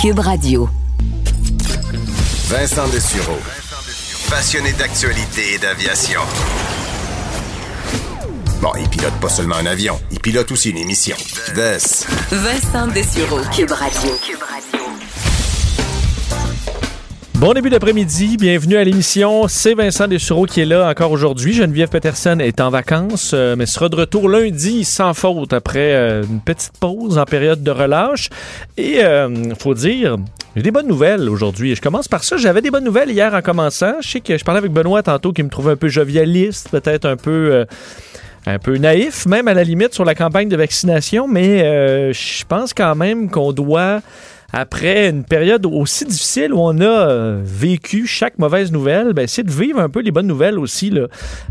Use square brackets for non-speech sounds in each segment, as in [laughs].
Cube Radio. Vincent Dessureau. Passionné d'actualité et d'aviation. Bon, il pilote pas seulement un avion, il pilote aussi une émission. Vess. Vincent Dessureau. Cube Radio. Bon début d'après-midi, bienvenue à l'émission. C'est Vincent Dessureau qui est là encore aujourd'hui. Geneviève Peterson est en vacances, euh, mais sera de retour lundi sans faute après euh, une petite pause en période de relâche. Et euh, faut dire, j'ai des bonnes nouvelles aujourd'hui. Je commence par ça. J'avais des bonnes nouvelles hier en commençant. Je sais que je parlais avec Benoît tantôt qui me trouvait un peu jovialiste, peut-être un peu un peu naïf, même à la limite, sur la campagne de vaccination, mais je pense quand même qu'on doit après une période aussi difficile où on a euh, vécu chaque mauvaise nouvelle, ben, essayer de vivre un peu les bonnes nouvelles aussi. Là.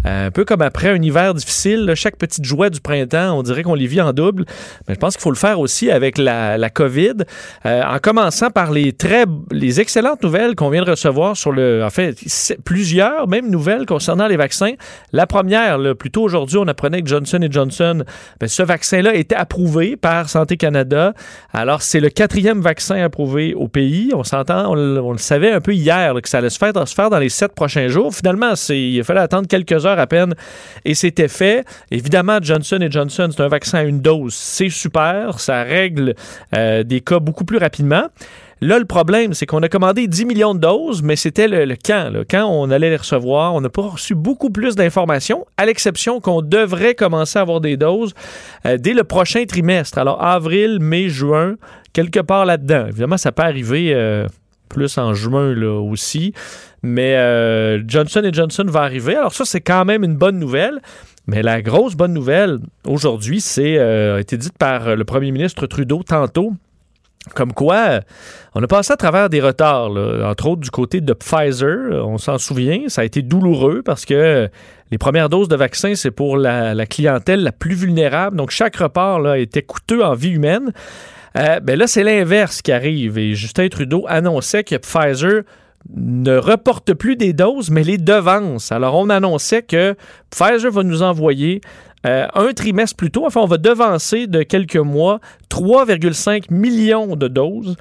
Euh, un peu comme après un hiver difficile, chaque petite joie du printemps, on dirait qu'on les vit en double. Mais je pense qu'il faut le faire aussi avec la, COVID, euh, en commençant par les très les excellentes nouvelles qu'on vient de recevoir sur le... En fait, plusieurs, même nouvelles concernant les vaccins. La première, là, plutôt aujourd'hui, on apprenait que Johnson Johnson, ben, ce vaccin-là était approuvé par Santé Canada. Alors, c'est le quatrième vaccin approuvé au pays. On s'entend, on, le savait un peu hier que ça allait se faire, se faire dans les sept prochains jours. Finalement, il a fallu attendre quelques heures à peine et c'était fait. Évidemment, Johnson Johnson, c'est un vaccin à une dose. C'est super. Ça règle euh, des cas beaucoup plus rapidement. Là, le problème, c'est qu'on a commandé 10 millions de doses, mais c'était le, quand, quand on allait les recevoir. On n'a pas reçu beaucoup plus d'informations, à l'exception qu'on devrait commencer à avoir des doses euh, dès le prochain trimestre. Alors, avril, mai, juin, quelque part là-dedans. Évidemment, ça peut arriver euh, plus en juin là, aussi. Mais euh, Johnson Johnson va arriver. Alors ça, c'est quand même une bonne nouvelle. Mais la grosse bonne nouvelle aujourd'hui, c'est a été dite par le premier ministre Trudeau tantôt. Comme quoi, on a passé à travers des retards, entre autres du côté de Pfizer. On s'en souvient, ça a été douloureux parce que les premières doses de vaccins, c'est pour la, clientèle la plus vulnérable. Donc, chaque report là, était coûteux en vie humaine. Euh, ben là, c'est l'inverse qui arrive. Et Justin Trudeau annonçait que Pfizer ne reporte plus des doses, mais les devance. Alors, on annonçait que Pfizer va nous envoyer euh, un trimestre plus tôt, enfin, on va devancer de quelques mois 3,5 millions de doses.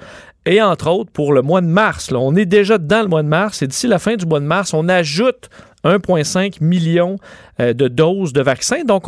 Et entre autres, pour le mois de mars, on est déjà dans le mois de mars et d'ici la fin du mois de mars, on ajoute 1,5 million euh, de doses de vaccins. Donc,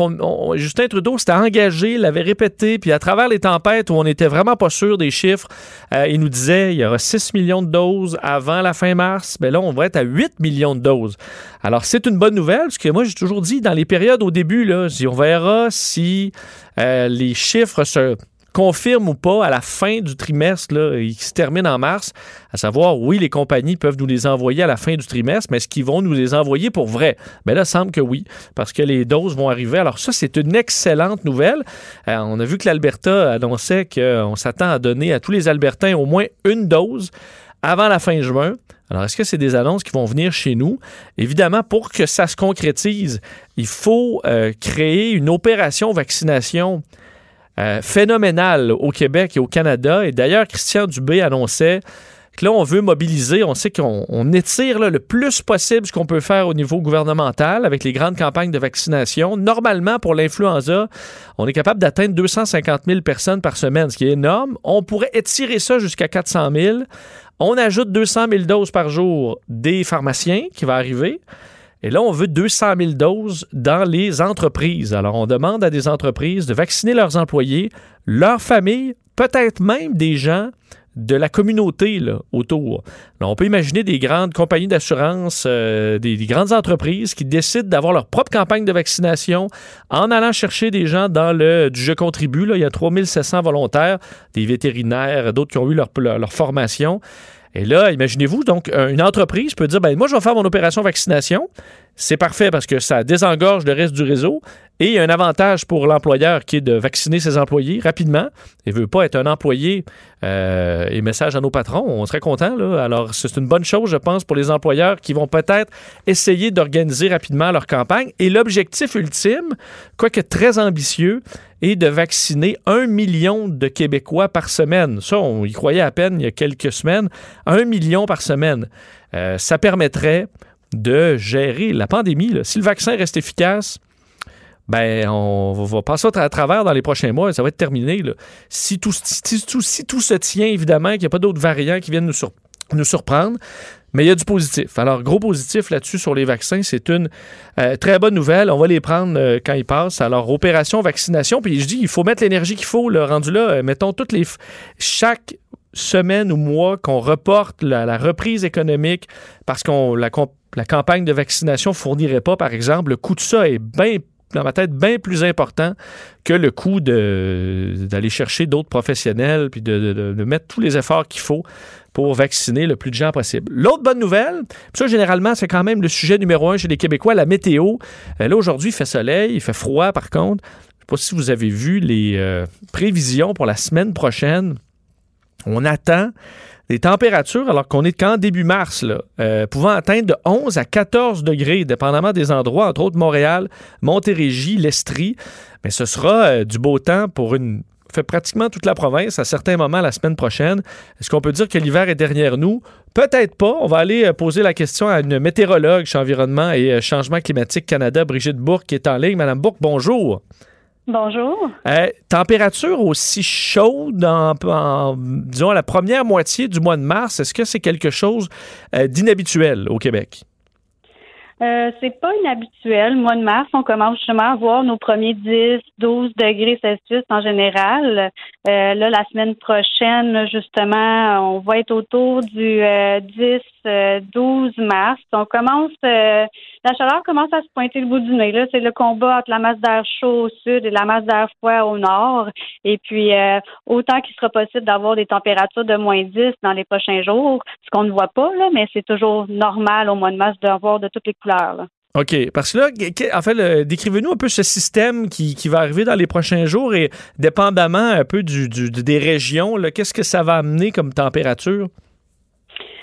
Justin Trudeau s'était engagé, l'avait répété, puis à travers les tempêtes où on n'était vraiment pas sûr des chiffres, euh, il nous disait il y aura 6 millions de doses avant la fin mars. Mais ben là, on va être à 8 millions de doses. Alors, c'est une bonne nouvelle, parce que moi, j'ai toujours dit, dans les périodes au début, là, on verra si euh, les chiffres se confirme ou pas à la fin du trimestre, là, qui se termine en mars, à savoir, oui, les compagnies peuvent nous les envoyer à la fin du trimestre, mais est-ce qu'ils vont nous les envoyer pour vrai? Bien là, semble que oui, parce que les doses vont arriver. Alors ça, c'est une excellente nouvelle. Euh, on a vu que l'Alberta annonçait qu'on s'attend à donner à tous les Albertains au moins une dose avant la fin juin. Alors, est-ce que c'est des annonces qui vont venir chez nous? Évidemment, pour que ça se concrétise, il faut euh, créer une opération vaccination euh, phénoménal au Québec et au Canada. Et d'ailleurs, Christian Dubé annonçait que là, on veut mobiliser, on sait qu'on étire le plus possible ce qu'on peut faire au niveau gouvernemental avec les grandes campagnes de vaccination. Normalement, pour l'influenza, on est capable d'atteindre 250 000 personnes par semaine, ce qui est énorme. On pourrait étirer ça jusqu'à 400 000. On ajoute 200 000 doses par jour des pharmaciens qui va arriver. Et là, on veut 200 000 doses dans les entreprises. Alors, on demande à des entreprises de vacciner leurs employés, leurs familles, peut-être même des gens de la communauté là, autour. on peut imaginer des grandes compagnies d'assurance, euh, des, grandes entreprises qui décident d'avoir leur propre campagne de vaccination en allant chercher des gens dans le du Je contribue. Là. Il y a 3700 volontaires, des vétérinaires, d'autres qui ont eu leur, leur formation. Et là, imaginez-vous, donc, une entreprise peut dire, ben, moi, je vais faire mon opération vaccination. C'est parfait parce que ça désengorge le reste du réseau. Et il y a un avantage pour l'employeur qui est de vacciner ses employés rapidement. Il ne veut pas être un employé euh, et message à nos patrons. On serait content. Alors, c'est une bonne chose, je pense, pour les employeurs qui vont peut-être essayer d'organiser rapidement leur campagne. Et l'objectif ultime, quoique très ambitieux, est de vacciner un million de Québécois par semaine. Ça, on y croyait à peine il y a quelques semaines. Un million par semaine. Euh, ça permettrait de gérer la pandémie. Si le vaccin reste efficace, ben on va passer à travers dans les prochains mois ça va être terminé. Si, tout, si, tout, si tout se tient, évidemment, qu'il n'y a pas d'autres variants qui viennent nous, nous surprendre, mais il y a du positif. Alors, gros positif là-dessus sur les vaccins, c'est une euh, très bonne nouvelle. On va les prendre euh, quand ils passent. Alors, opération vaccination. Puis je dis, il faut mettre l'énergie qu'il faut. Le rendu là, euh, mettons toutes les chaque semaine ou mois qu'on reporte la, reprise économique parce qu'on la, la campagne de vaccination fournirait pas, par exemple, le coût de ça est bien dans ma tête, bien plus important que le coût d'aller chercher d'autres professionnels puis de, mettre tous les efforts qu'il faut pour vacciner le plus de gens possible. L'autre bonne nouvelle, ça généralement c'est quand même le sujet numéro un chez les Québécois, la météo. Euh, là aujourd'hui il fait soleil, il fait froid par contre. Je ne sais pas si vous avez vu les euh, prévisions pour la semaine prochaine. On attend des températures, alors qu'on est qu'en début mars, euh, pouvant atteindre de 11 à 14 degrés, dépendamment des endroits, entre autres Montréal, Montérégie, l'Estrie. Mais ce sera euh, du beau temps pour une fait pratiquement toute la province à certains moments la semaine prochaine. Est-ce qu'on peut dire que l'hiver est derrière nous? Peut-être pas. On va aller euh, poser la question à une météorologue chez Environnement et Changement climatique Canada, Brigitte Bourque, qui est en ligne. Madame Bourque, bonjour. Bonjour. Euh, température aussi chaude en, disons, la première moitié du mois de mars, est-ce que c'est quelque chose euh, d'inhabituel au Québec? Euh, c'est pas inhabituel. Mois de mars, on commence justement à voir nos premiers 10, 12 degrés Celsius en général. Euh, là, la semaine prochaine, justement, on va être autour du 10, euh, 12 mars. On commence, la chaleur commence à se pointer le bout du nez. C'est le combat entre la masse d'air chaud au sud et la masse d'air froid au nord. Et puis, autant qu'il sera possible d'avoir des températures de moins 10 dans les prochains jours, ce qu'on ne voit pas, là, mais c'est toujours normal au mois de mars d'avoir de toutes les couleurs OK. Parce que là, en fait, décrivez-nous un peu ce système qui, va arriver dans les prochains jours et dépendamment un peu du, des régions, qu'est-ce que ça va amener comme température?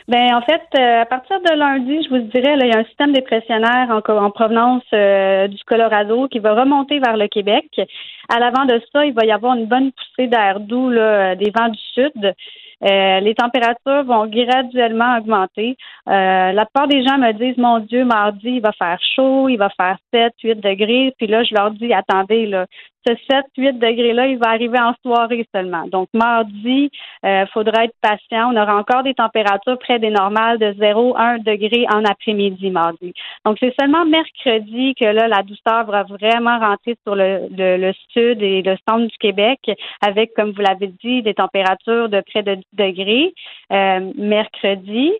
Ben en fait, euh, à partir de lundi, je vous dirais, il y a un système dépressionnaire en, en provenance euh, du Colorado qui va remonter vers le Québec. À l'avant de ça, il va y avoir une bonne poussée d'air doux des vents du sud. Euh, les températures vont graduellement augmenter. Euh, la plupart des gens me disent, mon Dieu, mardi, il va faire chaud, il va faire 7, 8 degrés. Puis là, je leur dis, attendez, là, ce 7-8 degrés-là, il va arriver en soirée seulement. Donc, mardi, il euh, faudra être patient. On aura encore des températures près des normales de 0-1 degré en après-midi mardi. Donc, c'est seulement mercredi que là, la douceur va vraiment rentrer sur le, sud et le centre du Québec avec, comme vous l'avez dit, des températures de près de 10 degrés. Euh, mercredi,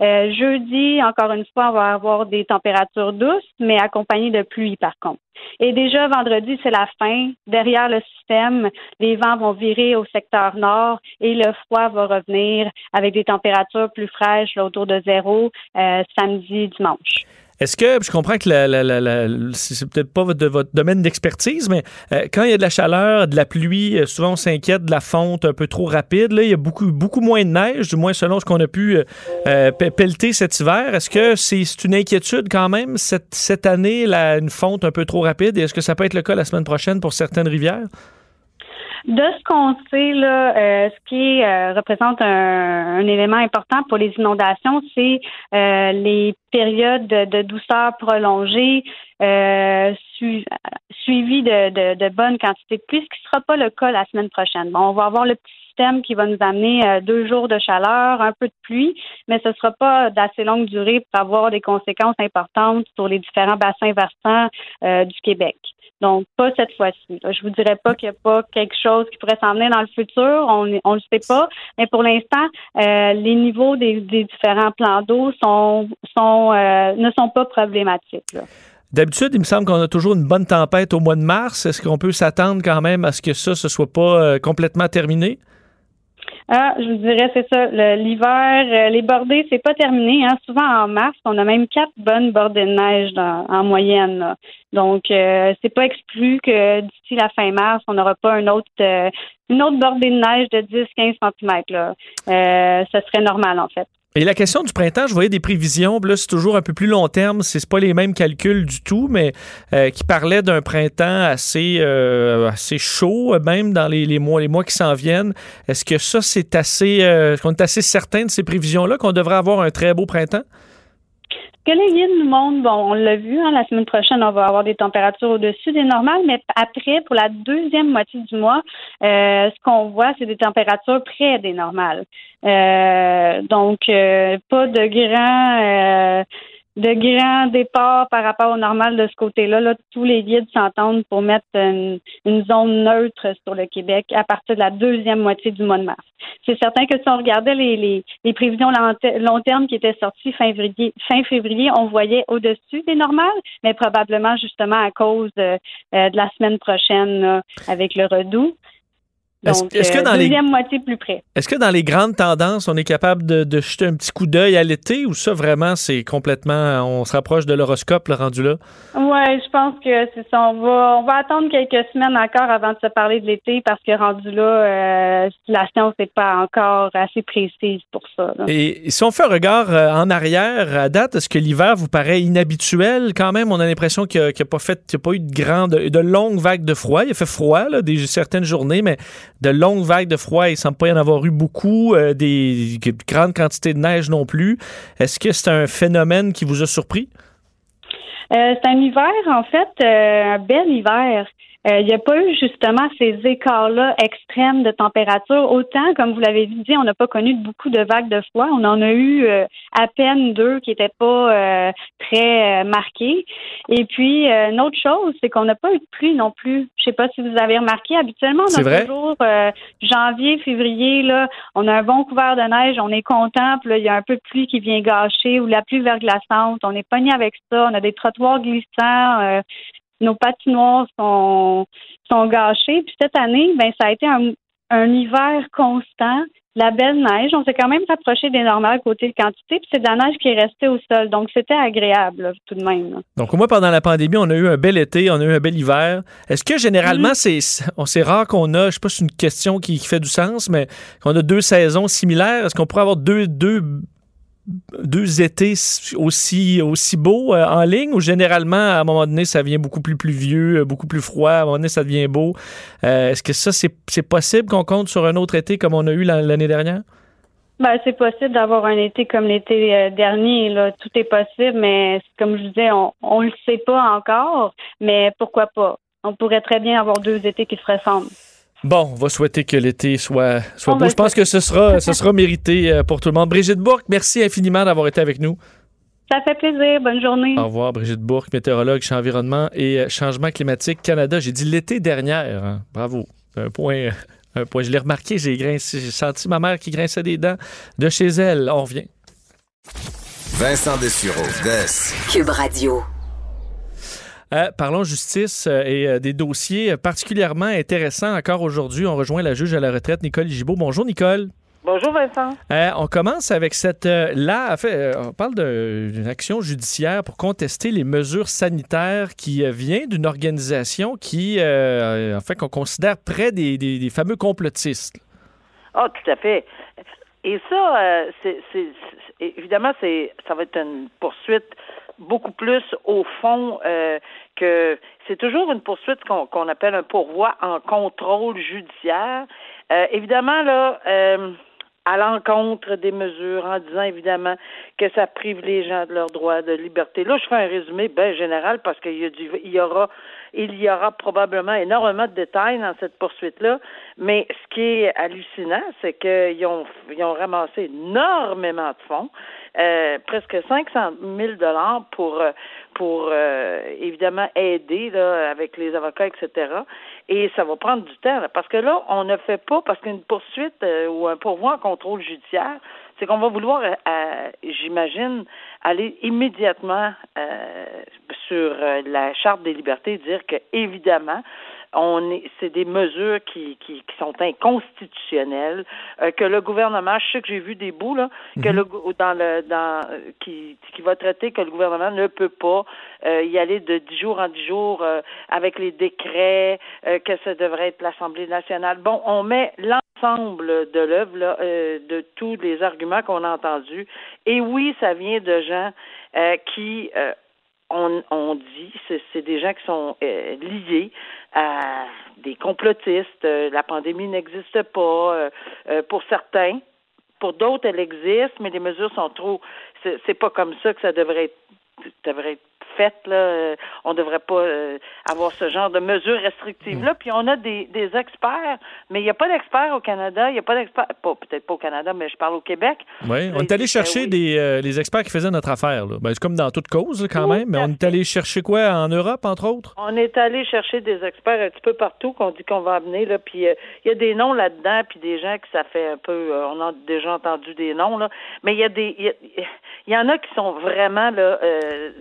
euh, jeudi, encore une fois, on va avoir des températures douces, mais accompagnées de pluie par contre. Et déjà vendredi, c'est la fin. Derrière le système, les vents vont virer au secteur nord et le froid va revenir avec des températures plus fraîches autour de zéro euh, samedi, dimanche. Est-ce que, je comprends que la, c'est peut-être pas de votre domaine d'expertise, mais euh, quand il y a de la chaleur, de la pluie, euh, souvent on s'inquiète de la fonte un peu trop rapide. Là, il y a beaucoup, beaucoup moins de neige, du moins selon ce qu'on a pu euh, pelleter cet hiver. Est-ce que c'est une inquiétude quand même cette, cette année, une fonte un peu trop rapide? Est-ce que ça peut être le cas la semaine prochaine pour certaines rivières? De ce qu'on sait, là, euh, ce qui euh, représente un, élément important pour les inondations, c'est euh, les périodes de, douceur prolongée suivies de, de, bonnes quantités de pluie, ce qui ne sera pas le cas la semaine prochaine. Bon, on va avoir le petit système qui va nous amener deux jours de chaleur, un peu de pluie, mais ce ne sera pas d'assez longue durée pour avoir des conséquences importantes sur les différents bassins versants du Québec. Donc, pas cette fois-ci. Je vous dirais pas qu'il n'y a pas quelque chose qui pourrait s'emmener dans le futur. On ne le sait pas. Mais pour l'instant, euh, les niveaux des, différents plans d'eau sont, euh, ne sont pas problématiques. D'habitude, il me semble qu'on a toujours une bonne tempête au mois de mars. Est-ce qu'on peut s'attendre quand même à ce que ça ne soit pas euh, complètement terminé? Ah, je vous dirais, c'est ça. L'hiver, euh, les bordées, c'est pas terminé. Hein. Souvent en mars, on a même quatre bonnes bordées de neige en moyenne. Donc, euh, c'est pas exclu que d'ici la fin mars, on n'aura pas autre, euh, une autre bordée de neige de 10-15 cm. Là. Euh, ce serait normal, en fait. Et la question du printemps, je voyais des prévisions, là, c'est toujours un peu plus long terme, c'est pas les mêmes calculs du tout, mais euh, qui parlaient d'un printemps assez, euh, assez chaud, même dans les, mois, les mois qui s'en viennent. Est-ce que ça, c'est assez, euh, qu'on est assez certain de ces prévisions-là, qu'on devrait avoir un très beau printemps? Que les guides nous montrent, bon, on l'a vu, hein, la semaine prochaine, on va avoir des températures au-dessus des normales, mais après, pour la deuxième moitié du mois, euh, ce qu'on voit, c'est des températures près des normales. Euh, donc, euh, pas de grands de grands départs par rapport au normal de ce côté-là. Là, tous les guides s'entendent pour mettre une, zone neutre sur le Québec à partir de la deuxième moitié du mois de mars. C'est certain que si on regardait les, les, prévisions long terme qui étaient sorties fin février, fin on voyait au-dessus des normales, mais probablement justement à cause de, euh, de la semaine prochaine avec le redout. Est-ce, que euh, dans deuxième moitié plus près. Est-ce que dans les grandes tendances, on est capable de, de jeter un petit coup d'œil à l'été ou ça vraiment c'est complètement, on se rapproche de l'horoscope le rendu là? Oui, je pense que c'est ça. On va, on va attendre quelques semaines encore avant de se parler de l'été parce que rendu là, euh, la science n'est pas encore assez précise pour ça. Et si on fait un regard euh, en arrière à date, est-ce que l'hiver vous paraît inhabituel? Quand même? On a l'impression qu'il n'y a, pas fait, a pas eu de grande, de longues vagues de froid. Il a fait froid là, des certaines journées, mais de longues vagues de froid, il ne semble pas y en avoir eu beaucoup, euh, des grandes quantités de neige non plus. Est-ce que c'est un phénomène qui vous a surpris? Euh, c'est un hiver, en fait, euh, un bel hiver. Euh, il n'y a pas eu justement ces écarts-là extrêmes de température. Autant, comme vous l'avez dit, on n'a pas connu beaucoup de vagues de froid. On en a eu euh, à peine deux qui n'étaient pas euh, très marquées. Et puis, une autre chose, c'est qu'on n'a pas eu de pluie non plus. Je sais pas si vous avez remarqué. Habituellement, on a toujours janvier, février, là, on a un bon couvert de neige, on est content. Puis là, il y a un peu de pluie qui vient gâcher ou la pluie verglaçante. On est pogné avec ça. On a des trottoirs glissants nos patinoires sont, sont gâchées. Puis cette année, ben, ça a été un, hiver constant la belle neige. On s'est quand même rapproché des normales côté de quantité, puis c'est de la neige qui est restée au sol. Donc, c'était agréable, tout de même. Donc, au moins, pendant la pandémie, on a eu un bel été, on a eu un bel hiver. Est-ce que généralement, c'est c'est rare qu'on a, je sais pas si c'est une question qui, qui, fait du sens, mais qu'on a deux saisons similaires? Est-ce qu'on pourrait avoir deux, deux deux étés aussi, aussi beaux euh, en ligne ou généralement, à un moment donné, ça vient beaucoup plus pluvieux, euh, beaucoup plus froid, à un moment donné, ça devient beau. Euh, est-ce que ça, c'est possible qu'on compte sur un autre été comme on a eu l'année dernière? Ben, c'est possible d'avoir un été comme l'été dernier. Là. Tout est possible, mais comme je disais, on ne le sait pas encore, mais pourquoi pas? On pourrait très bien avoir deux étés qui se ressemblent. Bon, on va souhaiter que l'été soit, soit beau. Je pense que ce sera, ce sera mérité euh, pour tout le monde. Brigitte Bourque, merci infiniment d'avoir été avec nous. Ça fait plaisir. Bonne journée. Au revoir, Brigitte Bourque, météorologue chez Environnement et euh, Changement climatique Canada. J'ai dit l'été dernière. Hein. Bravo. Un point. Un point. Je l'ai remarqué, j'ai grincé, j'ai senti ma mère qui grinçait des dents de chez elle. On revient. Vincent Dessureau, Cube Radio. Euh, parlons justice euh, et euh, des dossiers particulièrement intéressants encore aujourd'hui. On rejoint la juge à la retraite, Nicole Gibault. Bonjour, Nicole. Bonjour Vincent. on commence avec cette là, en fait, on parle d'une action judiciaire pour contester les mesures sanitaires qui vient d'une organisation qui, en fait, qu'on considère près des, fameux complotistes. Ah, tout à fait. Et ça, c'est évidemment, c'est ça va être une poursuite beaucoup plus au fond euh, que c'est toujours une poursuite qu'on appelle un pourvoi en contrôle judiciaire. Euh, évidemment, là, euh, à l'encontre des mesures, en disant évidemment que ça prive les gens de leurs droits de liberté. Là, je fais un résumé bien général parce qu'il y, y aura il y aura probablement énormément de détails dans cette poursuite-là, mais ce qui est hallucinant, c'est qu'ils ont, ils ont ramassé énormément de fonds. Euh, presque 500 000 dollars pour euh, pour euh, évidemment aider là, avec les avocats, etc. Et ça va prendre du temps parce que là, on ne fait pas parce qu'une poursuite ou un pourvoi en contrôle judiciaire, c'est qu'on va vouloir, j'imagine, aller immédiatement sur la charte des libertés dire que évidemment on est, c'est des mesures qui, qui, qui sont inconstitutionnelles, euh, que le gouvernement, je sais que j'ai vu des bouts là, que mhm. le dans le dans qui, qui va traiter que le gouvernement ne peut pas euh, y aller de dix jours en dix jours euh, avec les décrets, que ça devrait être l'Assemblée nationale. Bon, on met l'ensemble de l'œuvre là, de tous les arguments qu'on a entendus. Et oui, ça vient de gens qui on, on dit, c'est des gens qui sont liés à des complotistes. Euh, la pandémie n'existe pas. Euh, euh, pour certains, pour d'autres, elle existe, mais les mesures sont trop. C'est pas comme ça que ça devrait être devrait être fait. Là, euh, on ne devrait pas euh, avoir ce genre de mesures restrictives-là. Mm. Puis on a des, des experts, mais il n'y a pas d'experts au Canada. Il n'y a pas d'experts, peut-être pas au Canada, mais je parle au Québec. Oui, on est allé chercher des, euh, les experts qui faisaient notre affaire. Ben, c'est comme dans toute cause quand même, mais on est allé chercher quoi en Europe, entre autres? On est allé chercher des experts un petit peu partout qu'on dit qu'on va amener. Là, puis il y a des noms là-dedans, puis des gens qui ça fait un peu, on a déjà entendu des noms, là, mais il y a des, il y, en a qui sont vraiment là,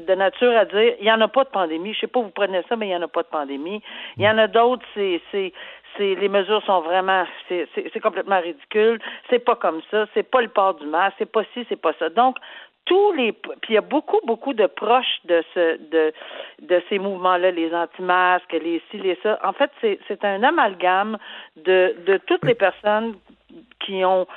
de nature à dire il n'y en a pas de pandémie. Je sais pas vous prenez ça, mais il n'y en a pas de pandémie. Il y en a d'autres, c'est les mesures sont vraiment c'est complètement ridicule. C'est pas comme ça. C'est pas le port du masque. C'est pas ci, c'est pas ça. Donc tous les puis il y a beaucoup beaucoup de proches de ce de ces mouvements-là, les anti-masques, les ci, les ça. En fait, c'est c'est un amalgame de de toutes les personnes qui ont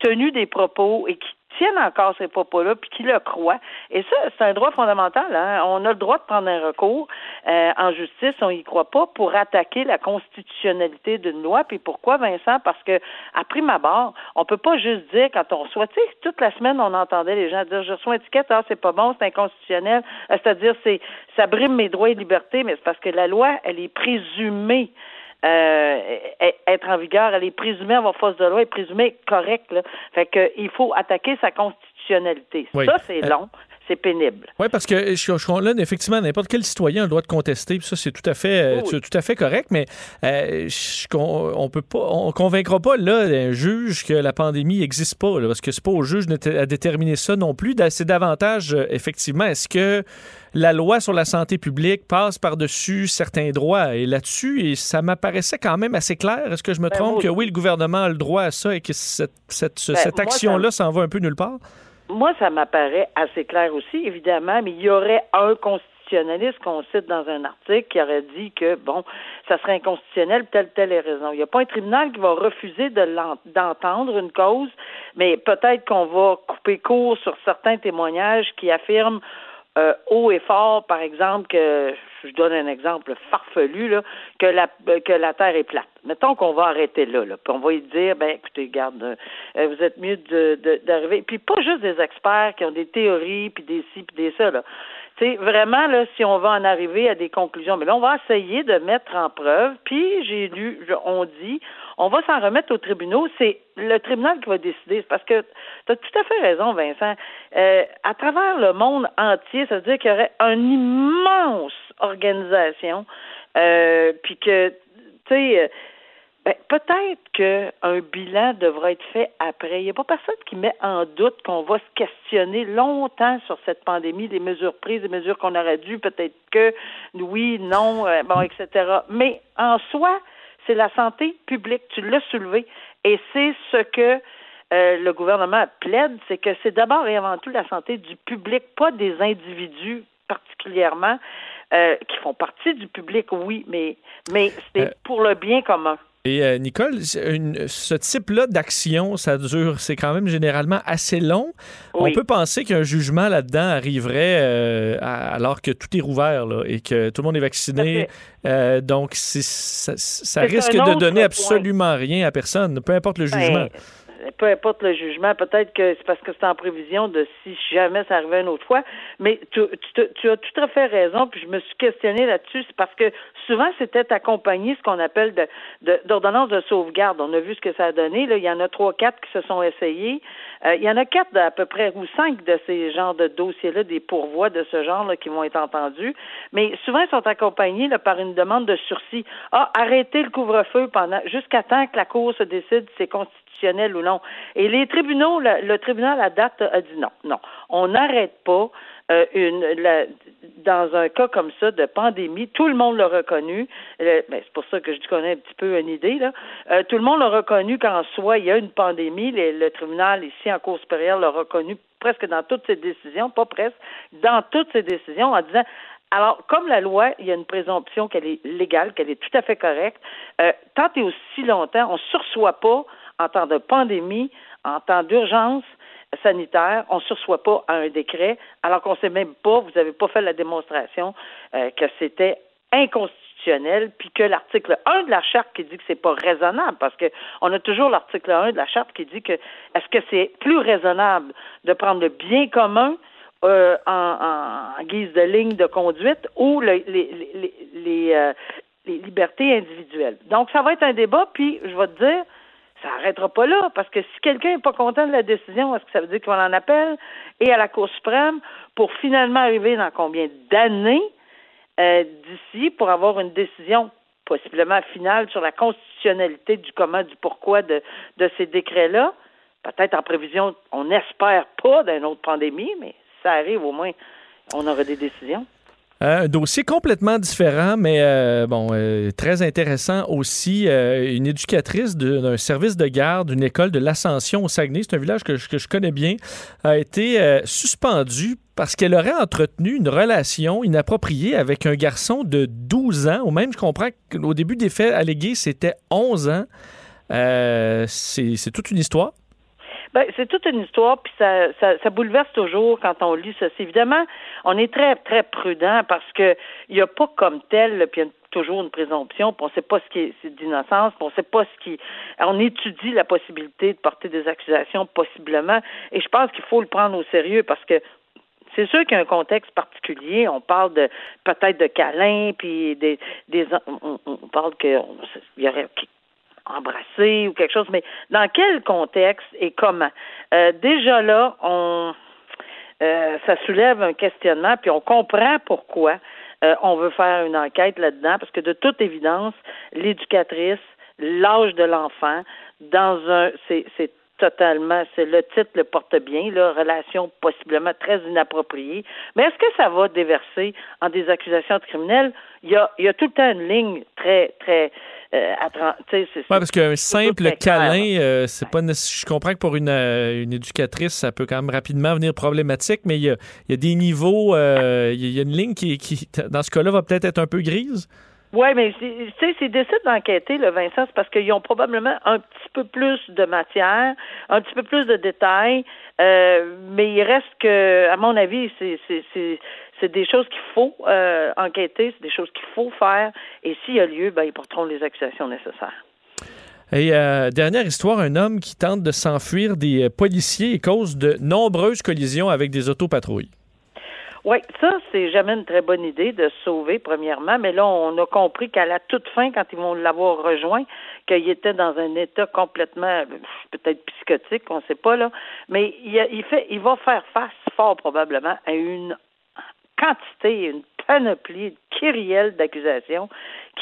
tenu des propos et qui tiennent encore ces propos-là, puis qui le croient. Et ça, c'est un droit fondamental. Hein? On a le droit de prendre un recours euh, en justice, on y croit pas, pour attaquer la constitutionnalité d'une loi. Puis pourquoi, Vincent? Parce que, à prime abord, on peut pas juste dire quand on reçoit, tu sais, toute la semaine, on entendait les gens dire, je reçois une étiquette, ah, c'est pas bon, c'est inconstitutionnel. Euh, c'est-à-dire, c'est, ça brime mes droits et libertés, mais c'est parce que la loi, elle est présumée euh, être en vigueur, elle est présumée avoir force de loi, et présumée correcte. Là. Fait que il faut attaquer sa constitutionnalité. Ça, c'est euh, long. C'est pénible. Oui, parce que je, je, là, effectivement, n'importe quel citoyen a le droit de contester, puis ça, c'est tout à fait, euh, tout à fait correct, mais euh, on, peut pas, on convaincra pas là un juge que la pandémie n'existe pas, parce que c'est pas au juge à déterminer ça non plus. C'est davantage, effectivement, est-ce que la loi sur la santé publique passe par-dessus certains droits? Et là-dessus, et ça m'apparaissait quand même assez clair. Est-ce que je me ben, trompe que oui, le gouvernement a le droit à ça et que cette, cette, ben, cette action-là s'en va un peu nulle part? Moi, ça m'apparaît assez clair aussi, évidemment, mais il y aurait un constitutionnaliste qu'on cite dans un article qui aurait dit que, bon, ça serait inconstitutionnel, telle, telle raison. Il n'y a pas un tribunal qui va refuser d'entendre une cause, mais peut-être qu'on va couper court sur certains témoignages qui affirment euh, haut et fort, par exemple, que je donne un exemple farfelu, là, que la que la Terre est plate. Mettons qu'on va arrêter là, là puis on va lui dire, ben écoutez, garde, euh, vous êtes mieux de d'arriver. Puis pas juste des experts qui ont des théories, puis des ci, puis des ça, là. C'est vraiment là, si on va en arriver à des conclusions, mais là, on va essayer de mettre en preuve. Puis j'ai lu, on dit, on va s'en remettre aux tribunaux. C'est le tribunal qui va décider. Parce que tu as tout à fait raison, Vincent. Euh, à travers le monde entier, ça veut dire qu'il y aurait une immense organisation, euh, puis que, tu sais, ben, peut-être qu'un bilan devra être fait après. Il n'y a pas personne qui met en doute qu'on va se questionner longtemps sur cette pandémie, des mesures prises, des mesures qu'on aurait dû, peut-être que oui, non, euh, bon, etc. Mais en soi, c'est la santé publique. Tu l'as soulevé. Et c'est ce que euh, le gouvernement plaide, c'est que c'est d'abord et avant tout la santé du public, pas des individus particulièrement, euh, qui font partie du public, oui, mais, mais c'est pour le bien commun. Et euh, Nicole, ce type-là d'action, ça dure, c'est quand même généralement assez long. On peut penser qu'un jugement là-dedans arriverait euh, alors que tout est rouvert là, et que tout le monde est vacciné. Euh, donc, ça, ça risque de donner absolument rien à personne, peu importe le ben, jugement peu importe le jugement, peut-être que c'est parce que c'est en prévision de si jamais ça arrivait une autre fois, mais tu, tu, as tout à fait raison, puis je me suis questionné là-dessus, c'est parce que souvent c'était accompagné ce qu'on appelle de, d'ordonnance de, sauvegarde. On a vu ce que ça a donné, là, il y en a trois, quatre qui se sont essayés. Euh, il y en a quatre à peu près, ou cinq de ces genres de dossiers-là, des pourvois de ce genre-là qui vont être entendus, mais souvent ils sont accompagnés là, par une demande de sursis. Ah, arrêtez le couvre-feu pendant jusqu'à temps que la Cour se décide c'est constitutionnel Et les tribunaux, le, tribunal à date a dit non, non, on n'arrête pas euh, une, dans un cas comme ça de pandémie, tout le monde l'a reconnu. Ben, c'est pour ça que je connais un petit peu une idée là. Euh, tout le monde l'a reconnu qu'en soi il y a une pandémie. Le, tribunal ici en Cour supérieure l'a reconnu presque dans toutes ses décisions, pas presque, dans toutes ses décisions en disant alors, comme la loi, il y a une présomption qu'elle est légale, qu'elle est tout à fait correcte, euh, tant et aussi longtemps, on ne sursoit pas en temps de pandémie, en temps d'urgence sanitaire, on ne sursoit pas à un décret, alors qu'on ne sait même pas, vous n'avez pas fait la démonstration euh, que c'était inconstitutionnel constitutionnel, puis que l'article 1 de la charte qui dit que c'est pas raisonnable, parce que on a toujours l'article 1 de la charte qui dit que est-ce que c'est plus raisonnable de prendre le bien commun euh, en, guise de ligne de conduite ou les, les, les, euh, les libertés individuelles. Donc, ça va être un débat, puis je vais te dire, ça n'arrêtera pas là, parce que si quelqu'un n'est pas content de la décision, est-ce que ça veut dire qu'on en appelle et à la Cour suprême pour finalement arriver dans combien d'années euh, d'ici pour avoir une décision possiblement finale sur la constitutionnalité du comment, du pourquoi de, de ces décrets-là? Peut-être en prévision, on n'espère pas d'une autre pandémie, mais ça arrive au moins, on aura des décisions. Euh, un dossier complètement différent, mais euh, bon, euh, très intéressant aussi. une éducatrice d'un service de garde d'une école de l'Ascension au Saguenay, c'est un village que, que, je connais bien, a été suspendue parce qu'elle aurait entretenu une relation inappropriée avec un garçon de 12 ans, ou même je comprends qu'au début des faits allégués, c'était 11 ans. c'est toute une histoire. Ben, c'est toute une histoire, puis ça, ça, ça, bouleverse toujours quand on lit ça. Évidemment, on est très, très prudent parce que il n'y a pas comme tel, puis il y a toujours une présomption, puis on ne sait pas ce qui est, d'innocence, puis on ne sait pas ce qui... On étudie la possibilité de porter des accusations, possiblement, et je pense qu'il faut le prendre au sérieux parce que c'est sûr qu'il y a un contexte particulier. On parle de peut-être de câlins, puis des, des on, on parle qu'il y aurait embrasser ou quelque chose, mais dans quel contexte et comment? Euh, déjà là, on euh, ça soulève un questionnement, puis on comprend pourquoi euh, on veut faire une enquête là-dedans, parce que de toute évidence, l'éducatrice, l'âge de l'enfant, dans un c'est totalement, c'est le titre le porte bien, là, relation possiblement très inappropriée. Mais est-ce que ça va déverser en des accusations de criminels? Il y a, il y a tout le temps une ligne très, très, euh, oui, parce qu'un simple câlin, euh, c'est pas je comprends que pour une, euh, une, éducatrice, ça peut quand même rapidement venir problématique, mais il y a, il y a des niveaux, euh, il y a une ligne qui, qui dans ce cas-là, va peut-être être un peu grise? Oui, mais tu sais, c'est décident d'enquêter, le Vincent, c'est parce qu'ils ont probablement un petit peu plus de matière, un petit peu plus de détails, euh, mais il reste que, à mon avis, c'est des choses qu'il faut euh, enquêter, c'est des choses qu'il faut faire, et s'il y a lieu, ben, ils porteront les accusations nécessaires. Et euh, dernière histoire, un homme qui tente de s'enfuir des policiers et cause de nombreuses collisions avec des autopatrouilles. Oui, ça, c'est jamais une très bonne idée de sauver, premièrement, mais là, on a compris qu'à la toute fin, quand ils vont l'avoir rejoint, qu'il était dans un état complètement, peut-être psychotique, on ne sait pas, là, mais il, fait, il va faire face, fort probablement, à une quantité, une panoplie, de kyrielle d'accusations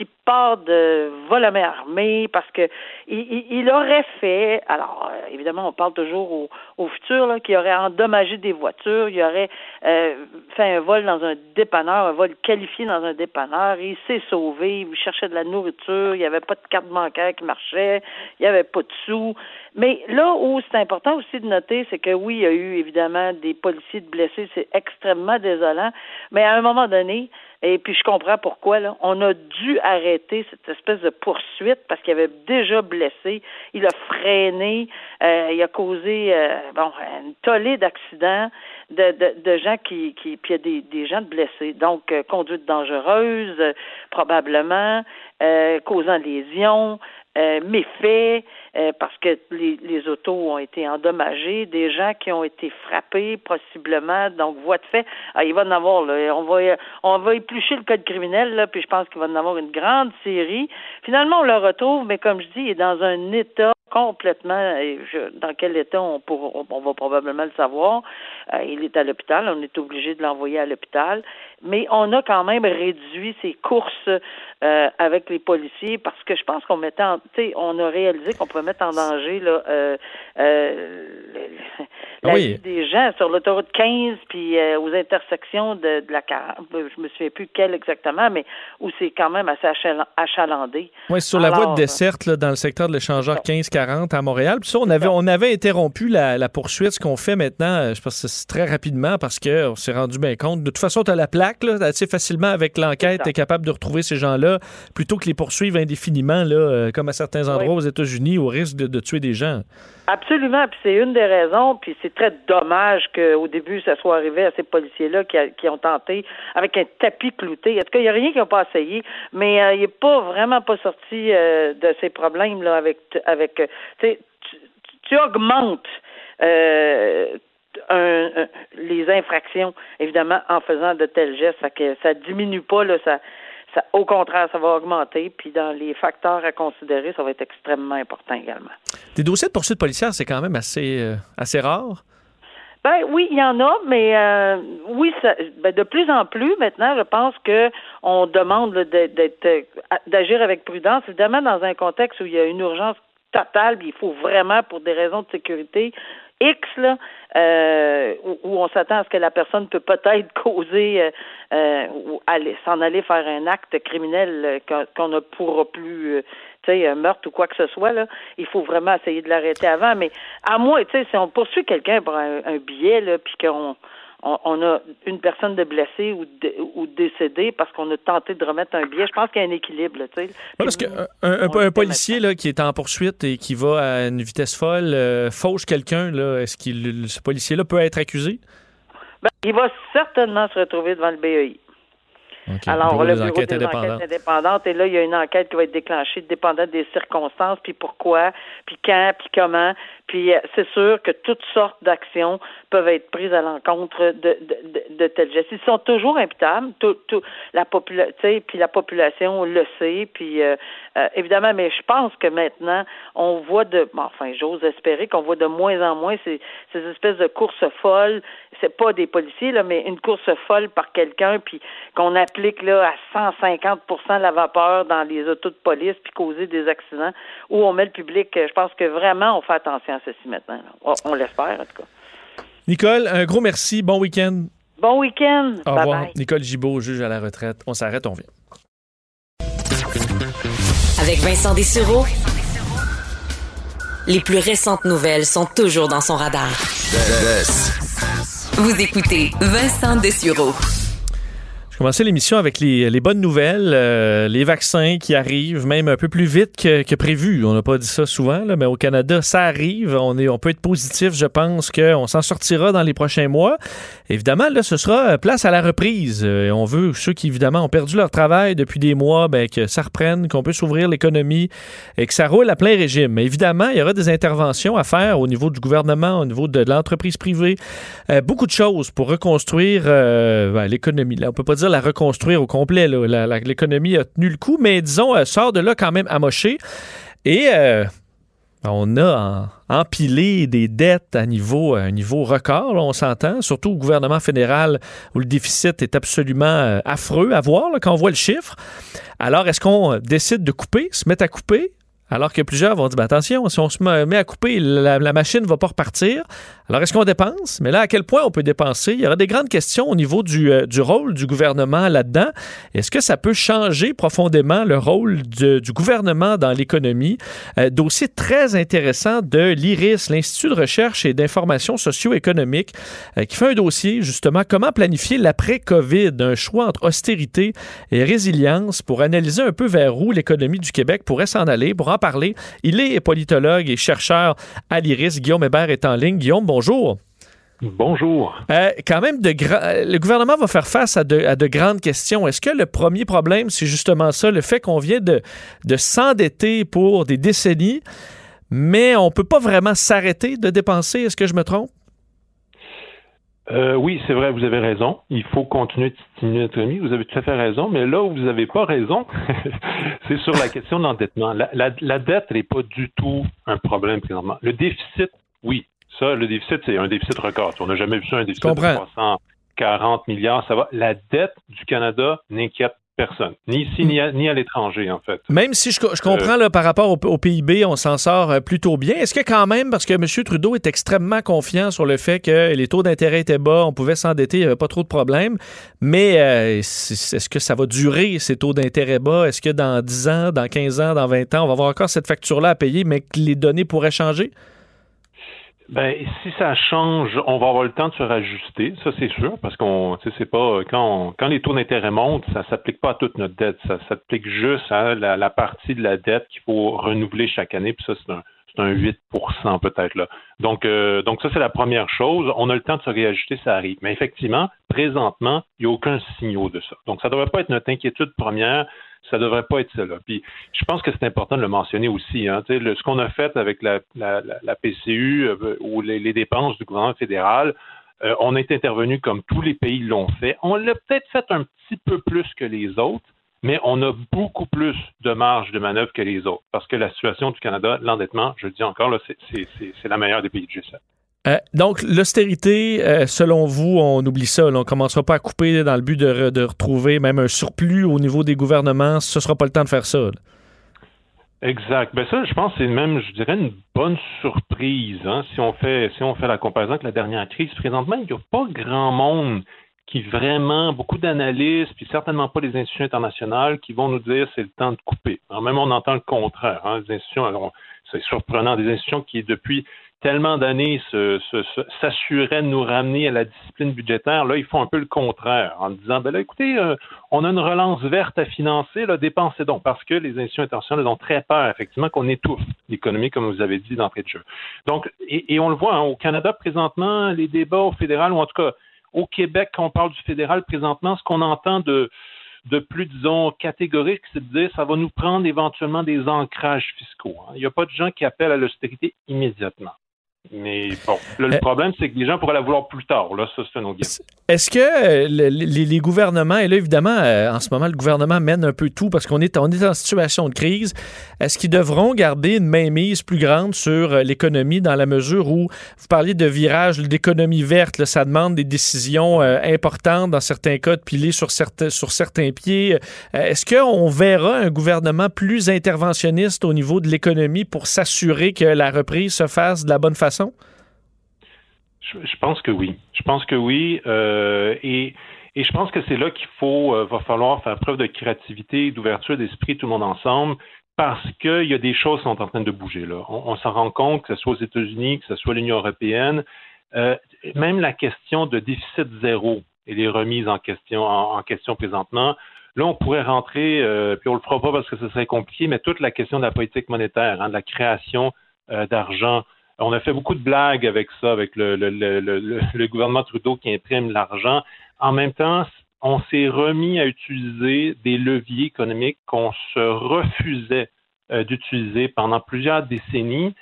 qui part de vol à main armée parce que il, aurait fait, alors euh, évidemment on parle toujours au, au futur, là, qu'il aurait endommagé des voitures, il aurait euh, fait un vol dans un dépanneur, un vol qualifié dans un dépanneur, il s'est sauvé, il cherchait de la nourriture, il n'y avait pas de carte bancaire qui marchait, il n'y avait pas de sous. Mais là où c'est important aussi de noter, c'est que oui, il y a eu évidemment des policiers de blessés, c'est extrêmement désolant, mais à un moment donné, et puis je comprends pourquoi. Là. On a dû arrêter cette espèce de poursuite parce qu'il avait déjà blessé. Il a freiné, euh, il a causé euh, bon une tollée d'accidents, de, de, de, gens qui, qui puis il y a des, des gens blessés. Donc euh, conduite dangereuse, probablement, causant lésions, méfaits. Euh, parce que les, les, autos ont été endommagées, des gens qui ont été frappés possiblement, donc voie de fait. Ah, il va en avoir, là, on va on va éplucher le code criminel, là, puis je pense qu'il va en avoir une grande série. Finalement, on le retrouve, mais comme je dis, il est dans un état complètement je, dans quel état on, pour, on, va probablement le savoir. Euh, il est à l'hôpital, on est obligé de l'envoyer à l'hôpital, mais on a quand même réduit ses courses euh, avec les policiers parce que je pense qu'on mettait en, on a réalisé qu'on pouvait mettre en danger là, euh, la vie des gens sur l'autoroute 15 puis aux intersections de, de la je me souviens plus quelle exactement, mais où c'est quand même assez achalandé. Oui, sur la voie de desserte là, dans le secteur de l'échangeur 1540 à Montréal. Puis ça, on avait, on avait interrompu la, la poursuite. Ce qu'on fait maintenant, je pense que c'est très rapidement parce qu'on s'est rendu bien compte. De toute façon, tu as la plaque là, assez facilement avec l'enquête, tu es capable de retrouver ces gens-là plutôt que les poursuivre indéfiniment, là, comme à certains endroits aux États-Unis risque de, tuer des gens. Absolument, puis c'est une des raisons, puis c'est très dommage qu'au début, ça soit arrivé à ces policiers-là qui, qui, ont tenté avec un tapis clouté. En tout cas, il n'y a rien qu'ils n'ont pas essayé, mais euh, il n'est pas vraiment pas sorti euh, de ces problèmes-là avec, avec tu, tu augmentes un, les infractions, évidemment, en faisant de tels gestes. Ça que ça diminue pas, là, ça, ça, au contraire, ça va augmenter. Puis dans les facteurs à considérer, ça va être extrêmement important également. Des dossiers de poursuite policière, c'est quand même assez, euh, assez rare. Ben oui, il y en a, mais euh, oui, ça, ben de plus en plus maintenant, je pense que on demande d'être d'agir avec prudence, évidemment dans un contexte où il y a une urgence totale, il faut vraiment pour des raisons de sécurité X là, euh, où, on s'attend à ce que la personne peut peut-être causer euh, euh, ou aller s'en aller faire un acte criminel qu'on ne pourra plus tu sais, un meurtre ou quoi que ce soit, là, il faut vraiment essayer de l'arrêter avant. Mais à moins, tu sais, si on poursuit quelqu'un pour un, un billet, là, puis qu'on on, a une personne de blessée ou, ou décédée parce qu'on a tenté de remettre un billet. Je pense qu'il y a un équilibre. parce qu'un un, un, policier là, qui est en poursuite et qui va à une vitesse folle euh, fauche quelqu'un, est-ce que ce policier-là peut être accusé? Ben, il va certainement se retrouver devant le BEI. Alors, le bureau des enquêtes indépendantes, et là, il y a une enquête qui va être déclenchée dépendante des circonstances, puis pourquoi, puis quand, puis comment. Puis euh, c'est sûr que toutes sortes d'actions peuvent être prises à l'encontre de, de, de, tels gestes. Ils sont toujours imputables, tout, tout, la population, puis la population le sait, puis euh, euh, évidemment, mais je pense que maintenant, on voit de, enfin, j'ose espérer qu'on voit de moins en moins ces, ces espèces de courses folles. C'est pas des policiers là, mais une course folle par quelqu'un, puis qu'on applique là à 150% la vapeur dans les autos de police, puis causer des accidents, où on met le public. Je pense que vraiment, on fait attention à ceci maintenant. On, l'espère en tout cas. Nicole, un gros merci. Bon week-end. Bon week-end. Au revoir. Nicole Gibault, juge à la retraite. On s'arrête, on vient. Avec Vincent Dessureau, les plus récentes nouvelles sont toujours dans son radar. Vous écoutez Vincent Dessureau commencer l'émission avec les, bonnes nouvelles, euh, les vaccins qui arrivent même un peu plus vite que, prévu. On n'a pas dit ça souvent, mais au Canada, ça arrive. On, est, on peut être positif. Je pense qu'on s'en sortira dans les prochains mois. Évidemment, là, ce sera place à la reprise. Euh, on veut ceux qui, évidemment, ont perdu leur travail depuis des mois, ben, que ça reprenne, qu'on puisse ouvrir l'économie et que ça roule à plein régime. Mais évidemment, il y aura des interventions à faire au niveau du gouvernement, au niveau de, l'entreprise privée. Euh, beaucoup de choses pour reconstruire ben, l'économie. Là, on peut pas dire la reconstruire au complet. L'économie a tenu le coup, mais disons, elle sort de là quand même amochée. Et euh, on a empilé des dettes à niveau, un niveau record, on s'entend, surtout au gouvernement fédéral où le déficit est absolument euh, affreux à voir quand on voit le chiffre. Alors, est-ce qu'on décide de couper, se mettre à couper? Alors que plusieurs vont dire, ben attention, si on se met à couper, la, machine ne va pas repartir. Alors, est-ce qu'on dépense? Mais là, à quel point on peut dépenser? Il y aura des grandes questions au niveau du, euh, rôle du gouvernement là-dedans. Est-ce que ça peut changer profondément le rôle du gouvernement dans l'économie? Euh, dossier très intéressant de l'IRIS, l'Institut de recherche et d'information socio-économique, euh, qui fait un dossier, justement, comment planifier l'après-COVID, un choix entre austérité et résilience pour analyser un peu vers où l'économie du Québec pourrait s'en aller, pour en parler. Il est politologue et chercheur à l'IRIS. Guillaume Hébert est en ligne. Guillaume, bonjour. Bonjour. Euh, quand même, de le gouvernement va faire face à de, grandes questions. Est-ce que le premier problème, c'est justement ça, le fait qu'on vient de, de s'endetter pour des décennies, mais on ne peut pas vraiment s'arrêter de dépenser? Est-ce que je me trompe? Euh, oui, c'est vrai, vous avez raison. Il faut continuer de stimuler l'économie. Vous avez tout à fait raison, mais là où vous n'avez pas raison, [laughs] c'est sur la question de l'endettement. La, dette n'est pas du tout un problème présentement. Le déficit, oui. Ça, le déficit, c'est un déficit record. On n'a jamais vu ça, un déficit de 340 milliards. Ça va. La dette du Canada n'inquiète personne, ni ici ni à, l'étranger, en fait. Même si je, comprends là, par rapport au, PIB, on s'en sort euh, plutôt bien. Est-ce que quand même, parce que M. Trudeau est extrêmement confiant sur le fait que les taux d'intérêt étaient bas, on pouvait s'endetter, il n'y avait pas trop de problèmes, mais euh, est-ce que ça va durer, ces taux d'intérêt bas? Est-ce que dans 10 ans, dans 15 ans, dans 20 ans, on va avoir encore cette facture-là à payer, mais que les données pourraient changer? Ben, si ça change, on va avoir le temps de se rajuster, ça c'est sûr, parce qu'on, c'est pas quand quand les taux d'intérêt montent, ça s'applique pas à toute notre dette, ça s'applique juste à la, partie de la dette qu'il faut renouveler chaque année, puis ça c'est un, c'est un 8% peut-être là. Donc, euh, donc ça, c'est la première chose. On a le temps de se réajuster, ça arrive. Mais effectivement, présentement, il n'y a aucun signal de ça. Donc, ça ne devrait pas être notre inquiétude première. Ça ne devrait pas être. Là. Puis, je pense que c'est important de le mentionner aussi. Hein. Ce qu'on a fait avec la, PCU euh, ou les, les, dépenses du gouvernement fédéral, euh, on est intervenu comme tous les pays l'ont fait. On l'a peut-être fait un petit peu plus que les autres, mais on a beaucoup plus de marge de manœuvre que les autres. Parce que la situation du Canada, l'endettement, je le dis encore, c'est la meilleure des pays du G7. Euh, donc, l'austérité, euh, selon vous, on oublie ça. on ne commencera pas à couper dans le but de, retrouver même un surplus au niveau des gouvernements. Ce ne sera pas le temps de faire ça. Exact. Ben ça, je pense, c'est même, je dirais, une bonne surprise. Hein, si on fait, si on fait la comparaison avec la dernière crise, présentement, il n'y a pas grand monde qui vraiment, beaucoup d'analystes, puis certainement pas les institutions internationales, qui vont nous dire c'est le temps de couper. Alors même on entend le contraire. Hein, les institutions, c'est surprenant, des institutions qui depuis tellement d'années s'assuraient de nous ramener à la discipline budgétaire, là, ils font un peu le contraire en disant, ben là, écoutez, euh, on a une relance verte à financer, là, dépensez donc, parce que les institutions internationales ont très peur, effectivement, qu'on étouffe l'économie, comme vous avez dit d'entrée de jeu. Donc, et, on le voit, hein, au Canada, présentement, les débats au fédéral, ou en tout cas, au Québec, quand on parle du fédéral présentement, ce qu'on entend de, de plus, disons, catégorique, c'est de dire ça va nous prendre éventuellement des ancrages fiscaux. Hein. Il n'y a pas de gens qui appellent à l'austérité immédiatement. Mais bon, le euh, problème, c'est que les gens pourraient la vouloir plus tard. Là, ça, c'est un autre Est-ce que euh, les, gouvernements, et là, évidemment, euh, en ce moment, le gouvernement mène un peu tout parce qu'on est, on est en situation de crise, est-ce qu'ils devront garder une mainmise plus grande sur l'économie dans la mesure où vous parliez de virage d'économie verte, ça demande des décisions importantes dans certains cas de piler sur certains, sur certains pieds. est-ce qu'on verra un gouvernement plus interventionniste au niveau de l'économie pour s'assurer que la reprise se fasse de la bonne façon? Je, pense que oui. Je pense que oui. Euh, et, je pense que c'est là qu'il faut, euh, va falloir faire preuve de créativité, d'ouverture d'esprit, tout le monde ensemble, parce qu'il y a des choses qui sont en train de bouger là. On, s'en rend compte, que ce soit aux États-Unis, que ce soit l'Union européenne, euh, même la question de déficit zéro et les remises en question, en, question présentement. Là, on pourrait rentrer, puis on le fera pas parce que ce serait compliqué, mais toute la question de la politique monétaire, hein, de la création d'argent, on a fait beaucoup de blagues avec ça, avec le, gouvernement Trudeau qui imprime l'argent. En même temps, on s'est remis à utiliser des leviers économiques qu'on se refusait euh, d'utiliser pendant plusieurs décennies.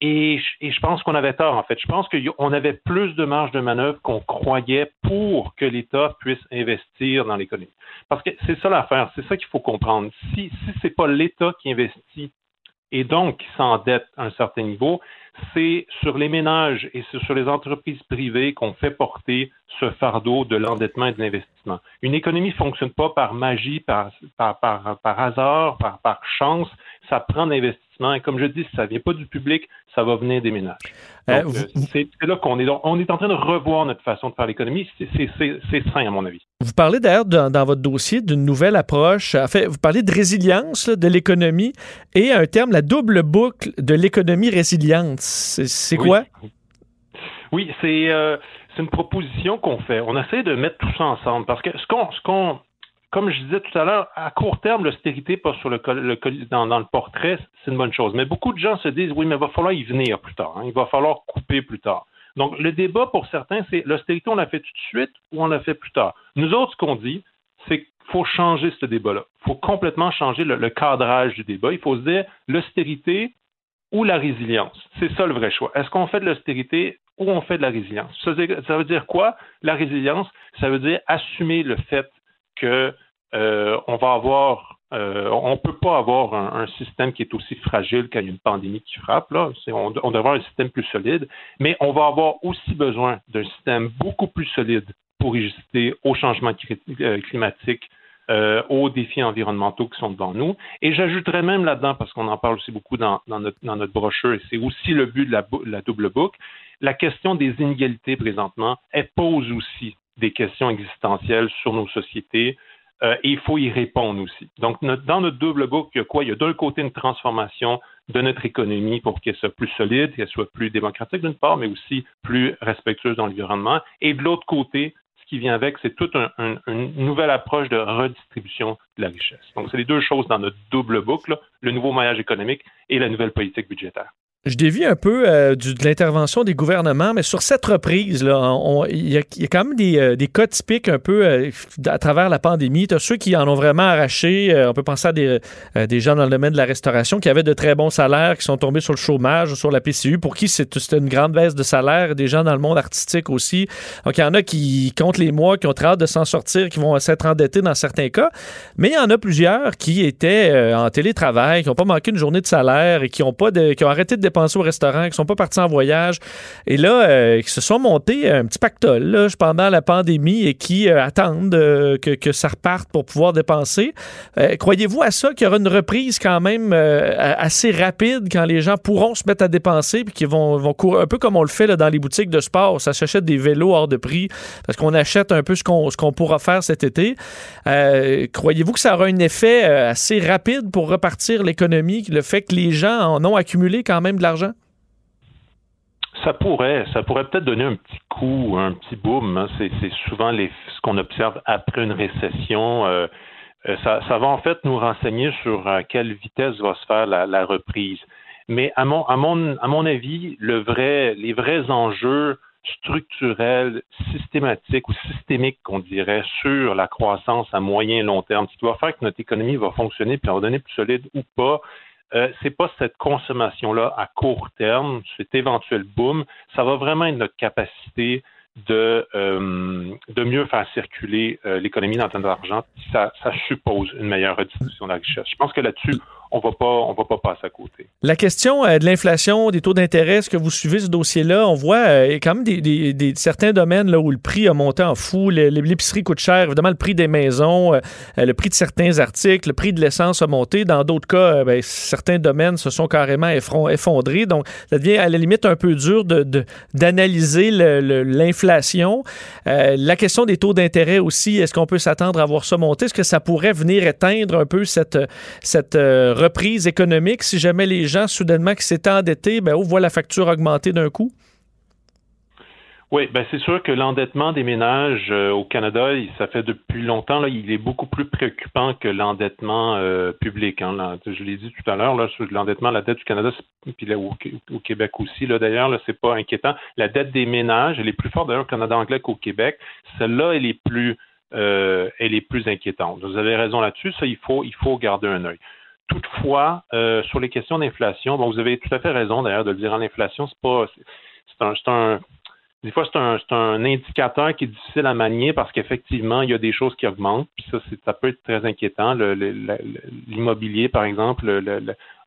Et, je pense qu'on avait tort, en fait. Je pense qu'on avait plus de marge de manœuvre qu'on croyait pour que l'État puisse investir dans l'économie. Parce que c'est ça l'affaire, c'est ça qu'il faut comprendre. Si, si ce n'est pas l'État qui investit et donc qui s'endette à un certain niveau, c'est sur les ménages et sur les entreprises privées qu'on fait porter ce fardeau de l'endettement et de l'investissement. Une économie ne fonctionne pas par magie, par, hasard, par, par chance. Ça prend l'investissement. Et comme je dis, si ça ne vient pas du public, ça va venir des ménages. Euh, euh, c'est là qu'on est. On est en train de revoir notre façon de faire l'économie. C'est sain, à mon avis. Vous parlez d'ailleurs dans, votre dossier d'une nouvelle approche. En fait, vous parlez de résilience de l'économie et un terme, la double boucle de l'économie résiliente. C'est quoi? Oui, euh, c'est une proposition qu'on fait. On essaie de mettre tout ça ensemble parce que ce qu'on, ce qu'on comme je disais tout à l'heure, à court terme, l'austérité sur le, dans, le portrait, c'est une bonne chose. Mais beaucoup de gens se disent oui, mais il va falloir y venir plus tard. Hein. il va falloir couper plus tard. Donc, le débat pour certains, c'est l'austérité, on l'a fait tout de suite ou on l'a fait plus tard? Nous autres, ce qu'on dit, c'est qu'il faut changer ce débat-là. Il faut complètement changer le, cadrage du débat. Il faut se dire l'austérité ou la résilience. C'est ça le vrai choix. Est-ce qu'on fait de l'austérité ou on fait de la résilience? Ça veut dire quoi? La résilience, ça veut dire assumer le fait que euh, on va avoir, euh, peut pas avoir un, système qui est aussi fragile quand il y a une pandémie qui frappe. On, on devrait avoir un système plus solide, mais on va avoir aussi besoin d'un système beaucoup plus solide pour résister aux changements euh, climatiques, aux défis environnementaux qui sont devant nous. Et j'ajouterais même là-dedans, parce qu'on en parle aussi beaucoup dans, notre, dans notre, brochure, et c'est aussi le but de la, la double boucle, la question des inégalités présentement, elle pose aussi des questions existentielles sur nos sociétés. Euh, et il faut y répondre aussi. Donc, dans notre double boucle, il y a quoi? Il y a d'un côté une transformation de notre économie pour qu'elle soit plus solide, qu'elle soit plus démocratique d'une part, mais aussi plus respectueuse dans l'environnement. Et de l'autre côté, ce qui vient avec, c'est toute une nouvelle approche de redistribution de la richesse. Donc, c'est les deux choses dans notre double boucle, le nouveau maillage économique et la nouvelle politique budgétaire. Je dévie un peu euh, de l'intervention des gouvernements, mais sur cette reprise, il y, a quand même des, euh, cas typiques un peu euh, à travers la pandémie. Tu as ceux qui en ont vraiment arraché. on peut penser à des, des, gens dans le domaine de la restauration qui avaient de très bons salaires, qui sont tombés sur le chômage ou sur la PCU, pour qui c'est une grande baisse de salaire. Des gens dans le monde artistique aussi. Donc, il y en a qui comptent les mois, qui ont très hâte de s'en sortir, qui vont s'être endettés dans certains cas. Mais il y en a plusieurs qui étaient en télétravail, qui n'ont pas manqué une journée de salaire et qui ont, pas qui ont arrêté de dépenser au restaurant, qui sont pas partis en voyage. Et là, euh, qui se sont montés un petit pactole pendant la pandémie et qui euh, attendent euh, que, ça reparte pour pouvoir dépenser. Croyez-vous à ça qu'il y aura une reprise quand même assez rapide quand les gens pourront se mettre à dépenser puis qu'ils vont, vont courir un peu comme on le fait dans les boutiques de sport. Ça s'achète des vélos hors de prix parce qu'on achète un peu ce qu'on pourra faire cet été. croyez-vous que ça aura un effet assez rapide pour repartir l'économie, le fait que les gens en ont accumulé quand même de l'argent? Ça pourrait, ça pourrait peut-être donner un petit coup, un petit boom. Hein. C'est, souvent ce qu'on observe après une récession. Euh, euh, ça, va en fait nous renseigner sur à quelle vitesse va se faire la, reprise. Mais à mon, avis, les vrais enjeux structurels, systématiques ou systémiques, qu'on dirait, sur la croissance à moyen et long terme, ce qui va faire que notre économie va fonctionner puis va donner plus solide ou pas, euh, c'est pas cette consommation-là à court terme, cet éventuel boom, ça va vraiment être notre capacité de, euh, de mieux faire circuler euh, l'économie dans le d'argent. Ça, ça suppose une meilleure redistribution de la richesse. Je pense que là-dessus, on va pas, on va pas passer à côté. La question euh, de l'inflation, des taux d'intérêt, est-ce que vous suivez ce dossier-là? On voit euh, quand même des, certains domaines là, où le prix a monté en fou. L'épicerie coûte cher, évidemment, le prix des maisons, euh, le prix de certains articles, le prix de l'essence a monté. Dans d'autres cas, ben, certains domaines se sont carrément effondrés. Donc, ça devient à la limite un peu dur d'analyser l'inflation. la question des taux d'intérêt aussi, est-ce qu'on peut s'attendre à voir ça monter? Est-ce que ça pourrait venir éteindre un peu cette, cette reprise économique si jamais les gens, soudainement, qui s'étaient endettés, ben, voient la facture augmenter d'un coup? Oui, ben c'est sûr que l'endettement des ménages euh, au Canada, ça fait depuis longtemps, là, il est beaucoup plus préoccupant que l'endettement euh, public. Hein, je l'ai dit tout à l'heure, là, l'endettement, la dette du Canada, puis là, au, Québec aussi, d'ailleurs, là, c'est pas inquiétant. La dette des ménages, elle est plus forte d'ailleurs au Canada anglais qu'au Québec. Celle-là, elle est plus euh, elle est plus inquiétante. Vous avez raison là-dessus, ça, il faut, il faut garder un œil. Toutefois, euh, sur les questions d'inflation, bon, vous avez tout à fait raison d'ailleurs de le dire. En inflation, c'est pas, c'est un, un, des fois c'est un, un indicateur qui est difficile à manier parce qu'effectivement il y a des choses qui augmentent. Puis ça, ça peut être très inquiétant. L'immobilier, par exemple,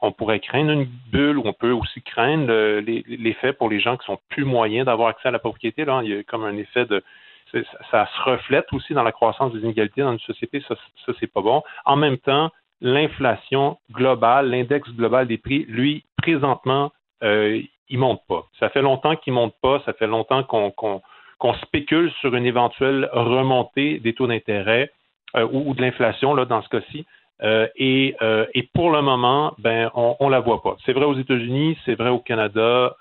on pourrait craindre une bulle ou on peut aussi craindre l'effet pour les gens qui sont plus moyens d'avoir accès à la propriété. Là, il y a comme un effet de ça, se reflète aussi dans la croissance des inégalités dans une société. Ça, ça c'est pas bon. En même temps l'inflation globale, l'index global des prix, lui, présentement, euh, il monte pas. Ça fait longtemps qu'il monte pas. Ça fait longtemps qu'on spécule sur une éventuelle remontée des taux d'intérêt euh, ou, de l'inflation là dans ce cas-ci. Euh, et, euh, et, pour le moment, ben on, on la voit pas. C'est vrai aux États-Unis, c'est vrai au Canada.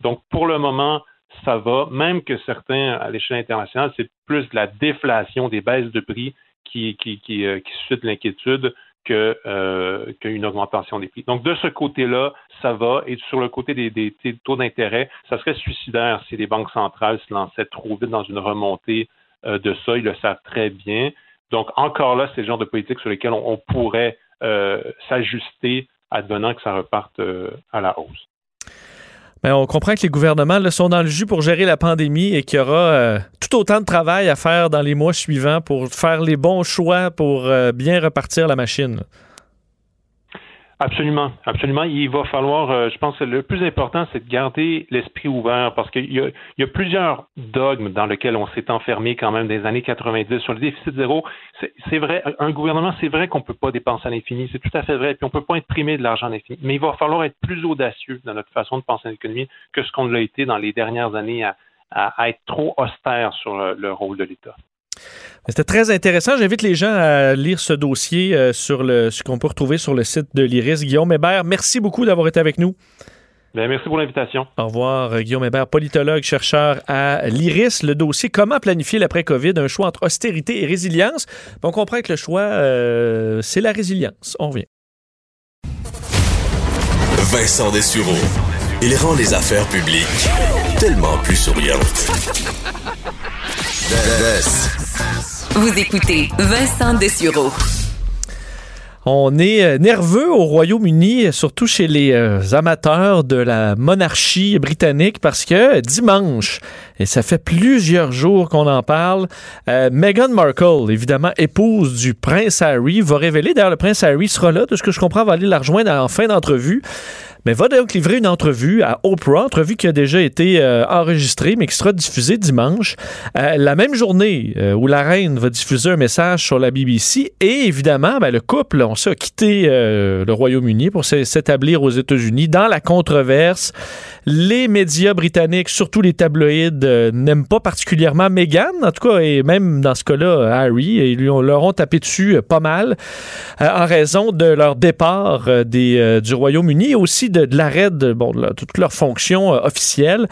donc pour le moment, ça va. Même que certains à l'échelle internationale, c'est plus de la déflation des baisses de prix qui qui qui, qui suscite l'inquiétude euh, qu'une augmentation des prix. Donc, de ce côté-là, ça va. Et sur le côté des, taux d'intérêt, ça serait suicidaire si les banques centrales se lançaient trop vite dans une remontée euh, de ça. Ils le savent très bien. Donc, encore là, c'est le genre de politique sur lesquelles on, pourrait euh, s'ajuster advenant que ça reparte à la hausse. Ben, on comprend que les gouvernements sont dans le jus pour gérer la pandémie et qu'il y aura euh, tout autant de travail à faire dans les mois suivants pour faire les bons choix pour euh, bien repartir la machine. Absolument, absolument. Il va falloir, euh, je pense que le plus important, c'est de garder l'esprit ouvert parce qu'il y, a plusieurs dogmes dans lesquels on s'est enfermé quand même des années 90 sur le déficit zéro. C'est vrai, un gouvernement, c'est vrai qu'on peut pas dépenser à l'infini, c'est tout à fait vrai, puis on peut pas imprimer de l'argent à l'infini, mais il va falloir être plus audacieux dans notre façon de penser à l'économie que ce qu'on l'a été dans les dernières années à, être trop austère sur le rôle de l'État. C'était très intéressant. J'invite les gens à lire ce dossier euh, sur le, ce qu'on peut retrouver sur le site de l'IRIS. Guillaume Hébert, merci beaucoup d'avoir été avec nous. Bien, merci pour l'invitation. Au revoir, euh, Guillaume Hébert, politologue, chercheur à l'IRIS. Le dossier Comment planifier l'après-COVID, un choix entre austérité et résilience. On comprend que le choix, euh, c'est la résilience. On revient. Vincent Dessureau. Il rend les affaires publiques tellement plus souriantes. Vous écoutez Vincent Dessureau. On est euh, nerveux au Royaume-Uni, surtout chez les euh, amateurs de la monarchie britannique, parce que dimanche, et ça fait plusieurs jours qu'on en parle, euh, Meghan Markle, évidemment épouse du prince Harry, va révéler, d'ailleurs le prince Harry sera là, de ce que je comprends, va aller la rejoindre en fin d'entrevue mais va donc livrer une entrevue à Oprah, entrevue qui a déjà été euh, enregistrée, mais qui sera diffusée dimanche. Euh, la même journée euh, où la reine va diffuser un message sur la BBC. Et évidemment, ben, le couple, on s'est quitté le Royaume-Uni pour s'établir aux États-Unis dans la controverse. Les médias britanniques, surtout les tabloïds, n'aiment pas particulièrement Meghan, en tout cas, et même dans ce cas-là, Harry, et lui, leur ont tapé dessus pas mal en raison de leur départ du Royaume-Uni, aussi de, l'arrêt de, bon, toutes leurs fonctions euh, officielles.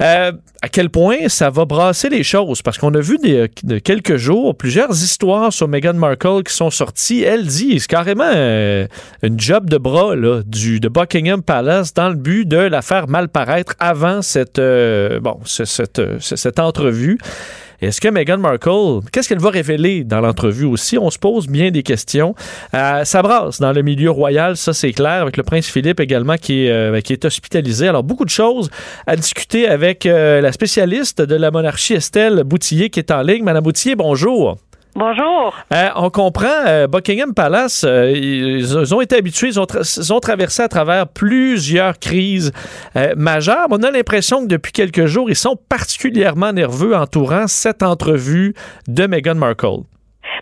Euh, à quel point ça va brasser les choses? Parce qu'on a vu de quelques jours plusieurs histoires sur Meghan Markle qui sont sorties. Elle dit c'est carrément euh, une job de bras là, du, de Buckingham Palace dans le but de la faire mal paraître avant cette, bon, cette, cette entrevue. Est-ce que Meghan Markle, qu'est-ce qu'elle va révéler dans l'entrevue aussi? On se pose bien des questions. Euh, ça brasse dans le milieu royal, ça c'est clair, avec le prince Philippe également qui est, euh, qui est hospitalisé. Alors, beaucoup de choses à discuter avec euh, la spécialiste de la monarchie, Estelle Boutillier, qui est en ligne. Madame Boutillier, bonjour. Bonjour. Euh, on comprend, euh, Buckingham Palace, euh, ils, ont été habitués, ils ont, traversé à travers plusieurs crises majeures. On a l'impression que depuis quelques jours, ils sont particulièrement nerveux entourant cette entrevue de Meghan Markle.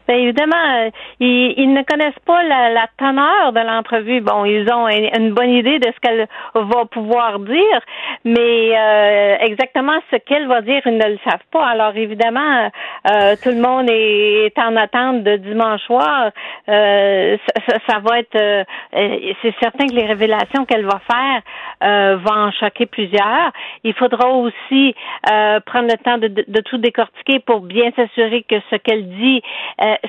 Bien évidemment, euh, ils, ne connaissent pas la, teneur de l'entrevue. Bon, ils ont une, bonne idée de ce qu'elle va pouvoir dire, mais euh, exactement ce qu'elle va dire, ils ne le savent pas. Alors évidemment, euh, tout le monde est, en attente de dimanche soir. Ça, va être, c'est certain que les révélations qu'elle va faire vont en choquer plusieurs. Il faudra aussi prendre le temps de, de, tout décortiquer pour bien s'assurer que ce qu'elle dit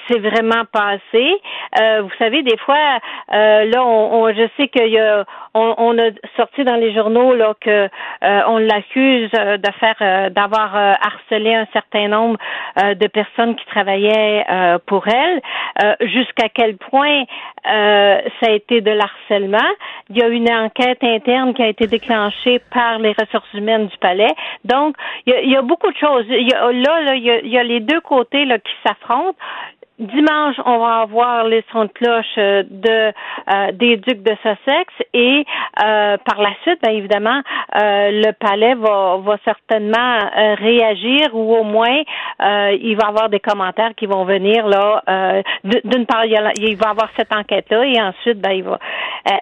c'est vraiment passé. Euh, vous savez, des fois, euh, là, on, je sais qu'il y a, on, a sorti dans les journaux là que euh, on l'accuse de faire, d'avoir harcelé un certain nombre de personnes qui travaillaient pour elle. Jusqu'à quel point ça a été de l'harcèlement Il y a une enquête interne qui a été déclenchée par les ressources humaines du palais. Donc, il y a, beaucoup de choses. Il y a, là, là, il y a, il y a les deux côtés là qui s'affrontent. Dimanche, on va avoir les sons de cloche euh, de euh, des ducs de Sussex et euh, par la suite, bien évidemment, le palais va, va certainement réagir ou au moins il va y avoir des commentaires qui vont venir là. D'une part, il, va y avoir cette enquête là et ensuite, ben, il va.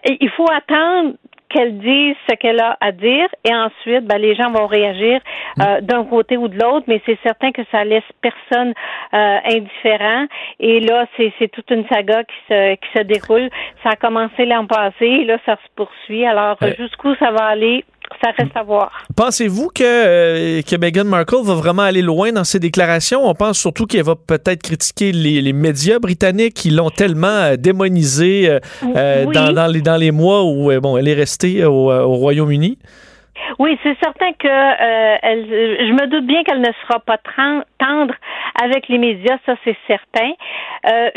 il faut attendre qu'elle dise ce qu'elle a à dire et ensuite ben, les gens vont réagir euh, d'un côté ou de l'autre mais c'est certain que ça laisse personne euh, indifférent. Et là c'est c'est toute une saga qui se qui se déroule. Ça a commencé l'an passé et là ça se poursuit. Alors jusqu'où ça va aller? Ça reste à voir. Pensez-vous que, euh, que Meghan Markle va vraiment aller loin dans ses déclarations? On pense surtout qu'elle va peut-être critiquer les, médias britanniques qui l'ont tellement euh, démonisée euh, dans, les, dans les mois où bon, elle est restée au, Royaume-Uni? Oui, c'est certain que elle, je me doute bien qu'elle ne sera pas tendre avec les médias, ça c'est certain. Euh,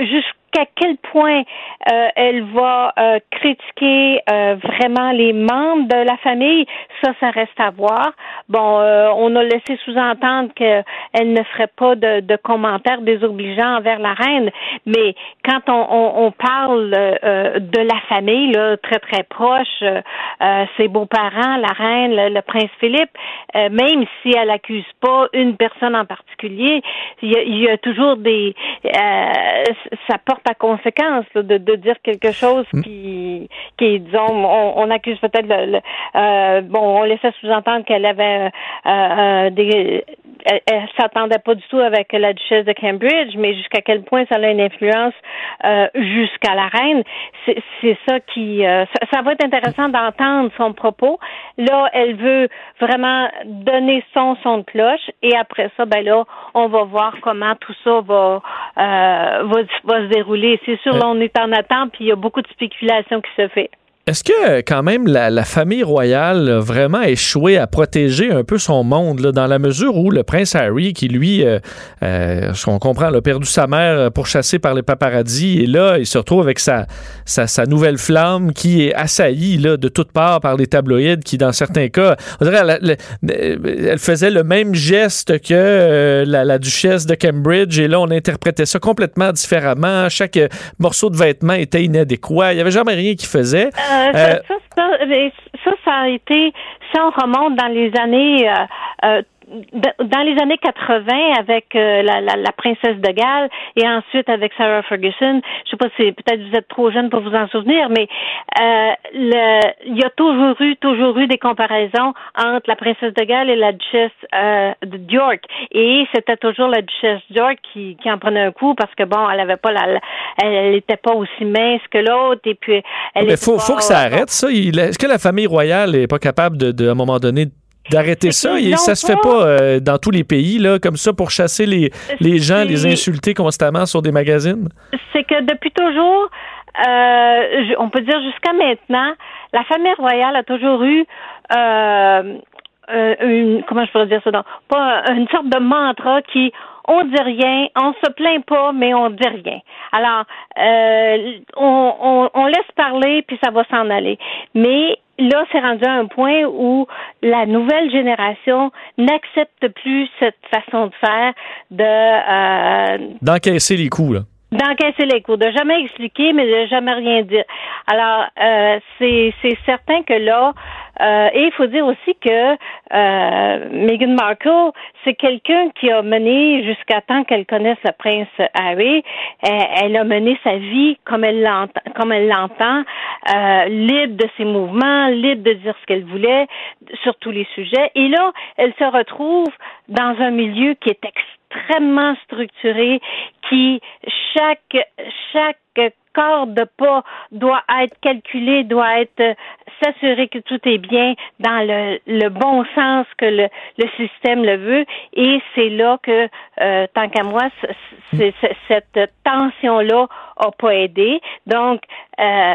qu'à quel point euh, elle va euh, critiquer euh, vraiment les membres de la famille, ça, ça reste à voir. Bon, on a laissé sous-entendre qu'elle ne ferait pas de, de, commentaires désobligeants envers la reine, mais quand on, on, on parle de la famille, là, très très proche, ses beaux-parents, la reine, le, prince Philippe, même si elle accuse pas une personne en particulier, il y a, il y a toujours des, ça porte à conséquence de, de, dire quelque chose mm. qui, qui disons, on, on accuse peut-être le, euh, bon, on laissait sous-entendre qu'elle avait euh, euh, des, elle, elle s'attendait pas du tout avec la duchesse de Cambridge, mais jusqu'à quel point ça a une influence jusqu'à la reine, c'est ça qui, ça, ça, va être intéressant d'entendre son propos. Là, elle veut vraiment donner son son de cloche, et après ça, ben là, on va voir comment tout ça va va, va se dérouler c'est sûr, là, on est en attente, puis il y a beaucoup de spéculation qui se fait. Est-ce que quand même la, famille royale a vraiment échoué à protéger un peu son monde dans la mesure où le prince Harry, qui lui, euh, euh, qu'on comprend, a perdu sa mère pourchassée par les paparazzis et là, il se retrouve avec sa, sa, nouvelle flamme qui est assaillie là, de toutes parts par les tabloïds qui, dans certains cas, on dirait, elle, faisait le même geste que euh, la, duchesse de Cambridge et là, on interprétait ça complètement différemment. Chaque morceau de vêtement était inadéquat. Il n'y avait jamais rien qui faisait. Euh, euh, ça, ça, ça, a été, si on remonte dans les années euh, dans les années 80 avec euh, la, la, la, princesse de Galles et ensuite avec Sarah Ferguson, je sais pas si peut-être vous êtes trop jeune pour vous en souvenir, mais euh, il y a toujours eu toujours eu des comparaisons entre la princesse de Galles et la duchesse euh, de York et c'était toujours la duchesse York qui, qui en prenait un coup parce que bon, elle avait pas la, elle était pas aussi mince que l'autre et puis elle Mais faut faut que ça arrête ça. Est-ce que la famille royale est pas capable de, de à un moment donné d'arrêter ça. Et ça se fait pas euh, dans tous les pays, là, comme ça, pour chasser les, les gens, les insulter constamment sur des magazines? C'est que depuis toujours, euh, on peut dire jusqu'à maintenant, la famille royale a toujours eu euh, une, comment je pourrais dire ça, pas une sorte de mantra qui on dit rien, on se plaint pas, mais on dit rien. Alors, on, on, laisse parler, puis ça va s'en aller. Mais là, c'est rendu à un point où la nouvelle génération n'accepte plus cette façon de faire de euh, d'encaisser les coups. D'encaisser les coups, de jamais expliquer, mais de jamais rien dire. Alors, euh, c'est certain que là, euh, et il faut dire aussi que euh, Meghan Markle, c'est quelqu'un qui a mené jusqu'à temps qu'elle connaisse le prince Harry, elle, a mené sa vie comme elle l'entend, comme elle l'entend, euh, libre de ses mouvements, libre de dire ce qu'elle voulait sur tous les sujets. Et là, elle se retrouve dans un milieu qui est extrêmement structuré, qui chaque chaque corps de pas doit être calculé, doit être euh, s'assurer que tout est bien dans le, le bon sens que le, le système le veut. Et c'est là que, euh, tant qu'à moi, cette tension-là a pas aidé. Donc, euh,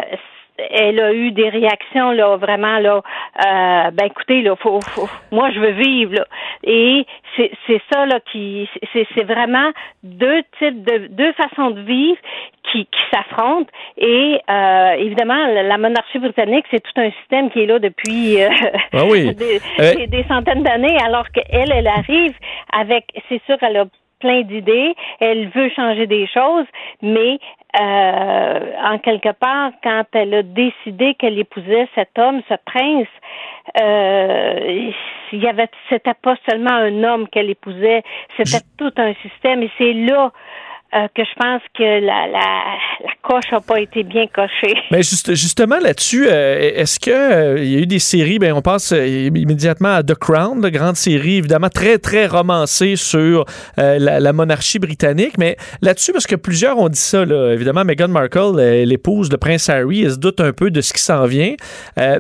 elle a eu des réactions là vraiment là euh, ben écoutez là faut, moi je veux vivre là et c'est c'est ça là qui c'est c'est vraiment deux types de deux façons de vivre qui, qui s'affrontent et euh, évidemment la monarchie britannique c'est tout un système qui est là depuis euh, ah oui. [laughs] des, des, centaines d'années alors qu'elle elle arrive avec c'est sûr elle a plein d'idées, elle veut changer des choses, mais euh, en quelque part, quand elle a décidé qu'elle épousait cet homme, ce prince, euh, il y avait, c'était pas seulement un homme qu'elle épousait, c'était tout un système, et c'est là euh, que je pense que la, la, la coche n'a pas été bien cochée. Mais juste, justement là-dessus, euh, est-ce que euh, il y a eu des séries, ben on passe immédiatement à The Crown, la grande série évidemment très très romancée sur la, monarchie britannique, mais là-dessus parce que plusieurs ont dit ça, là, évidemment Meghan Markle, l'épouse de Prince Harry, elle se doute un peu de ce qui s'en vient,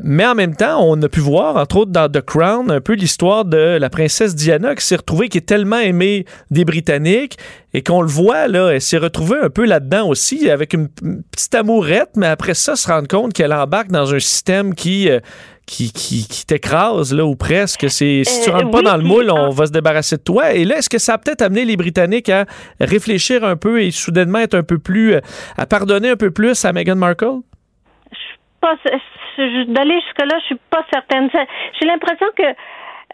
mais en même temps, on a pu voir entre autres dans The Crown un peu l'histoire de la princesse Diana qui s'est retrouvée qui est tellement aimée des Britanniques et qu'on le voit, là, elle s'est retrouvée un peu là-dedans aussi, avec une petite amourette, mais après ça, se rendre compte qu'elle embarque dans un système qui. Euh, qui, qui, t'écrase, là, ou presque. C'est, si tu euh, rentres pas dans le moule, on va se débarrasser de toi. Et là, est-ce que ça a peut-être amené les Britanniques à réfléchir un peu et soudainement être un peu plus, euh, à pardonner un peu plus à Meghan Markle? d'aller jusque-là, je suis pas certaine. J'ai l'impression que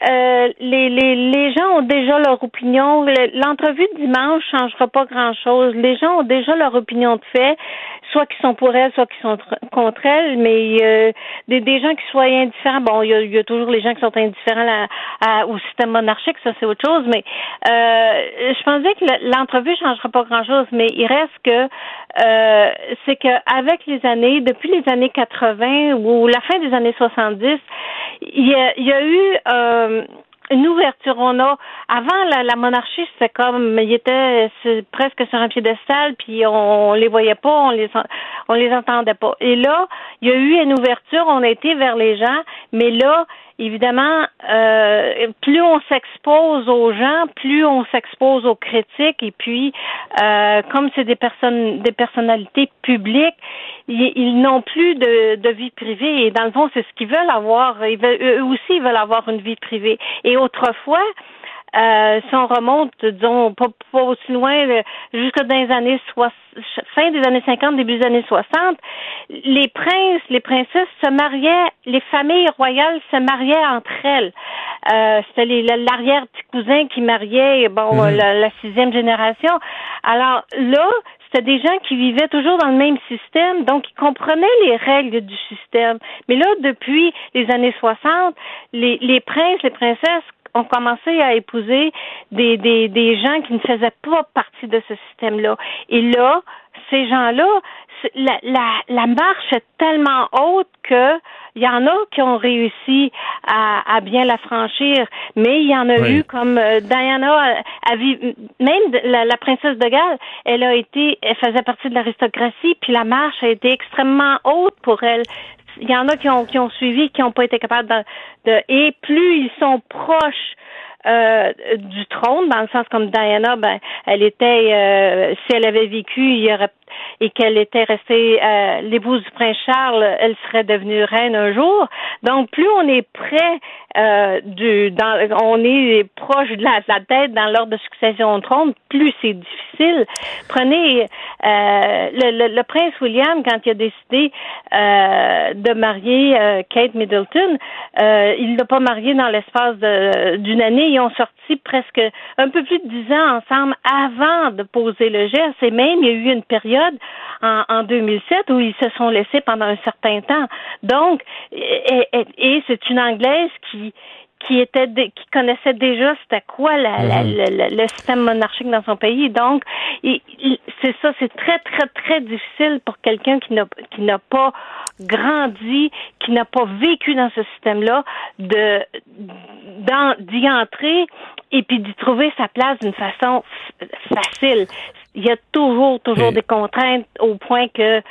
euh, les, les, les gens ont déjà leur opinion. L'entrevue de dimanche changera pas grand-chose. Les gens ont déjà leur opinion de fait, soit qui sont pour elle, soit qui sont contre elle. Mais euh, des, des gens qui soient indifférents, bon, il y a, y a, toujours les gens qui sont indifférents à, au système monarchique, ça c'est autre chose. Mais euh, je pensais que l'entrevue changera pas grand-chose. Mais il reste que euh, c'est que avec les années, depuis les années 80 ou la fin des années 70, il y a, il y a eu euh, une ouverture. On a avant la, la monarchie, c'était comme il était presque sur un piédestal, puis on, les voyait pas, on les on les entendait pas. Et là, il y a eu une ouverture. On a été vers les gens, mais là, évidemment, euh, plus on s'expose aux gens, plus on s'expose aux critiques. Et puis, euh, comme c'est des personnes, des personnalités publiques, ils, n'ont plus de, vie privée. Et dans le fond, c'est ce qu'ils veulent avoir. Eux aussi, ils veulent avoir une vie privée. Et autrefois, euh, si on remonte, disons, pas, pas aussi loin, jusque dans les années fin des années 50, début des années 60, les princes, les princesses se mariaient, les familles royales se mariaient entre elles. Euh, c'était l'arrière petit cousin qui mariait, bon, mhm. la, sixième génération. Alors là, c'était des gens qui vivaient toujours dans le même système, donc ils comprenaient les règles du système. Mais là, depuis les années 60, les, les princes, les princesses ont commencé à épouser des, des, des gens qui ne faisaient pas partie de ce système-là. Et là, ces gens-là, la, la, la marche est tellement haute que il y en a qui ont réussi à, à bien la franchir, mais il y en a eu comme euh, Diana, a, même la, la, princesse de Galles, elle a été, elle faisait partie de l'aristocratie, puis la marche a été extrêmement haute pour elle il y en a qui ont, qui ont suivi, qui n'ont pas été capables de, de, Et plus ils sont proches euh, du trône, dans le sens comme Diana, ben, elle était, euh, si elle avait vécu, il y aurait et qu'elle était restée euh, l'épouse du prince Charles, elle serait devenue reine un jour. Donc, plus on est près euh, du, dans, on est proche de la, tête dans l'ordre de succession au trône, plus c'est difficile. Prenez euh, le, le, prince William quand il a décidé euh, de marier euh, Kate Middleton, il l'a pas marié dans l'espace d'une année. Ils ont sorti presque un peu plus de dix ans ensemble avant de poser le geste. Et même il y a eu une période en, en 2007 où ils se sont laissés pendant un certain temps. Donc, et, et, c'est une Anglaise qui qui était qui connaissait déjà c'était quoi la, mhm. le système monarchique dans son pays. Donc, c'est ça, c'est très très très difficile pour quelqu'un qui n'a qui n'a pas grandi, qui n'a pas vécu dans ce système-là, de d'y entrer et puis d'y trouver sa place d'une façon facile il y a toujours, toujours des contraintes au point que euh,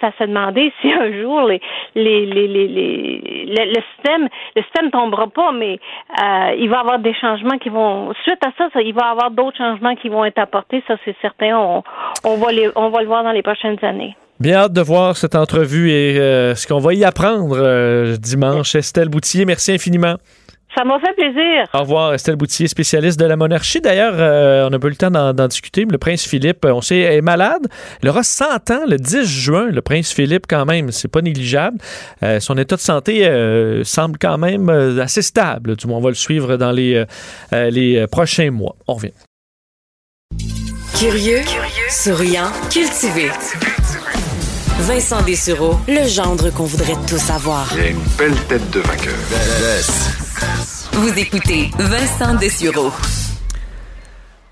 ça se demander [laughs] si un jour les, les, les, les, les le, système, le système tombera pas, mais euh, il va y avoir des changements qui vont suite à ça, ça il va y avoir d'autres changements qui vont être apportés, ça c'est certain. On, on va les, on va le voir dans les prochaines années. Bien hâte de voir cette entrevue et euh, ce qu'on va y apprendre euh, dimanche. Estelle Boutier, merci infiniment. Ça m'a fait plaisir. Au revoir, Estelle Boutier, spécialiste de la monarchie. D'ailleurs, euh, on n'a pas eu le temps d'en discuter, mais le prince Philippe, on sait, est malade. Il aura 100 ans le 10 juin, le prince Philippe, quand même. C'est pas négligeable. Euh, son état de santé euh, semble quand même assez stable. Du moins, on va le suivre dans les, les prochains mois. On revient. Curieux, Curieux souriant, cultivé. Vincent Dessureau, le gendre qu'on voudrait tous savoir. Il a une belle tête de vainqueur. Vous écoutez Vincent Dessureau.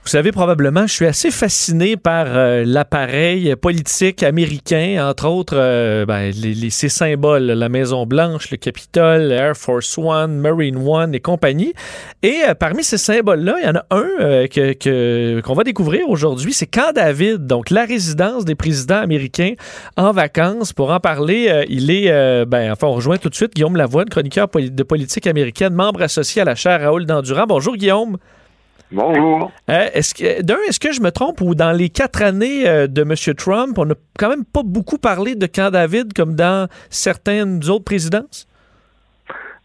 Vous savez probablement, je suis assez fasciné par euh, l'appareil politique américain, entre autres euh, ben, les, ces symboles, la Maison Blanche, le Capitole, Air Force One, Marine One et compagnie. Et euh, parmi ces symboles-là, il y en a un que, qu'on va découvrir aujourd'hui, c'est Camp David, donc la résidence des présidents américains en vacances. Pour en parler, il est, ben, enfin, on rejoint tout de suite Guillaume Lavoine, chroniqueur de politique américaine, membre associé à la chaire Raoul Dandurand. Bonjour Guillaume. Bonjour. Euh, est-ce que, d'un, est-ce que je me trompe ou dans les quatre années euh, de M. Trump, on n'a quand même pas beaucoup parlé de Camp David comme dans certaines autres présidences?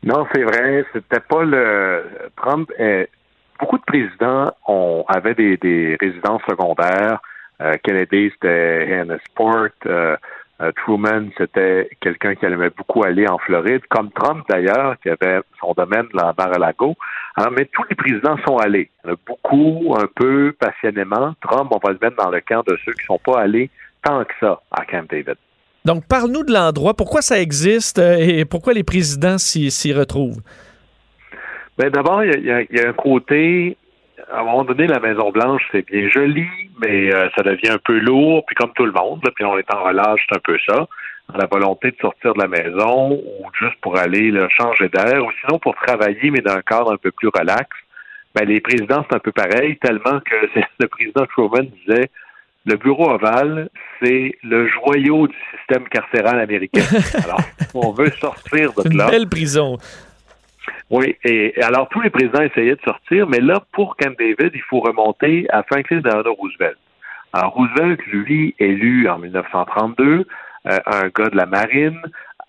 Non, c'est vrai. C'était pas le. Trump. beaucoup de présidents ont, avaient des, résidences secondaires. Euh, Kennedy, c'était Sport. Euh, Truman, c'était quelqu'un qui aimait beaucoup aller en Floride, comme Trump d'ailleurs, qui avait son domaine dans Mar-a-Lago. Alors, mais tous les présidents sont allés. Il y en a beaucoup, un peu passionnément. Trump, on va le mettre dans le camp de ceux qui ne sont pas allés tant que ça à Camp David. Donc, parle-nous de l'endroit, pourquoi ça existe euh, et pourquoi les présidents s'y retrouvent? Bien, d'abord, il y, a un côté à un moment donné, la Maison Blanche, c'est bien joli, mais euh, ça devient un peu lourd, puis comme tout le monde, puis on est en relâche, c'est un peu ça. La volonté de sortir de la maison ou juste pour aller changer d'air, ou sinon pour travailler, mais dans un cadre un peu plus relax. Ben, les présidents, c'est un peu pareil, tellement que [laughs] le président Truman disait le bureau ovale, c'est le joyau du système carcéral américain. [laughs] Alors, on veut sortir de là. Une belle prison. Oui, et alors tous les présidents essayaient de sortir, mais là, pour Camp David, il faut remonter à Franklin Delano Roosevelt. Alors, Roosevelt, lui, élu en 1932, euh, un gars de la marine,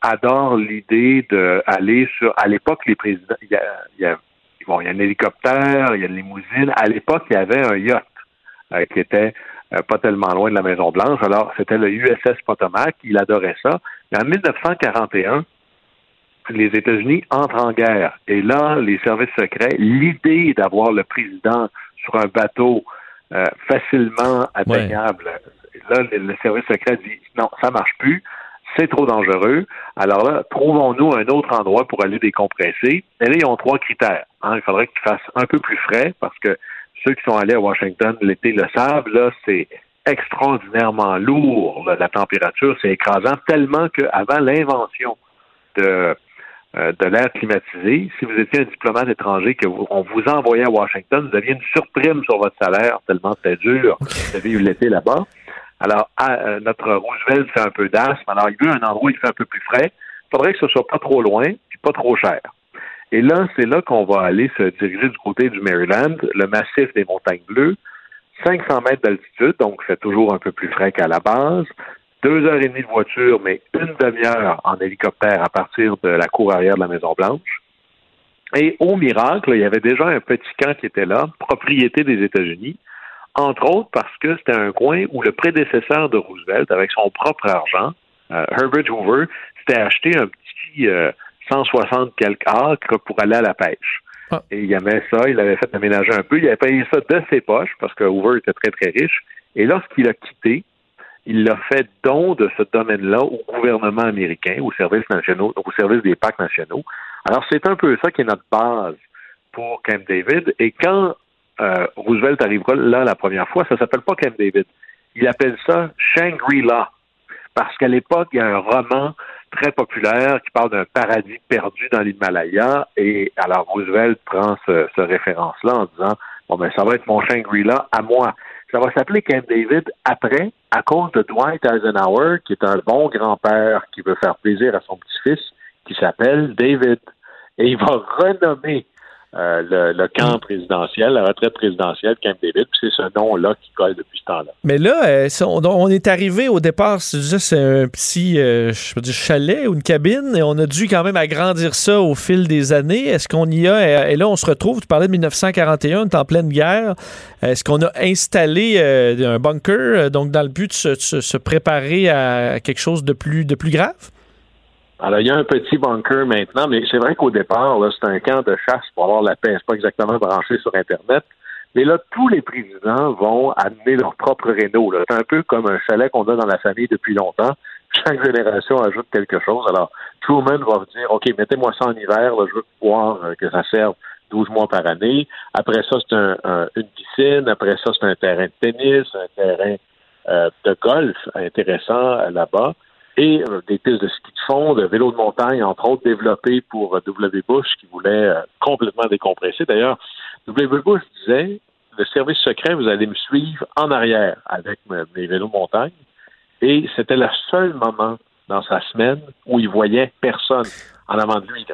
adore l'idée d'aller sur. À l'époque, les présidents. Il y, a, y a, bon, il y a un hélicoptère, il y a une limousine. À l'époque, il y avait un yacht euh, qui était euh, pas tellement loin de la Maison-Blanche. Alors, c'était le USS Potomac. Il adorait ça. Mais en 1941, les États-Unis entrent en guerre. Et là, les services secrets, l'idée d'avoir le président sur un bateau euh, facilement atteignable, là, le, le, service secret dit non, ça marche plus c'est trop dangereux. Alors là, trouvons-nous un autre endroit pour aller décompresser. Et là, ils ont trois critères. Hein. Il faudrait qu'il fasse un peu plus frais parce que ceux qui sont allés à Washington l'été le savent, là, c'est extraordinairement lourd, la température, c'est écrasant, tellement qu'avant l'invention de, de l'air climatisé, si vous étiez un diplomate étranger, que vous, on vous envoyait à Washington, vous aviez une surprime sur votre salaire, tellement c'était dur de vivre l'été là-bas. Alors, euh, notre Roosevelt fait un peu d'asthme. Alors, il veut un endroit où il fait un peu plus frais. Il faudrait que ce soit pas trop loin, puis pas trop cher. Et là, c'est là qu'on va aller se diriger du côté du Maryland, le massif des montagnes bleues, 500 mètres d'altitude, donc c'est toujours un peu plus frais qu'à la base. Deux heures et demie de voiture, mais une demi-heure en hélicoptère à partir de la cour arrière de la Maison Blanche. Et au miracle, il y avait déjà un petit camp qui était là, propriété des États-Unis, entre autres parce que c'était un coin où le prédécesseur de Roosevelt, avec son propre argent, euh, Herbert Hoover, s'était acheté un petit 160 euh, quelques acres pour aller à la pêche. Ah. Et il aimait ça, il avait fait aménager un peu, il avait payé ça de ses poches parce que Hoover était très, très riche. Et lorsqu'il a quitté, il a fait don de ce domaine-là au gouvernement américain, aux services nationaux, au service des parcs nationaux. Alors, c'est un peu ça qui est notre base pour Camp David. Et quand euh, Roosevelt arrivera là la première fois, ça s'appelle pas Camp David. Il appelle ça Shangri-La. Parce qu'à l'époque, il y a un roman très populaire qui parle d'un paradis perdu dans l'Himalaya. Et alors Roosevelt prend ce, ce référence-là en disant Bon ben ça va être mon Shangri-La à moi. Ça va s'appeler Camp David après, à cause de Dwight Eisenhower, qui est un bon grand-père qui veut faire plaisir à son petit-fils, qui s'appelle David. Et il va renommer euh, le, camp présidentiel, la retraite présidentielle, Camp David, c'est ce nom-là qui colle depuis ce temps-là. Mais là, euh, on, est arrivé au départ, c'est un petit euh, chalet ou une cabine, et on a dû quand même agrandir ça au fil des années. Est-ce qu'on y a, et là, on se retrouve, tu parlais de 1941, on est en pleine guerre. Est-ce qu'on a installé un bunker, donc dans le but de se, se préparer à quelque chose de plus, de plus grave? Alors, il y a un petit bunker maintenant, mais c'est vrai qu'au départ, c'est un camp de chasse pour avoir la paix. C'est pas exactement branché sur Internet. Mais là, tous les présidents vont amener leur propre réno. C'est un peu comme un chalet qu'on a dans la famille depuis longtemps. Chaque génération ajoute quelque chose. Alors, Truman va dire, OK, mettez-moi ça en hiver, je veux pouvoir euh, que ça serve 12 mois par année. Après ça, c'est une piscine. Après ça, c'est un terrain de tennis, un terrain euh, de golf intéressant euh, là-bas et euh, des pistes de ski de fond, de vélo de montagne, entre autres, développées pour euh, W. Bush, qui voulait euh, complètement décompresser. D'ailleurs, W. Bush disait, le service secret, vous allez me suivre en arrière avec mes vélos de montagne. Et c'était le seul moment dans sa semaine où il voyait personne en avant de lui.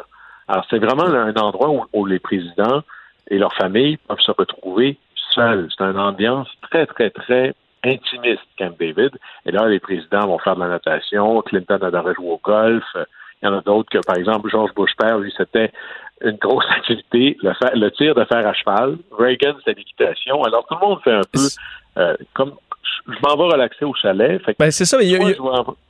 Alors, c'est vraiment un endroit où, où, les présidents et leurs familles peuvent se retrouver seuls. C'est une ambiance très, très, très intimiste, Camp David. Et là, les présidents vont faire de la natation. Clinton adorait jouer au golf. Il y en a d'autres que, par exemple, George Bush père, lui, c'était une grosse [laughs] activité, le, le tir de fer à cheval. Reagan, c'était l'équitation. Alors, tout le monde fait un peu euh, comme je m'en vais relaxer au chalet. Ben, c'est ça. Il y, a,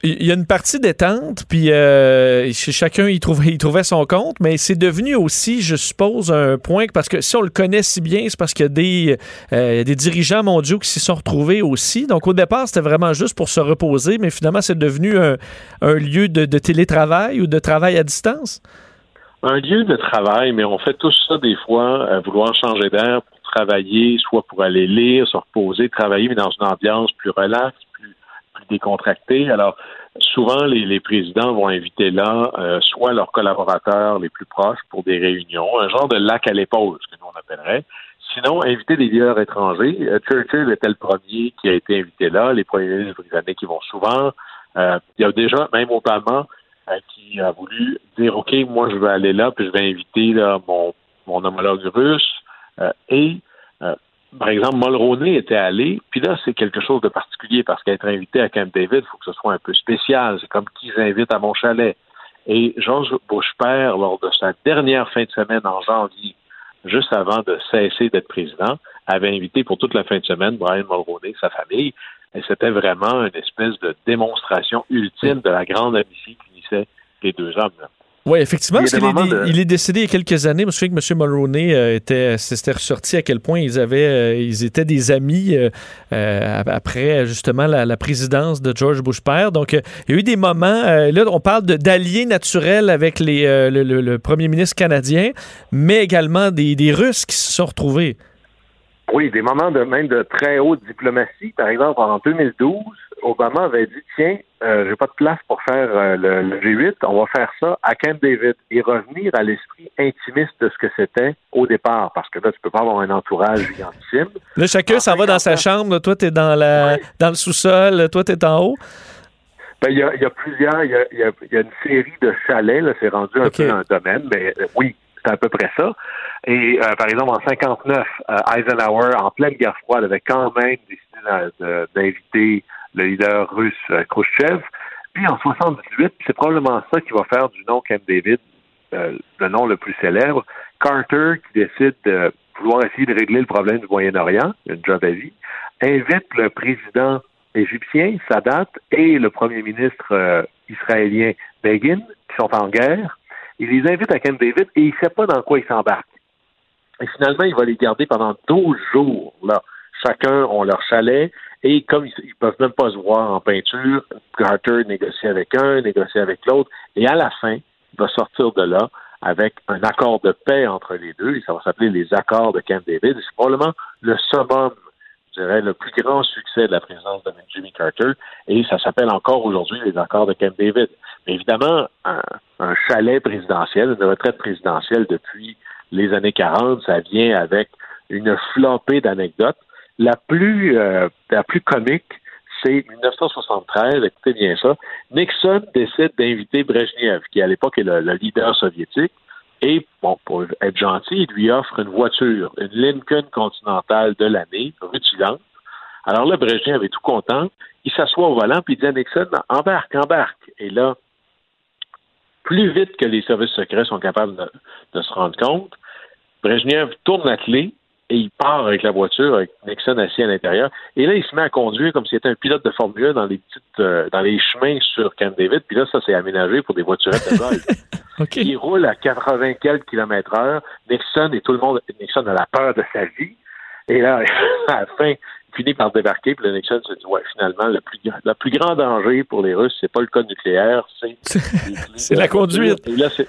y, une partie détente, puis euh, chacun il trouvait, son compte, mais c'est devenu aussi, je suppose, un point parce que si on le connaît si bien, c'est parce qu'il y a des, euh, des dirigeants mondiaux qui s'y sont retrouvés aussi. Donc au départ, c'était vraiment juste pour se reposer, mais finalement, c'est devenu un, un lieu de, de, télétravail ou de travail à distance? Un lieu de travail, mais on fait tout ça des fois, à vouloir changer d'air travailler, soit pour aller lire, se reposer, travailler, mais dans une ambiance plus relaxe, plus, plus décontractée. Alors, souvent, les, les présidents vont inviter là euh, soit leurs collaborateurs les plus proches pour des réunions, un genre de lac à l'épaule, ce que nous on appellerait. Sinon, inviter des leaders étrangers. Euh, Churchill était le premier qui a été invité là. Les premiers ministres britanniques qui vont souvent. Euh, il y a déjà, même Obama, euh, qui a voulu dire OK, moi je vais aller là, puis je vais inviter là, mon, mon homologue russe. Euh, et euh, par exemple, Mulroney était allé, puis là, c'est quelque chose de particulier parce qu'être invité à Camp David, il faut que ce soit un peu spécial. C'est comme qui j'invite à mon chalet. Et George Bush père, lors de sa dernière fin de semaine en janvier, juste avant de cesser d'être président, avait invité pour toute la fin de semaine Brian Mulroney, sa famille, et c'était vraiment une espèce de démonstration ultime de la grande amitié qui unissait les deux hommes. Oui, effectivement, parce qu'il est, il est décédé il y a quelques années. Je me souviens que M. Mulroney euh, était, c'était ressorti à quel point ils avaient, euh, ils étaient des amis euh, euh après justement la, la, présidence de George Bush père. Donc, il y a eu des moments. là, on parle d'alliés naturels avec les, le, le, le, premier ministre canadien, mais également des, des Russes qui se sont retrouvés. Oui, des moments de même de très haute diplomatie. Par exemple, en 2012, Obama avait dit tiens, euh, j'ai pas de place pour faire euh, le, le, G8, on va faire ça à Camp David et revenir à l'esprit intimiste de ce que c'était au départ, parce que là, tu peux pas avoir un entourage gigantissime. [laughs] Là, chacun s'en va dans sa chambre. Toi, tu es dans, la, dans le sous-sol, toi, tu es en haut. Ben, il y, a, y a plusieurs, il y a, y a, une série de chalets, là, c'est rendu un okay. peu un domaine, mais euh, oui, c'est à peu près ça. Et euh, par exemple, en 59, euh, Eisenhower, en pleine guerre froide, avait quand même décidé d'inviter le leader russe euh, Khrushchev. Puis en 78, c'est probablement ça qui va faire du nom Camp David euh, le nom le plus célèbre. Carter, qui décide de vouloir essayer de régler le problème du Moyen-Orient, une job à vie, invite le président égyptien, Sadat, et le premier ministre euh, israélien, Begin, qui sont en guerre. Il les invite à Camp David et il ne sait pas dans quoi il s'embarque. Et finalement, il va les garder pendant 12 jours. Là. Chacun ont leur chalet. Et comme ils, ne peuvent même pas se voir en peinture, Carter négocie avec un, négocie avec l'autre. Et à la fin, il va sortir de là avec un accord de paix entre les deux. Et ça va s'appeler les accords de Camp David. C'est probablement le summum, je dirais, le plus grand succès de la présidence de Jimmy Carter. Et ça s'appelle encore aujourd'hui les accords de Camp David. Mais évidemment, un, un chalet présidentiel, une retraite présidentielle depuis les années 40, ça vient avec une flopée d'anecdotes. La plus, euh, la plus comique, c'est 1973, écoutez bien ça, Nixon décide d'inviter Brezhnev, qui à l'époque est le, le, leader soviétique, et, bon, pour être gentil, il lui offre une voiture, une Lincoln Continental de l'année, rutilante. Alors là, Brezhnev est tout content, il s'assoit au volant, puis il dit à Nixon, embarque, embarque. Et là, plus vite que les services secrets sont capables de, de se rendre compte, Brezhnev tourne la clé et il part avec la voiture, avec Nixon assis à l'intérieur. Et là, il se met à conduire comme s'il était un pilote de Formule 1 dans les petites, euh, dans les chemins sur Camp David. Puis là, ça, c'est aménagé pour des voiturettes de golf. [laughs] okay. Il roule à 80 quelques kilomètres heure. Nixon et tout le monde, Nixon a la peur de sa vie. Et là, [laughs] à la fin, il finit par débarquer. Puis le Nixon se dit, ouais, finalement, le plus, le plus grand danger pour les Russes, c'est pas le cas nucléaire, c'est [laughs] c'est la conduite. Et là, c'est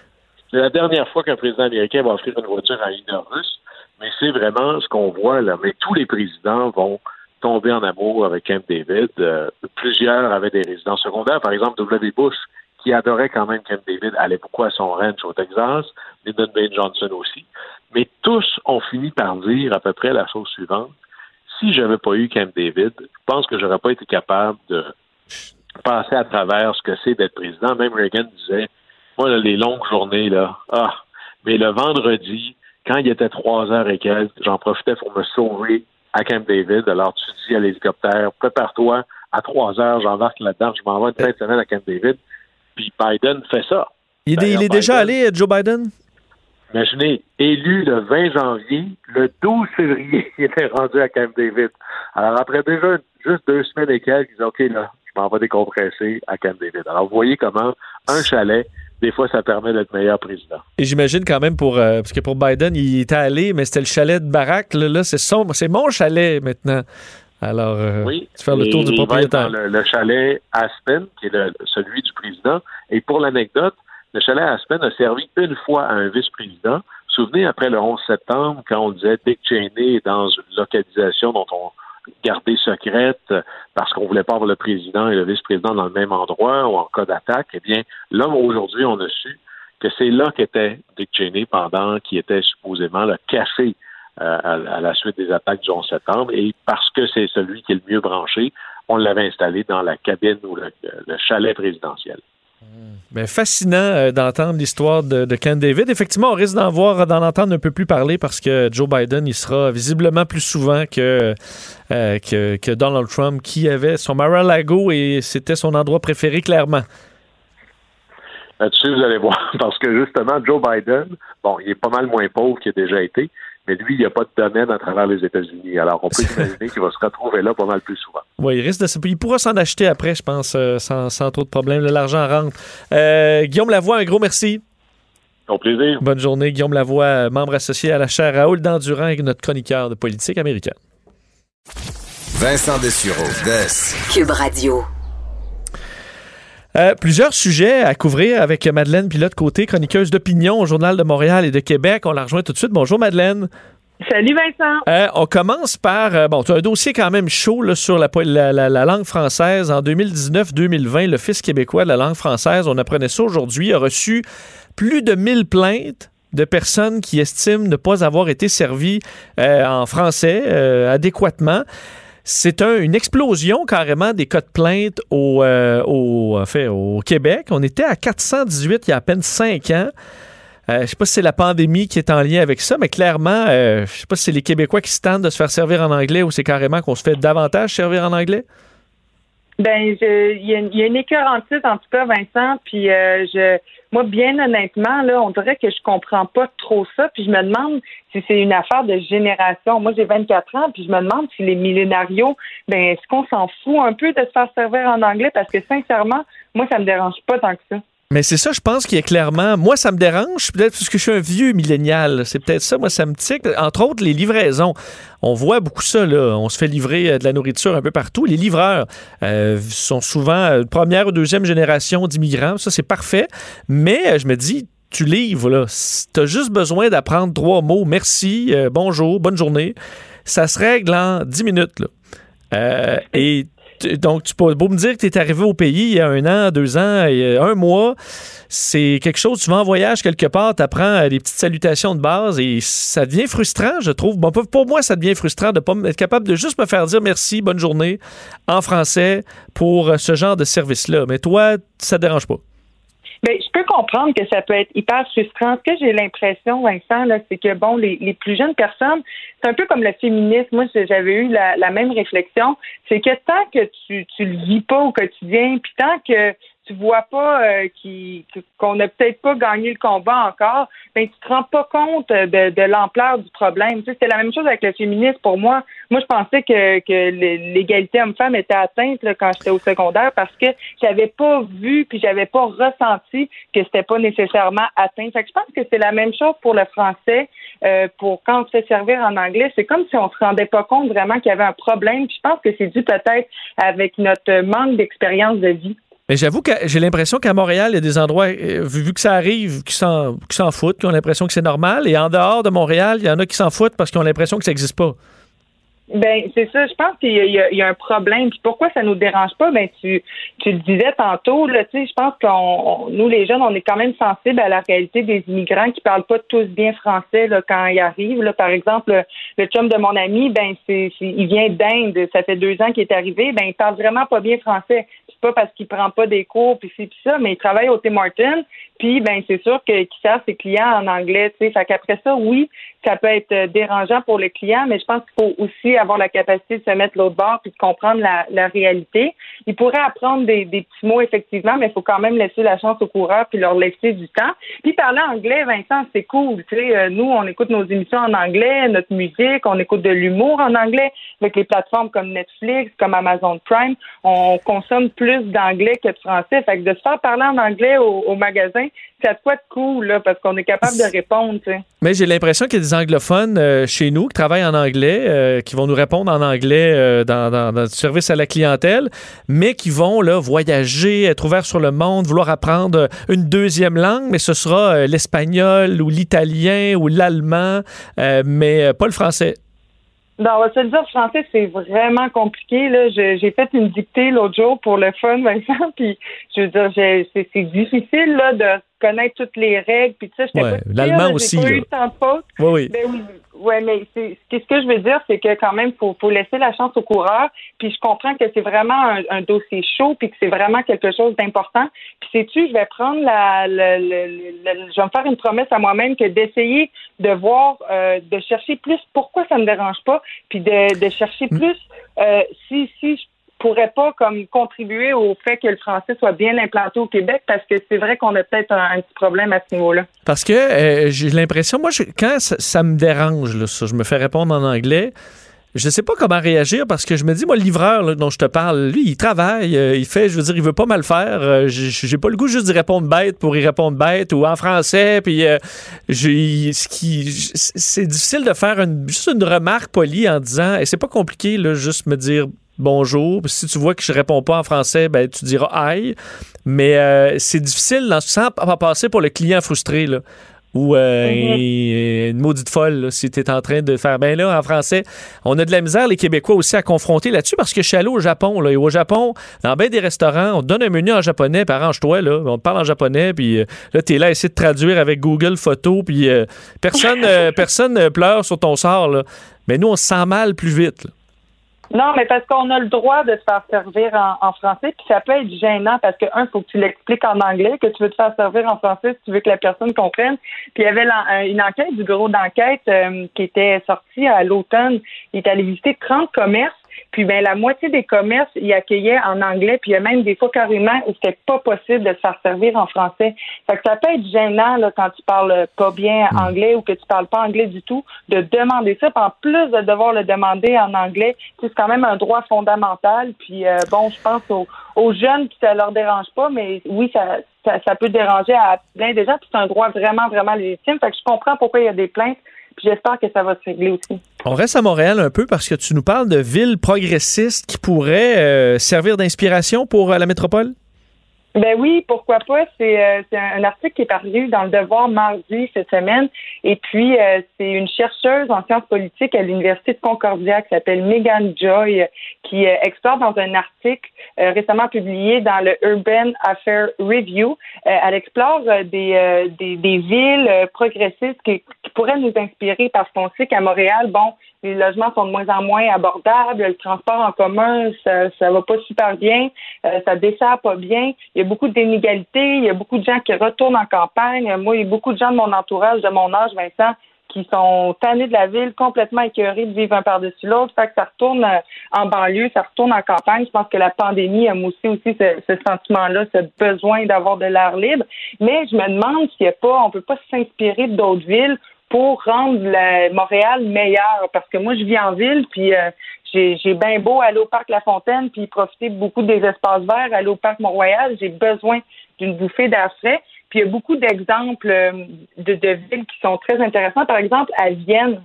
la dernière fois qu'un président américain va offrir une voiture à un leader russe mais c'est vraiment ce qu'on voit là. Mais tous les présidents vont tomber en amour avec Camp David. Euh, plusieurs avaient des résidents secondaires. Par exemple, W. Bush, qui adorait quand même Camp David, allait beaucoup à son ranch au Texas. Lyndon B. Johnson aussi. Mais tous ont fini par dire à peu près la chose suivante. Si j'avais pas eu Camp David, je pense que j'aurais pas été capable de passer à travers ce que c'est d'être président. Même Reagan disait, moi, là, les longues journées, là, ah, mais le vendredi, quand il était trois heures et quelques, j'en profitais pour me sauver à Camp David. Alors, tu dis à l'hélicoptère, prépare-toi, à trois heures, j'embarque là-dedans, je m'en vais une fin de semaine à Camp David. Puis Biden fait ça. Il, il est Biden, déjà allé, Joe Biden? Imaginez, élu le 20 janvier, le 12 février, [laughs] il était rendu à Camp David. Alors, après déjà juste deux semaines et quelques, il dit, OK, là, je m'en vais décompresser à Camp David. Alors, vous voyez comment un chalet des fois, ça permet d'être meilleur président. Et j'imagine quand même pour euh, parce que pour Biden, il était allé, mais c'était le chalet de Barack. Là, là c'est son, c'est mon chalet maintenant. Alors, euh, oui, tu fais le tour du propriétaire. Le, le, chalet Aspen, qui est le, celui du président. Et pour l'anecdote, le chalet Aspen a servi une fois à un vice-président. Souvenez, après le 11 septembre, quand on disait Dick Cheney est dans une localisation dont on gardée secrète parce qu'on voulait pas avoir le président et le vice-président dans le même endroit ou en cas d'attaque, eh bien, là, aujourd'hui, on a su que c'est là qu'était Dick Cheney pendant qu'il était supposément le café euh, à, la suite des attaques du 11 septembre. Et parce que c'est celui qui est le mieux branché, on l'avait installé dans la cabine ou le, le chalet présidentiel. Ben, fascinant euh, d'entendre l'histoire de, de Ken David. Effectivement, on risque d'en voir, d'en entendre un peu plus parler parce que Joe Biden, il sera visiblement plus souvent que, euh, que, que Donald Trump, qui avait son Mar-a-Lago et c'était son endroit préféré, clairement. Là-dessus, vous allez voir, [laughs] parce que justement, Joe Biden, bon, il est pas mal moins pauvre qu'il a déjà été, mais lui, il n'y a pas de domaine à travers les États-Unis. Alors, on peut [laughs] imaginer qu'il va se retrouver là pas mal plus souvent. Oui, il risque de se- Il pourra s'en acheter après, je pense, euh, sans, sans trop de problème. L'argent rentre. Euh, Guillaume Lavoie, un gros merci. Au plaisir. Bonne journée. Guillaume Lavoie, membre associé à la chaire Raoul Dandurand et notre chroniqueur de politique américaine. Vincent Dessureau, Des. Cube Radio. Euh, plusieurs sujets à couvrir avec Madeleine Pilote Côté, chroniqueuse d'opinion au Journal de Montréal et de Québec. On la rejoint tout de suite. Bonjour Madeleine. Salut Vincent. Euh, on commence par, euh, bon, tu as un dossier quand même chaud là, sur la, la- la- la langue française. En 2019-2020, l'Office québécois de la langue française, on apprenait ça aujourd'hui, a reçu plus de 1000 plaintes de personnes qui estiment ne pas avoir été servies euh, en français adéquatement. C'est un- une explosion carrément des cas de plainte au, euh, au, en fait, au Québec. On était à 418 il y a à peine 5 ans. Euh, je sais pas si c'est la pandémie qui est en lien avec ça, mais clairement, euh, je sais pas si c'est les Québécois qui se tentent de se faire servir en anglais ou c'est carrément qu'on se fait davantage servir en anglais. Ben, il y, a une- écœur en tout cas, Vincent. Puis, euh, je, moi, bien honnêtement, là, on dirait que je comprends pas trop ça. Puis, je me demande si c'est une affaire de génération. Moi, j'ai 24 ans, puis je me demande si les millénarios, ben, est-ce qu'on s'en fout un peu de se faire servir en anglais? Parce que, sincèrement, moi, ça me dérange pas tant que ça. Mais c'est ça, je pense qu'il y a clairement. Moi, ça me dérange, peut-être parce que je suis un vieux millénial. C'est peut-être ça, moi, ça me tique. Entre autres, les livraisons. On voit beaucoup ça, là. On se fait livrer euh, de la nourriture un peu partout. Les livreurs euh, sont souvent euh, première ou deuxième génération d'immigrants. Ça, c'est parfait. Mais je me dis, tu livres, là. Tu as juste besoin d'apprendre trois mots. Merci, bonjour, bonne journée. Ça se règle en 10 minutes, là. Et donc, tu peux beau me dire que tu es arrivé au pays il y a un an, deux ans, euh, un mois. C'est quelque chose, tu vas en voyage quelque part, tu apprends des petites salutations de base et ça devient frustrant, je trouve. Bon, pour- moi, ça devient frustrant de pas m- être capable de juste me faire dire merci, bonne journée en français pour euh, ce genre de service-là. Mais toi, ça te dérange pas? Je peux comprendre que ça peut être hyper frustrant. Ce que j'ai l'impression, Vincent, là, c'est que bon, les, les plus jeunes personnes, c'est un peu comme le féminisme. Moi, j'avais eu la, la même réflexion. C'est que tant que tu, tu le vis pas au quotidien, puis tant que tu vois pas euh, qu'on n'a peut-être pas gagné le combat encore, ben tu te rends pas compte de, l'ampleur du problème. C'était la même chose avec le féminisme pour moi. Moi, je pensais que, l'égalité homme-femme était atteinte quand j'étais au secondaire parce que j'avais pas vu puis j'avais pas ressenti que c'était pas nécessairement atteint. Fait que je pense que c'est la même chose pour le français. euh, pour quand on se fait servir en anglais, c'est comme si on se rendait pas compte vraiment qu'il y avait un problème. Puis je pense que c'est dû peut-être avec notre manque d'expérience de vie. Mais j'avoue que j'ai l'impression qu'à Montréal, il y a des endroits, euh, vu, que ça arrive, qui s'en foutent, qui ont l'impression que c'est normal. Et en dehors de Montréal, il y en a qui s'en foutent parce qu'ils ont l'impression que ça n'existe pas. Ben c'est ça. Je pense qu'il y, a- un problème. Puis pourquoi ça nous dérange pas? Ben tu tu le disais tantôt là. Tu sais, je pense qu'on on- nous les jeunes, on est quand même sensibles à la réalité des immigrants qui parlent pas tous bien français quand ils arrivent. Là, par exemple, le, chum de mon ami, ben c'est- il vient d'Inde. Ça fait deux ans qu'il est arrivé. Ben il parle vraiment pas bien français. C'est pas parce qu'il prend pas des cours puis puis ça, mais il travaille au Tim Hortons. Puis ben c'est sûr que qu'il sert ses clients en anglais. Tu sais, fait qu'après ça, oui, ça peut être euh, dérangeant pour le client, mais je pense qu'il faut aussi avoir la capacité de se mettre l'autre bord puis de comprendre la, réalité. Il pourrait apprendre des, des petits mots effectivement, mais il faut quand même laisser la chance aux coureurs puis leur laisser du temps. Puis parler anglais, Vincent, c'est cool. Tu sais, euh, nous, on écoute nos émissions en anglais, notre musique, on écoute de l'humour en anglais avec les plateformes comme Netflix, comme Amazon Prime. On consomme plus d'anglais que de français. Fait que de se faire parler en anglais au, au magasin, ça quoi de cool, là, parce qu'on est capable de répondre, tu sais. Mais j'ai l'impression qu'il y a des anglophones euh, chez nous qui travaillent en anglais, euh, qui vont nous répondre en anglais euh, dans, dans, le service à la clientèle, mais qui vont là, voyager, être ouverts sur le monde, vouloir apprendre une deuxième langue, mais ce sera l'espagnol ou l'italien ou l'allemand, mais pas le français. Non, on va se le dire, français, c'est vraiment compliqué. Là. J'ai fait une dictée l'autre jour pour le fun, Vincent, [laughs] puis je veux dire, c'est difficile là, de connaître toutes les règles, puis ça, j'étais Ouais, pas l'allemand aussi, pas eu tant de fautes. Oui, oui. Ben oui, ouais, mais c'est ce que- je veux dire, c'est que quand même, faut, faut laisser la chance au coureur. Puis je comprends que c'est vraiment un, un dossier chaud, puis que c'est vraiment quelque chose d'important. Puis sais-tu, je vais prendre la, je vais me faire une promesse à moi-même que d'essayer de voir, euh, de chercher plus pourquoi ça me dérange pas, puis de, de chercher plus euh, si si je pourrais pas comme contribuer au fait que le français soit bien implanté au Québec, parce que c'est vrai qu'on a peut-être un, petit problème à ce niveau-là. Parce que euh, j'ai l'impression, moi, je- quand ça, me dérange, là, ça, je me fais répondre en anglais. Je sais pas comment réagir parce que je me dis, moi, le livreur dont je te parle, lui, il travaille, euh, il fait, je veux dire, il veut pas mal faire. Euh, j'ai pas le goût juste d'y répondre bête pour y répondre bête ou en français. Puis, euh, c'est difficile de faire une, juste une remarque polie en disant, et c'est pas compliqué, là, juste me dire bonjour. Si tu vois que je réponds pas en français, ben tu diras aïe. Mais euh, c'est difficile dans, sans pa- passer pour le client frustré là. Ou euh, Mm-hmm. une maudite folle, là, si tu es en train de faire. Ben là, en français, on a de la misère, les Québécois aussi, à confronter là-dessus parce que je suis allé au Japon. Là, et au Japon, dans bien des restaurants, on te donne un menu en japonais, puis arrange-toi, là. On te parle en japonais, puis euh, là, tu es là à essayer de traduire avec Google Photo, puis euh, personne, [laughs] personne pleure sur ton sort, là. Mais nous, on se sent mal plus vite. là. Non, mais parce qu'on a le droit de se faire servir en, en français, puis ça peut être gênant parce que, un, faut que tu l'expliques en anglais, que tu veux te faire servir en français si tu veux que la personne comprenne. Puis il y avait euh, une enquête du bureau d'enquête euh, qui était sortie à l'automne. Il est allé visiter 30 commerces. Puis ben la moitié des commerces y accueillaient en anglais, puis il y a même des fois carrément où c'était pas possible de se faire servir en français. Fait que ça peut être gênant là, quand tu parles pas bien anglais ou que tu parles pas anglais du tout, de demander ça. Puis en plus de devoir le demander en anglais, c'est quand même un droit fondamental. Puis euh, bon, je pense aux, aux jeunes qui ça leur dérange pas, mais oui, ça, ça, ça peut déranger à plein de gens. Puis c'est un droit vraiment, vraiment légitime. Fait que je comprends pourquoi il y a des plaintes. Puis j'espère que ça va se régler aussi. On reste à Montréal un peu parce que tu nous parles de villes progressistes qui pourraient euh, servir d'inspiration pour euh, la métropole? Ben oui, pourquoi pas? C'est euh, un article qui est paru dans le Devoir mardi cette semaine. Et puis, euh, c'est une chercheuse en sciences politiques à l'Université de Concordia qui s'appelle Megan Joy, euh, qui euh, explore dans un article euh, récemment publié dans le Urban Affairs Review. Elle explore des, des, des villes progressistes qui, qui pourraient nous inspirer parce qu'on sait qu'à Montréal, bon, les logements sont de moins en moins abordables, le transport en commun, ça, ça va pas super bien, euh, ça dessert pas bien. Il y a beaucoup d'inégalités, il y a beaucoup de gens qui retournent en campagne. Moi, il y a beaucoup de gens de mon entourage, de mon âge, Vincent, qui sont tannés de la ville, complètement écœurés de vivre un par-dessus l'autre. Fait que ça retourne euh, en banlieue, ça retourne en campagne. Je pense que la pandémie a moussé aussi ce, ce sentiment-là, ce besoin d'avoir de l'air libre. Mais je me demande s'il n'y a pas, on peut pas s'inspirer d'autres villes pour rendre la- Montréal meilleur. Parce que moi, je vis en ville, puis euh, j'ai bien beau aller au parc La Fontaine, puis profiter beaucoup des espaces verts, aller au parc Mont-Royal. J'ai besoin d'une bouffée d'air frais. Puis il y a beaucoup d'exemples euh, de, de villes qui sont très intéressants. Par exemple, à Vienne,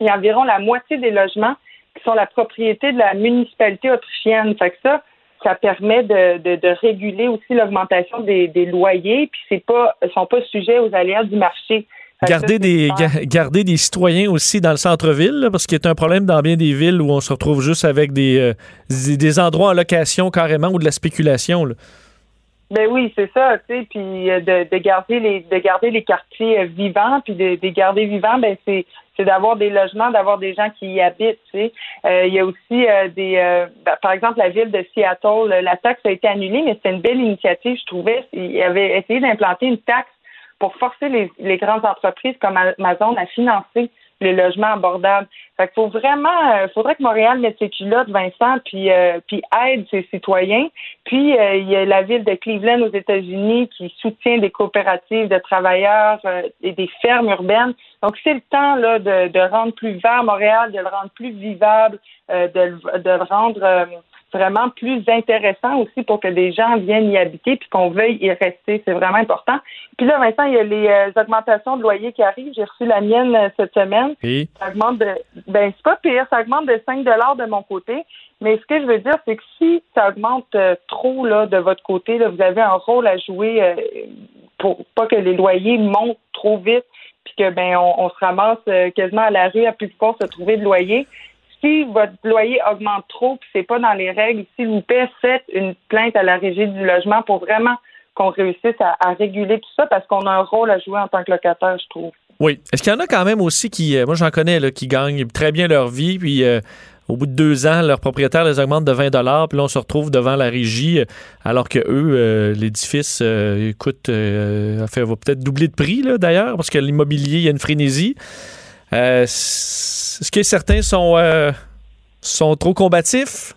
il y a environ la moitié des logements qui sont la propriété de la municipalité autrichienne. Fait que ça, ça permet de, de, de réguler aussi l'augmentation des, des loyers, puis c'est pas, sont pas sujets aux aléas du marché. Garder des, garder des citoyens aussi dans le centre-ville, parce qu'il y a un problème dans bien des villes où on se retrouve juste avec des, euh, des, des endroits en location carrément ou de la spéculation. là. Ben oui, c'est ça, tu sais, puis euh, de, de garder les de garder les quartiers euh, vivants, puis de, de garder vivants, ben c'est c'est d'avoir des logements, d'avoir des gens qui y habitent, tu sais. Euh, il y a aussi euh, des euh, ben, par exemple la ville de Seattle, la taxe a été annulée, mais c'était une belle initiative, je trouvais. Il avait essayé d'implanter une taxe pour forcer les, grandes entreprises comme Amazon à financer les logements abordables. Fait qu'il faut vraiment, euh, faudrait que Montréal mette ses culottes, Vincent, puis euh, puis aide ses citoyens. Puis euh, il y a la ville de Cleveland aux États-Unis qui soutient des coopératives de travailleurs et des fermes urbaines. Donc c'est le temps là de, de rendre plus vert Montréal, de le rendre plus vivable, de, de le rendre vraiment plus intéressant aussi pour que des gens viennent y habiter puis qu'on veuille y rester. C'est vraiment important. Puis là, Vincent, il y a les euh, augmentations de loyer qui arrivent. J'ai reçu la mienne euh, cette semaine. Ça augmente de ben c'est pas pire, ça augmente de 5 de mon côté. Mais ce que je veux dire, c'est que si ça augmente euh, trop là de votre côté, là, vous avez un rôle à jouer pour pas que les loyers montent trop vite, puis que ben on, on se ramasse quasiment à la rue à plus pouvoir se trouver de loyer. Si votre loyer augmente trop, puis c'est pas dans les règles, s'il vous plaît, faites une plainte à la régie du logement pour vraiment qu'on réussisse à, réguler tout ça parce qu'on a un rôle à jouer en tant que locataire, je trouve. Oui. Est-ce qu'il y en a quand même aussi qui, euh, moi j'en connais, là, qui gagnent très bien leur vie, puis euh, au bout de deux ans, leur propriétaire les augmente de 20 puis là on se retrouve devant la régie, euh, alors que eux, l'édifice, écoute, fait, va peut-être doubler de prix là, d'ailleurs, parce que l'immobilier, il y a une frénésie. Est-ce que certains sont, sont trop combatifs?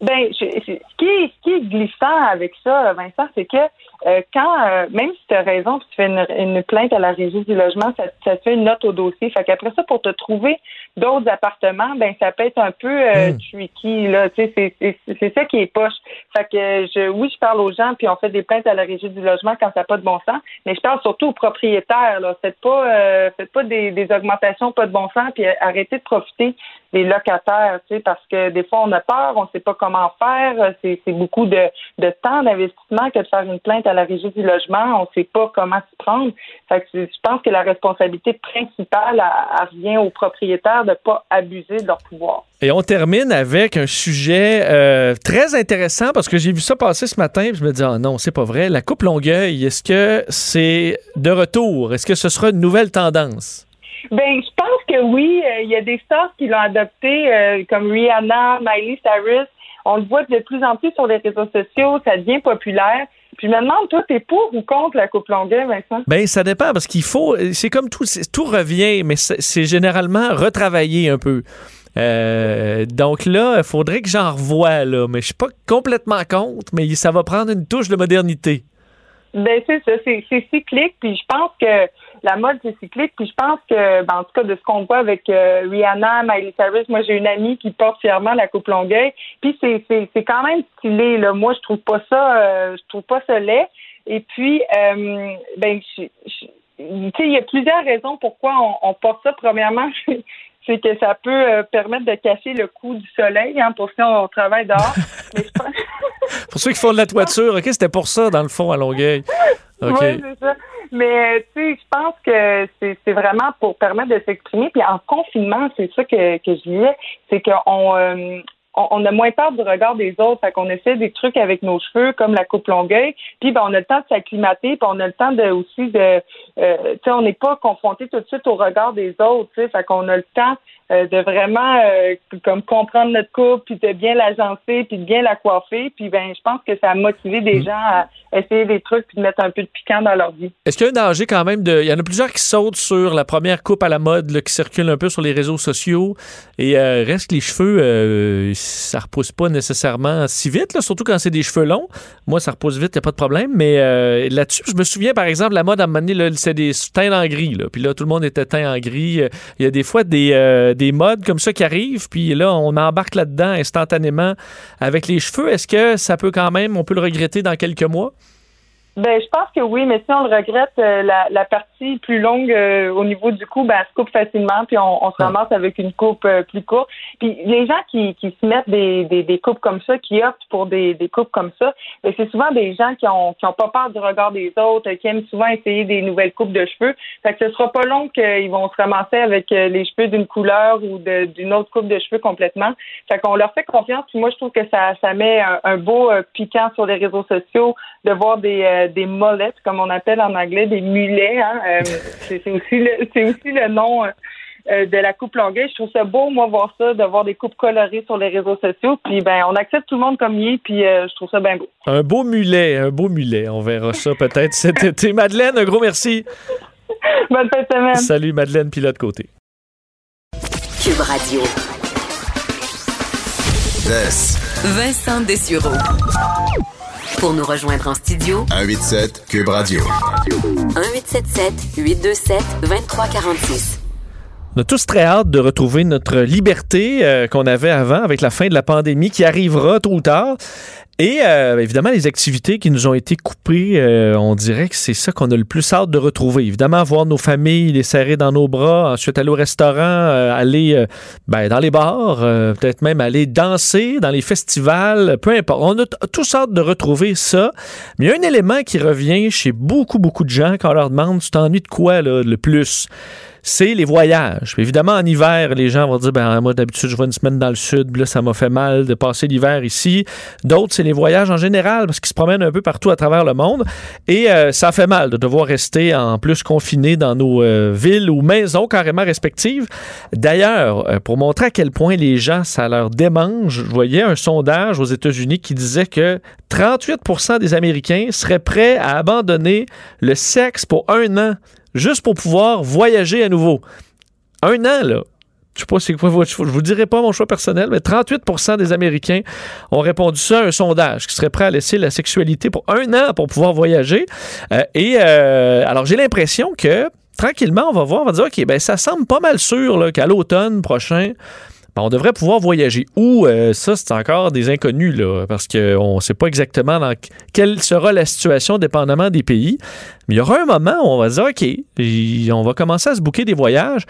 Ben, ce qui est glissant avec ça, Vincent, c'est que euh, quand, euh, même si tu as raison, tu fais une, plainte à la régie du logement, ça, ça, te fait une note au dossier. Fait qu'après ça, pour te trouver d'autres appartements, ben ça peut être un peu euh, hmm. tricky, là. Tu sais, c'est ça qui est poche. Fait que je, oui, je parle aux gens, puis on fait des plaintes à la régie du logement quand ça n'a pas de bon sens, mais je parle surtout aux propriétaires, là. Faites pas, euh, faites pas des, des augmentations pas de bon sens, puis arrêtez de profiter des locataires, tu sais, parce que des fois on a peur, on sait pas comment faire, c'est beaucoup de, de temps d'investissement que de faire une plainte à la régie du logement, on sait pas comment s'y prendre. Fait que je pense que la responsabilité principale revient aux propriétaires de ne pas abuser de leur pouvoir. Et on termine avec un sujet euh, très intéressant parce que j'ai vu ça passer ce matin et je me dis ah non, c'est pas vrai. La coupe Longueuil, est-ce que c'est de retour? Est-ce que ce sera une nouvelle tendance? Ben, je pense que oui. Euh, il y a des stars qui l'ont adopté, euh, comme Rihanna, Miley Cyrus. On le voit de plus en plus sur les réseaux sociaux. Ça devient populaire. Puis je me demande, toi, t'es pour ou contre la coupe longueur, Vincent? Ben, ça dépend, parce qu'il faut. C'est comme tout. Tout revient, mais c'est généralement retravaillé un peu. Euh, donc là, il faudrait que j'en revoie, là. Mais je suis pas complètement contre, mais ça va prendre une touche de modernité. Ben, c'est ça. C'est cyclique. Puis je pense que la mode, c'est cyclique. Puis je pense que, ben, en tout cas, de ce qu'on voit avec euh, Rihanna, Miley Cyrus, moi, j'ai une amie qui porte fièrement la coupe longueuil. Puis c'est, c'est, c'est quand même stylé, là. Moi, je trouve pas ça, euh, je trouve pas ça laid. Et puis, euh, ben, je, il y a plusieurs raisons pourquoi on, on porte ça. Premièrement, [laughs] c'est que ça peut permettre de cacher le coup du soleil, hein, pour si on travaille dehors. [laughs] Mais pour ceux qui font de la toiture, OK, c'était pour ça, dans le fond, à Longueuil. [laughs] Oui, c'est ça. Mais tu sais, je pense que c'est vraiment pour permettre de s'exprimer. Puis en confinement, c'est ça que, que je disais, c'est qu'on euh, on, a moins peur du regard des autres. Fait qu'on essaie des trucs avec nos cheveux, comme la coupe longueuil. Puis ben, on a le temps de s'acclimater, puis on a le temps de aussi de euh, tu sais, on n'est pas confronté tout de suite au regard des autres. Tu sais, fait qu'on a le temps euh, de vraiment euh, comme comprendre notre coupe, puis de bien l'agencer, puis de bien la coiffer. Puis ben, je pense que ça a motivé des mm. gens à essayer des trucs puis de mettre un peu de piquant dans leur vie. Est-ce qu'il y a un danger quand même de. Il y en a plusieurs qui sautent sur la première coupe à la mode qui circule un peu sur les réseaux sociaux. Et euh, reste les cheveux, ça repousse pas nécessairement si vite, là, surtout quand c'est des cheveux longs. Moi, ça repousse vite, il n'y a pas de problème. Mais là-dessus, je me souviens, par exemple, la mode à un moment donné, c'est des teints en gris. Là. Puis là, tout le monde était teint en gris. Il y a des fois des des modes comme ça qui arrivent, puis là, on embarque là-dedans instantanément avec les cheveux. Est-ce que ça peut quand même, on peut le regretter dans quelques mois? Ben, je pense que oui, mais si on le regrette, euh, la, la, partie plus longue euh, au niveau du cou, ben, elle se coupe facilement, puis on, on se ramasse avec une coupe euh, plus courte. Puis les gens qui, qui se mettent des, des, des, coupes comme ça, qui optent pour des, des coupes comme ça, ben, c'est souvent des gens qui ont, qui ont pas peur du regard des autres, qui aiment souvent essayer des nouvelles coupes de cheveux. Fait que ce sera pas long qu'ils vont se ramasser avec les cheveux d'une couleur ou d'une autre coupe de cheveux complètement. Fait qu'on leur fait confiance. Puis moi, je trouve que ça, ça met un, beau piquant sur les réseaux sociaux de voir des des molettes, comme on appelle en anglais, des mulets. Hein. Euh, c'est aussi le c'est aussi le nom euh, euh, de la coupe longueuil. Je trouve ça beau, moi, voir ça, de voir des coupes colorées sur les réseaux sociaux. Puis ben, on accepte tout le monde comme il est, puis je trouve ça bien beau. Un beau mulet, un beau mulet. On verra ça peut-être [laughs] cet été. Madeleine, un gros merci. Bonne fin de semaine. Salut Madeleine, puis l'autre côté. Cube Radio. Vincent Dessureau. Pour nous rejoindre en studio, 187 Cube Radio. 1877 827 2346. On a tous très hâte de retrouver notre liberté euh, qu'on avait avant avec la fin de la pandémie qui arrivera tôt ou tard. Et euh, évidemment, les activités qui nous ont été coupées, euh, on dirait que c'est ça qu'on a le plus hâte de retrouver. Évidemment, voir nos familles, les serrer dans nos bras, ensuite aller au restaurant, euh, aller ben, dans les bars, peut-être même aller danser dans les festivals, peu importe. On a tous hâte de retrouver ça. Mais il y a un élément qui revient chez beaucoup, beaucoup de gens quand on leur demande Tu t'ennuies de quoi là, le plus? C'est les voyages. évidemment, en hiver, les gens vont dire, ben, moi, d'habitude, je vais une semaine dans le sud, là, ça m'a fait mal de passer l'hiver ici. D'autres, c'est les voyages en général, parce qu'ils se promènent un peu partout à travers le monde. Et euh, ça fait mal de devoir rester en plus confiné dans nos euh, villes ou maisons carrément respectives. D'ailleurs, euh, pour montrer à quel point les gens, ça leur démange, je voyais un sondage aux États-Unis qui disait que 38% des Américains seraient prêts à abandonner le sexe pour un an, juste pour pouvoir voyager à nouveau. Un an, là. Je sais pas c'est Je vous dirai pas mon choix personnel, mais 38% des Américains ont répondu ça à un sondage, qui serait prêt à laisser la sexualité pour un an pour pouvoir voyager. Euh, et euh, alors, j'ai l'impression que tranquillement, on va voir, on va dire, OK, ben ça semble pas mal sûr qu'à l'automne prochain, ben, on devrait pouvoir voyager. Ou euh, ça, c'est encore des inconnus, là, parce qu'on ne sait pas exactement quelle sera la situation dépendamment des pays. Mais il y aura un moment où on va dire, OK, on va commencer à se bouquer des voyages.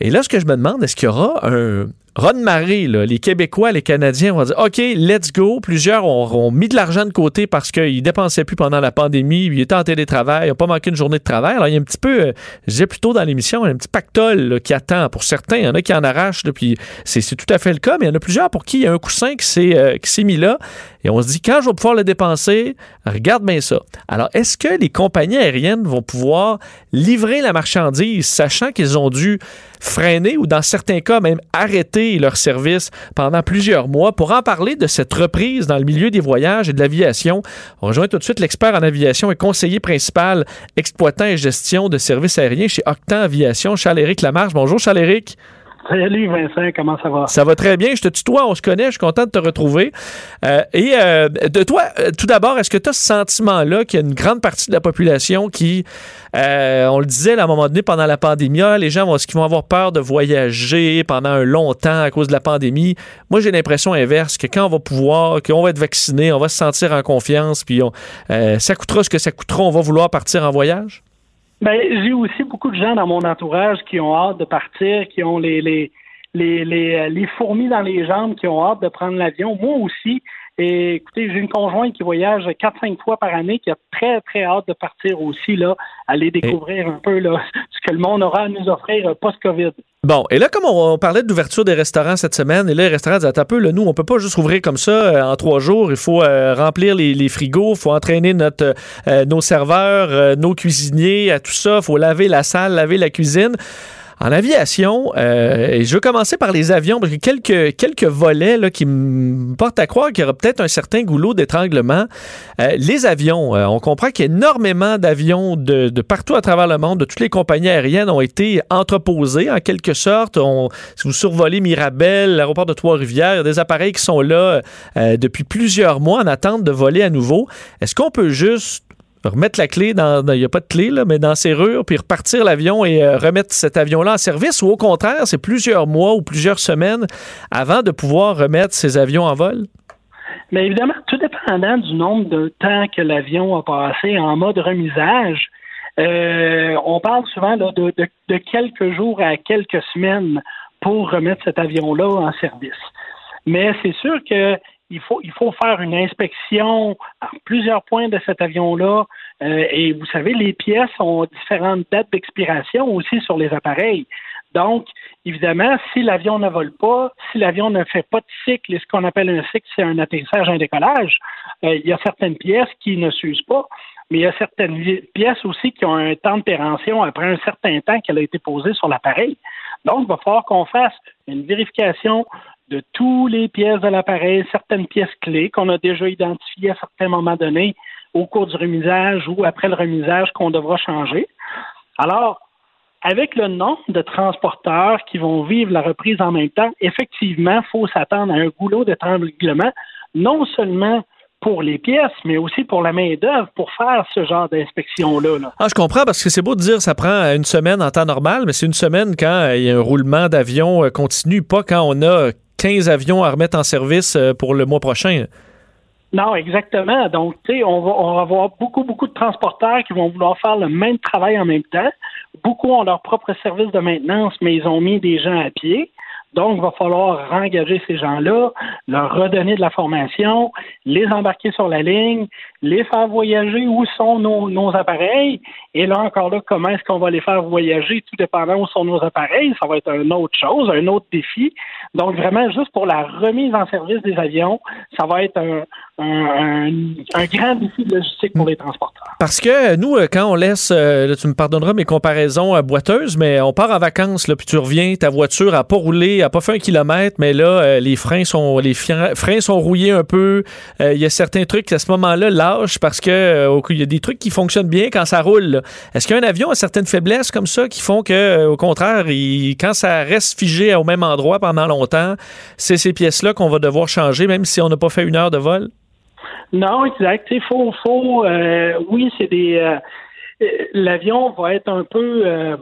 Et là, ce que je me demande, est-ce qu'il y aura un, Ron Marie, les Québécois, les Canadiens vont dire OK, let's go. Plusieurs ont, mis de l'argent de côté parce qu'ils ne dépensaient plus pendant la pandémie. Ils étaient en télétravail, ils n'ont pas manqué une journée de travail. Alors, il y a un petit peu, euh, je dans l'émission, un petit pactole qui attend pour certains. Il y en a qui en arrachent, puis c'est tout à fait le cas, mais il y en a plusieurs pour qui il y a un coussin qui s'est euh, mis là. Et on se dit, quand je vais pouvoir le dépenser, regarde bien ça. Alors, est-ce que les compagnies aériennes vont pouvoir livrer la marchandise, sachant qu'ils ont dû freiner ou, dans certains cas, même arrêter leur service pendant plusieurs mois? Pour en parler de cette reprise dans le milieu des voyages et de l'aviation, on rejoint tout de suite l'expert en aviation et conseiller principal exploitant et gestion de services aériens chez Octan Aviation, Charles-Éric Lamarche. Bonjour, Charles-Éric. Salut Vincent, comment ça va? Ça va très bien. Je te tutoie, on se connaît, je suis content de te retrouver. Euh, et euh, de toi, euh, tout d'abord, est-ce que tu as ce sentiment-là qu'il y a une grande partie de la population qui, on le disait à un moment donné pendant la pandémie, ah, les gens vont, vont avoir peur de voyager pendant un long temps à cause de la pandémie? Moi, j'ai l'impression inverse, que quand on va pouvoir, qu'on va être vacciné, on va se sentir en confiance, puis ça coûtera ce que ça coûtera, on va vouloir partir en voyage? Ben, j'ai aussi beaucoup de gens dans mon entourage qui ont hâte de partir, qui ont les, les, les, les, les fourmis dans les jambes, qui ont hâte de prendre l'avion. Moi aussi, et écoutez, j'ai une conjointe qui voyage 4-5 fois par année, qui a très, très hâte de partir aussi, là, aller découvrir un peu là, ce que le monde aura à nous offrir euh, post-COVID. Bon, et là, comme on, parlait d'ouverture des restaurants cette semaine, et là, les restaurants disent un peu, là, nous, on peut pas juste ouvrir comme ça euh, en trois jours. Il faut euh, remplir les, frigos, il faut entraîner notre, nos serveurs, nos cuisiniers, à tout ça. Il faut laver la salle, laver la cuisine. En aviation, euh, je veux commencer par les avions, parce que quelques, quelques volets qui me portent à croire qu'il y aura peut-être un certain goulot d'étranglement. Euh, les avions, euh, on comprend qu'il y a énormément d'avions de, partout à travers le monde, de toutes les compagnies aériennes ont été entreposés en quelque sorte. Si vous survolez Mirabel, l'aéroport de Trois-Rivières, il y a des appareils qui sont là depuis plusieurs mois en attente de voler à nouveau. Est-ce qu'on peut juste remettre la clé dans. Il n'y a pas de clé, là, mais dans serrure, puis repartir l'avion et euh, remettre cet avion-là en service, ou au contraire, c'est plusieurs mois ou plusieurs semaines avant de pouvoir remettre ces avions en vol? Mais évidemment, tout dépendant du nombre de temps que l'avion a passé en mode remisage, euh, on parle souvent de, de, quelques jours à quelques semaines pour remettre cet avion-là en service. Mais c'est sûr que il faut, il faut faire une inspection à plusieurs points de cet avion-là. Euh, et vous savez, les pièces ont différentes dates d'expiration aussi sur les appareils. Donc, évidemment, si l'avion ne vole pas, si l'avion ne fait pas de cycle, et ce qu'on appelle un cycle, c'est un atterrissage, un décollage, euh, il y a certaines pièces qui ne s'usent pas, mais il y a certaines pièces aussi qui ont un temps de péremption après un certain temps qu'elle a été posée sur l'appareil. Donc, il va falloir qu'on fasse une vérification de tous les pièces de l'appareil, certaines pièces clés qu'on a déjà identifiées à certains moments donnés au cours du remisage ou après le remisage qu'on devra changer. Alors, avec le nombre de transporteurs qui vont vivre la reprise en même temps, effectivement, il faut s'attendre à un goulot d'étranglement, non seulement pour les pièces, mais aussi pour la main-d'œuvre pour faire ce genre d'inspection-là. Ah, je comprends parce que c'est beau de dire que ça prend une semaine en temps normal, mais c'est une semaine quand il y a un roulement d'avion euh, continu, pas quand on a 15 avions à remettre en service euh, pour le mois prochain. Non, exactement. Donc, tu sais, on va, on va avoir beaucoup, beaucoup de transporteurs qui vont vouloir faire le même travail en même temps. Beaucoup ont leur propre service de maintenance, mais ils ont mis des gens à pied. Donc, il va falloir rengager ces gens-là, leur redonner de la formation, les embarquer sur la ligne. les faire voyager, où sont nos, appareils, et là encore là, comment est-ce qu'on va les faire voyager, tout dépendant où sont nos appareils, ça va être une autre chose, un autre défi. Donc vraiment, juste pour la remise en service des avions, ça va être un, grand défi de logistique pour les transporteurs. Parce que nous, euh, quand on laisse, euh, tu me pardonneras mes comparaisons euh, boiteuses, mais on part en vacances, là, puis tu reviens, ta voiture n'a pas roulé, n'a pas fait un kilomètre, mais là, les freins sont les freins sont rouillés un peu. Il y a certains trucs à ce moment-là lâchent parce que il y a des trucs qui fonctionnent bien quand ça roule. Est-ce qu'un avion a certaines faiblesses comme ça qui font que, au contraire, quand ça reste figé au même endroit pendant longtemps, c'est ces pièces-là qu'on va devoir changer, même si on n'a pas fait une heure de vol? Non, exact. Il faut, faut euh, oui, c'est des. Euh, l'avion va être un peu.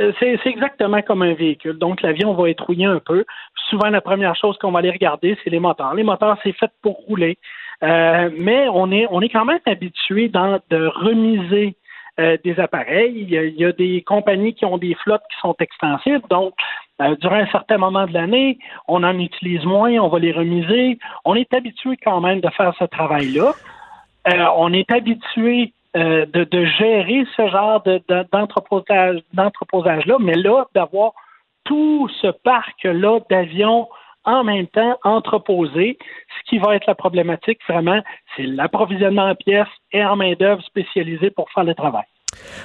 Euh, c'est, exactement comme un véhicule. Donc, l'avion va être rouillé un peu. Souvent, la première chose qu'on va aller regarder, c'est les moteurs. Les moteurs, c'est fait pour rouler. mais on est, on est quand même habitué de remiser des appareils. Il y, a, des compagnies qui ont des flottes qui sont extensibles. Donc, euh, durant un certain moment de l'année, on en utilise moins, on va les remiser. On est habitué quand même de faire ce travail-là. Euh, on est habitué euh, de, gérer ce genre d'entreposage-là, mais là, d'avoir tout ce parc-là d'avions en même temps entreposés, ce qui va être la problématique vraiment, c'est l'approvisionnement en pièces et en main-d'œuvre spécialisée pour faire le travail.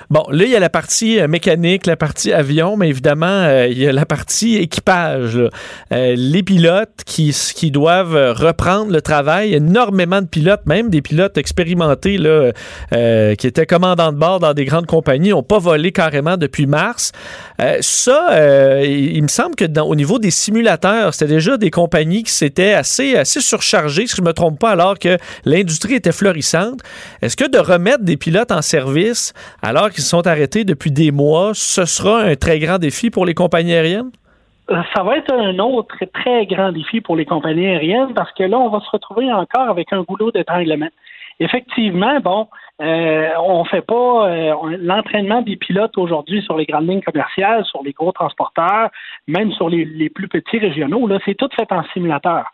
Bon, là, il y a la partie euh, mécanique, la partie avion, mais évidemment, euh, il y a la partie équipage. Euh, les pilotes qui, qui doivent reprendre le travail, énormément de pilotes, même des pilotes expérimentés là, qui étaient commandants de bord dans des grandes compagnies, n'ont pas volé carrément depuis mars. ça, il, me semble que au niveau des simulateurs, c'était déjà des compagnies qui s'étaient assez, assez surchargées, si je ne me trompe pas, alors que l'industrie était florissante. Est-ce que de remettre des pilotes en service alors qu'ils sont arrêtés depuis des mois, ce sera un très grand défi pour les compagnies aériennes? Euh, ça va être un autre très grand défi pour les compagnies aériennes parce que là, on va se retrouver encore avec un goulot d'étranglement. Effectivement, bon, euh, on fait pas euh, l'entraînement des pilotes aujourd'hui sur les grandes lignes commerciales, sur les gros transporteurs, même sur les, plus petits régionaux. Là, c'est tout fait en simulateur.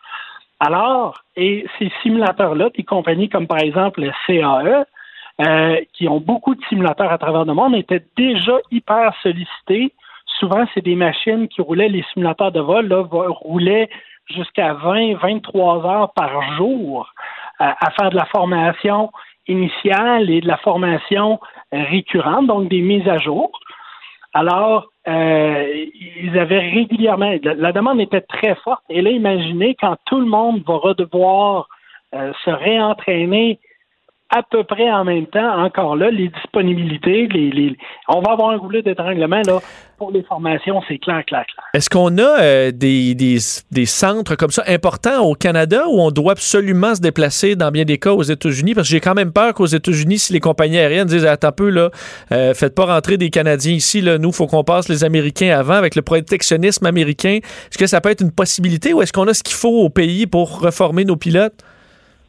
Alors, et ces simulateurs-là, des compagnies comme par exemple le CAE, euh, qui ont beaucoup de simulateurs à travers le monde, étaient déjà hyper sollicités. Souvent, c'est des machines qui roulaient, les simulateurs de vol, là, roulaient jusqu'à 20, 23 heures par jour euh, à faire de la formation initiale et de la formation récurrente, donc des mises à jour. Alors, euh, ils avaient régulièrement, la demande était très forte. Et là, imaginez quand tout le monde va redevoir se réentraîner à peu près en même temps, encore là, les disponibilités, les, on va avoir un goulet d'étranglement là pour les formations, c'est clair, clair, clair. Est-ce qu'on a euh, des, des, des, centres comme ça importants au Canada où on doit absolument se déplacer dans bien des cas aux États-Unis? Parce que j'ai quand même peur qu'aux États-Unis, si les compagnies aériennes disent attends un peu, là, euh, faites pas rentrer des Canadiens ici, là, nous, faut qu'on passe les Américains avant avec le protectionnisme américain. Est-ce que ça peut être une possibilité ou est-ce qu'on a ce qu'il faut au pays pour reformer nos pilotes?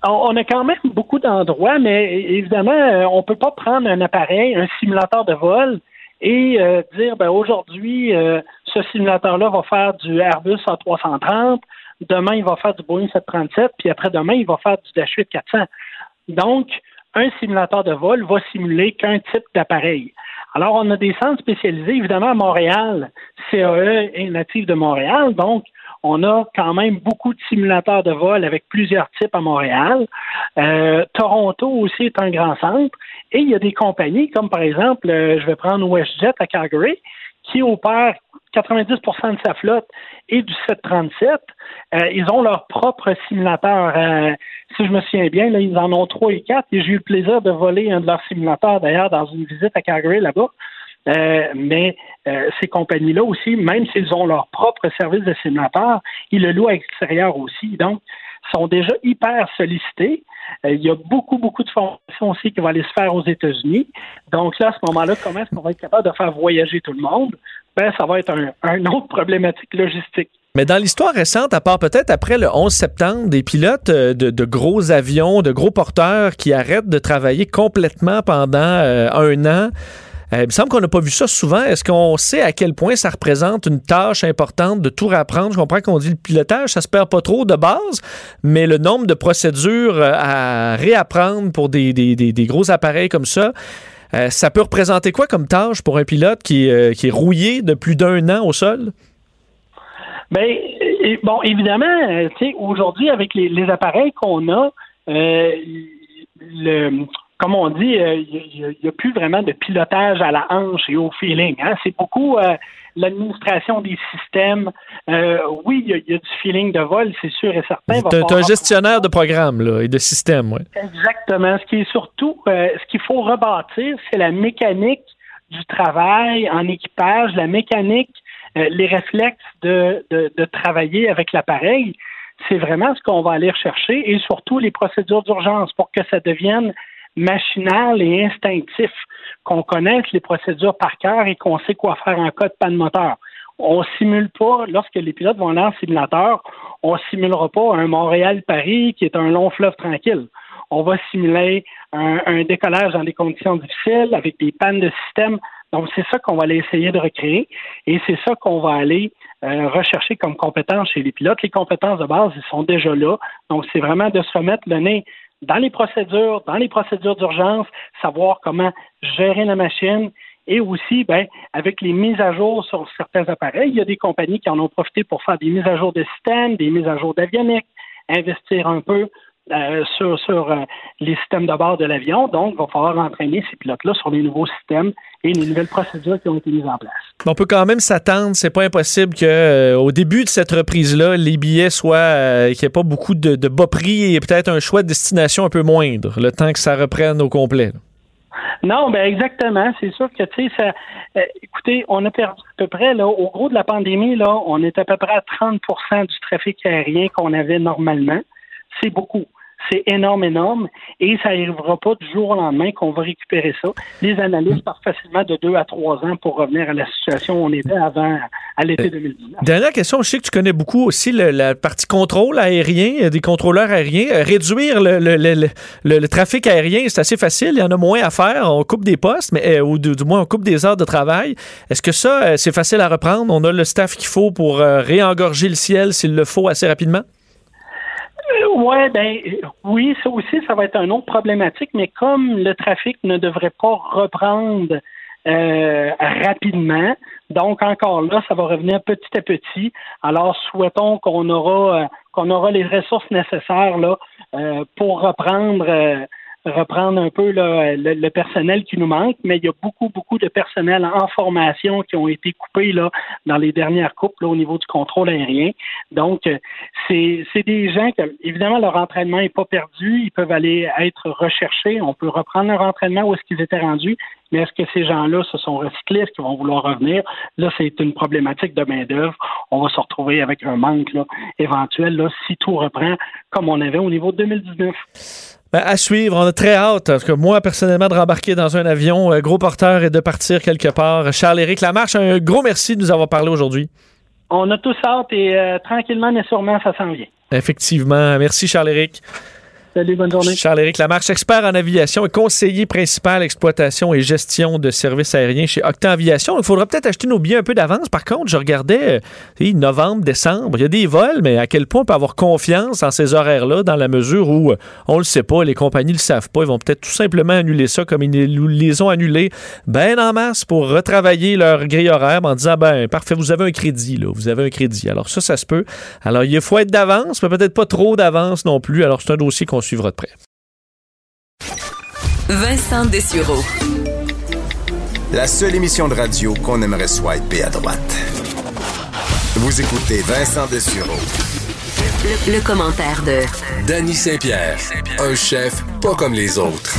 On a quand même beaucoup d'endroits, mais évidemment, euh, on peut pas prendre un appareil, un simulateur de vol, et euh, dire ben aujourd'hui, euh, ce simulateur-là va faire du Airbus A330, demain il va faire du Boeing 737, puis après demain il va faire du Dash 8 400. Donc, un simulateur de vol va simuler qu'un type d'appareil. Alors, on a des centres spécialisés, évidemment, à Montréal. CAE est natif de Montréal, donc on a quand même beaucoup de simulateurs de vol avec plusieurs types à Montréal. Euh, Toronto aussi est un grand centre. Et il y a des compagnies comme par exemple, euh, je vais prendre WestJet à Calgary, qui opère 90% de sa flotte et du 737. Euh, ils ont leur propre simulateur. si je me souviens bien, ils en ont trois et quatre. Et j'ai eu le plaisir de voler un de leurs simulateurs d'ailleurs dans une visite à Calgary là-bas. Euh, mais euh, ces compagnies-là aussi, même s'ils ont leur propre service de simulateur, ils le louent à l'extérieur aussi. Donc, sont déjà hyper sollicités. Euh, il y a beaucoup, beaucoup de formations aussi qui vont aller se faire aux États-Unis. Donc là, à ce moment-là, comment est-ce qu'on va être capable de faire voyager tout le monde? Ben, ça va être un, autre problématique logistique. Mais dans l'histoire récente, à part peut-être après le 11 septembre, des pilotes de, gros avions, de gros porteurs qui arrêtent de travailler complètement pendant un an, il me semble qu'on n'a pas vu ça souvent. Est-ce qu'on sait à quel point ça représente une tâche importante de tout réapprendre? Je comprends qu'on dit le pilotage, ça se perd pas trop de base, mais le nombre de procédures à réapprendre pour des, des, des, gros appareils comme ça, ça peut représenter quoi comme tâche pour un pilote qui, qui est rouillé de plus d'un an au sol? Bien, bon, évidemment, aujourd'hui, avec les, appareils qu'on a, euh, le, comme on dit, il euh, n'y a, plus vraiment de pilotage à la hanche et au feeling. Hein? C'est beaucoup euh, l'administration des systèmes. oui, il y, a du feeling de vol, c'est sûr et certain. Tu un gestionnaire de programme là, et de système, oui. Exactement. Ce qui est surtout, ce qu'il faut rebâtir, c'est la mécanique du travail en équipage, la mécanique, les réflexes de, de, de travailler avec l'appareil c'est vraiment ce qu'on va aller rechercher et surtout les procédures d'urgence pour que ça devienne machinal et instinctif, qu'on connaisse les procédures par cœur et qu'on sait quoi faire en cas de panne moteur. On simule pas, lorsque les pilotes vont aller en simulateur, on simulera pas un Montréal-Paris qui est un long fleuve tranquille. On va simuler un, décollage dans des conditions difficiles avec des pannes de système. Donc, c'est ça qu'on va aller essayer de recréer et c'est ça qu'on va aller euh, rechercher comme compétences chez les pilotes. Les compétences de base, ils sont déjà là. Donc, c'est vraiment de se remettre le nez dans les procédures, dans les procédures d'urgence, savoir comment gérer la machine et aussi, ben, avec les mises à jour sur certains appareils, il y a des compagnies qui en ont profité pour faire des mises à jour de système, des mises à jour d'avionique, investir un peu euh, sur, sur euh, les systèmes de bord de l'avion. Donc, il va falloir entraîner ces pilotes-là sur les nouveaux systèmes et les nouvelles procédures qui ont été mises en place. On peut quand même s'attendre, c'est pas impossible que euh, au début de cette reprise-là, les billets soient qu'il n'y ait pas beaucoup de, bas prix et peut-être un choix de destination un peu moindre, le temps que ça reprenne au complet. Non, ben exactement. C'est sûr que tu sais, ça. écoutez, on a perdu à peu près là, au gros de la pandémie là, on est à peu près à 30% du trafic aérien qu'on avait normalement. C'est beaucoup. C'est énorme, énorme, et ça n'arrivera pas du jour au lendemain qu'on va récupérer ça. Les analystes partent facilement de deux à trois ans pour revenir à la situation où on était avant, à l'été 2019. Euh, dernière question, je sais que tu connais beaucoup aussi la partie contrôle aérien, euh, des contrôleurs aériens. Euh, réduire le, trafic aérien, c'est assez facile, il y en a moins à faire. On coupe des postes, mais ou du, moins on coupe des heures de travail. Est-ce que ça, c'est facile à reprendre? On a le staff qu'il faut pour réengorger le ciel s'il le faut assez rapidement? Ouais, ben oui, ça aussi, ça va être un autre problématique, mais comme le trafic ne devrait pas reprendre euh, rapidement, donc encore là, ça va revenir petit à petit. Alors souhaitons qu'on aura euh, qu'on aura les ressources nécessaires là euh, pour reprendre reprendre un peu le, personnel qui nous manque, mais il y a beaucoup, beaucoup de personnel en formation qui ont été coupés là, dans les dernières coupes là, au niveau du contrôle aérien. Donc, euh, c'est des gens qui, évidemment, leur entraînement n'est pas perdu, ils peuvent aller être recherchés, on peut reprendre leur entraînement où est-ce qu'ils étaient rendus, mais est-ce que ces gens-là se sont recyclés, est-ce qu'ils vont vouloir revenir? Là, c'est une problématique de main-d'œuvre. On va se retrouver avec un manque là, éventuel là, si tout reprend comme on avait au niveau de 2019. Ben, à suivre, on a très hâte, parce que moi, personnellement, de rembarquer dans un avion, euh, gros porteur et de partir quelque part. Charles-Éric Lamarche, un gros merci de nous avoir parlé aujourd'hui. On a tous hâte et euh, tranquillement mais sûrement, ça s'en vient. Effectivement. Merci, Charles-Éric. Salut, bonne journée. Charles-Éric Lamarche, expert en aviation et conseiller principal exploitation et gestion de services aériens chez Octa Aviation. Il faudra peut-être acheter nos billets un peu d'avance. Par contre, je regardais euh, novembre, décembre, il y a des vols, mais à quel point on peut avoir confiance en ces horaires-là dans la mesure où euh, on le sait pas, les compagnies le savent pas, ils vont peut-être tout simplement annuler ça comme ils les ont annulés ben en masse pour retravailler leur grille horaire en disant ben parfait, vous avez un crédit là, vous avez un crédit. Alors ça, ça se peut. Alors il faut être d'avance, mais peut-être pas trop d'avance non plus. Alors c'est un dossier qu'on suivra de près. Vincent Dessureau. La seule émission de radio qu'on aimerait swiper à droite. Vous écoutez Vincent Dessureau. Le, le commentaire de Danny Saint-Pierre, un chef pas comme les autres.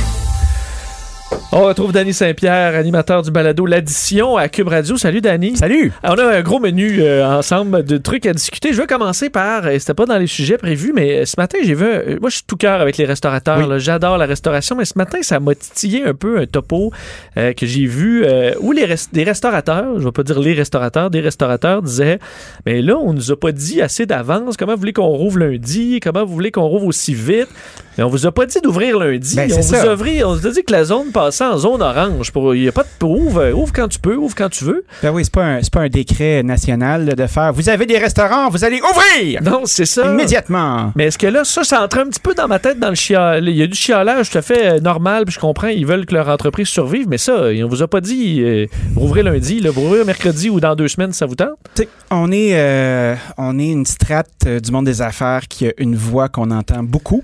On retrouve Danny Saint-Pierre, animateur du balado L'Addition à Cube Radio. Salut Danny. Salut. on a un gros menu euh, ensemble de trucs à discuter. Je vais commencer par, euh, c'était pas dans les sujets prévus, mais euh, ce matin j'ai vu, moi je suis tout cœur avec les restaurateurs. J'adore la restauration, mais ce matin ça m'a titillé un peu un topo que j'ai vu où les des restaurateurs, je vais pas dire les restaurateurs, des restaurateurs disaient, mais là on nous a pas dit assez d'avance. Comment vous voulez qu'on rouvre lundi Comment vous voulez qu'on rouvre aussi vite Mais on vous a pas dit d'ouvrir lundi. Ben, on, vous a on vous a dit que la zone passer en zone orange. Pour, il y a pas de ouvre, ouvre quand tu peux, ouvre quand tu veux. Ben oui, c'est pas un, pas un décret national là, de faire. Vous avez des restaurants, vous allez ouvrir Non, c'est ça. immédiatement. Mais est-ce que là, ça, ça entre un petit peu dans ma tête dans le chial. Il y a du chialage tout à fait euh, normal, puis je comprends, ils veulent que leur entreprise survive, mais ça, on vous a pas dit euh, rouvrez lundi, là, vous rouvrez mercredi ou dans deux semaines, ça vous tente? T'sais, on est, euh, on est une strate euh, du monde des affaires qui a une voix qu'on entend beaucoup.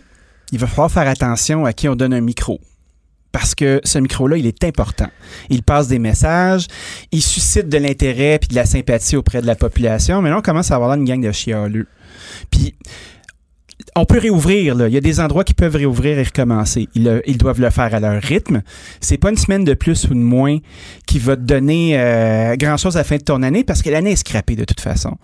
Il va falloir faire attention à qui on donne un micro. Parce que ce micro-là, il est important. Il passe des messages, il suscite de l'intérêt puis de la sympathie auprès de la population. Mais là, on commence à avoir là une gang de chialeux. Puis, on peut réouvrir. Là. Il y a des endroits qui peuvent réouvrir et recommencer. Ils, doivent le faire à leur rythme. C'est pas une semaine de plus ou de moins qui va te donner euh, grand-chose à la fin de ton année parce que l'année est scrappée de toute façon.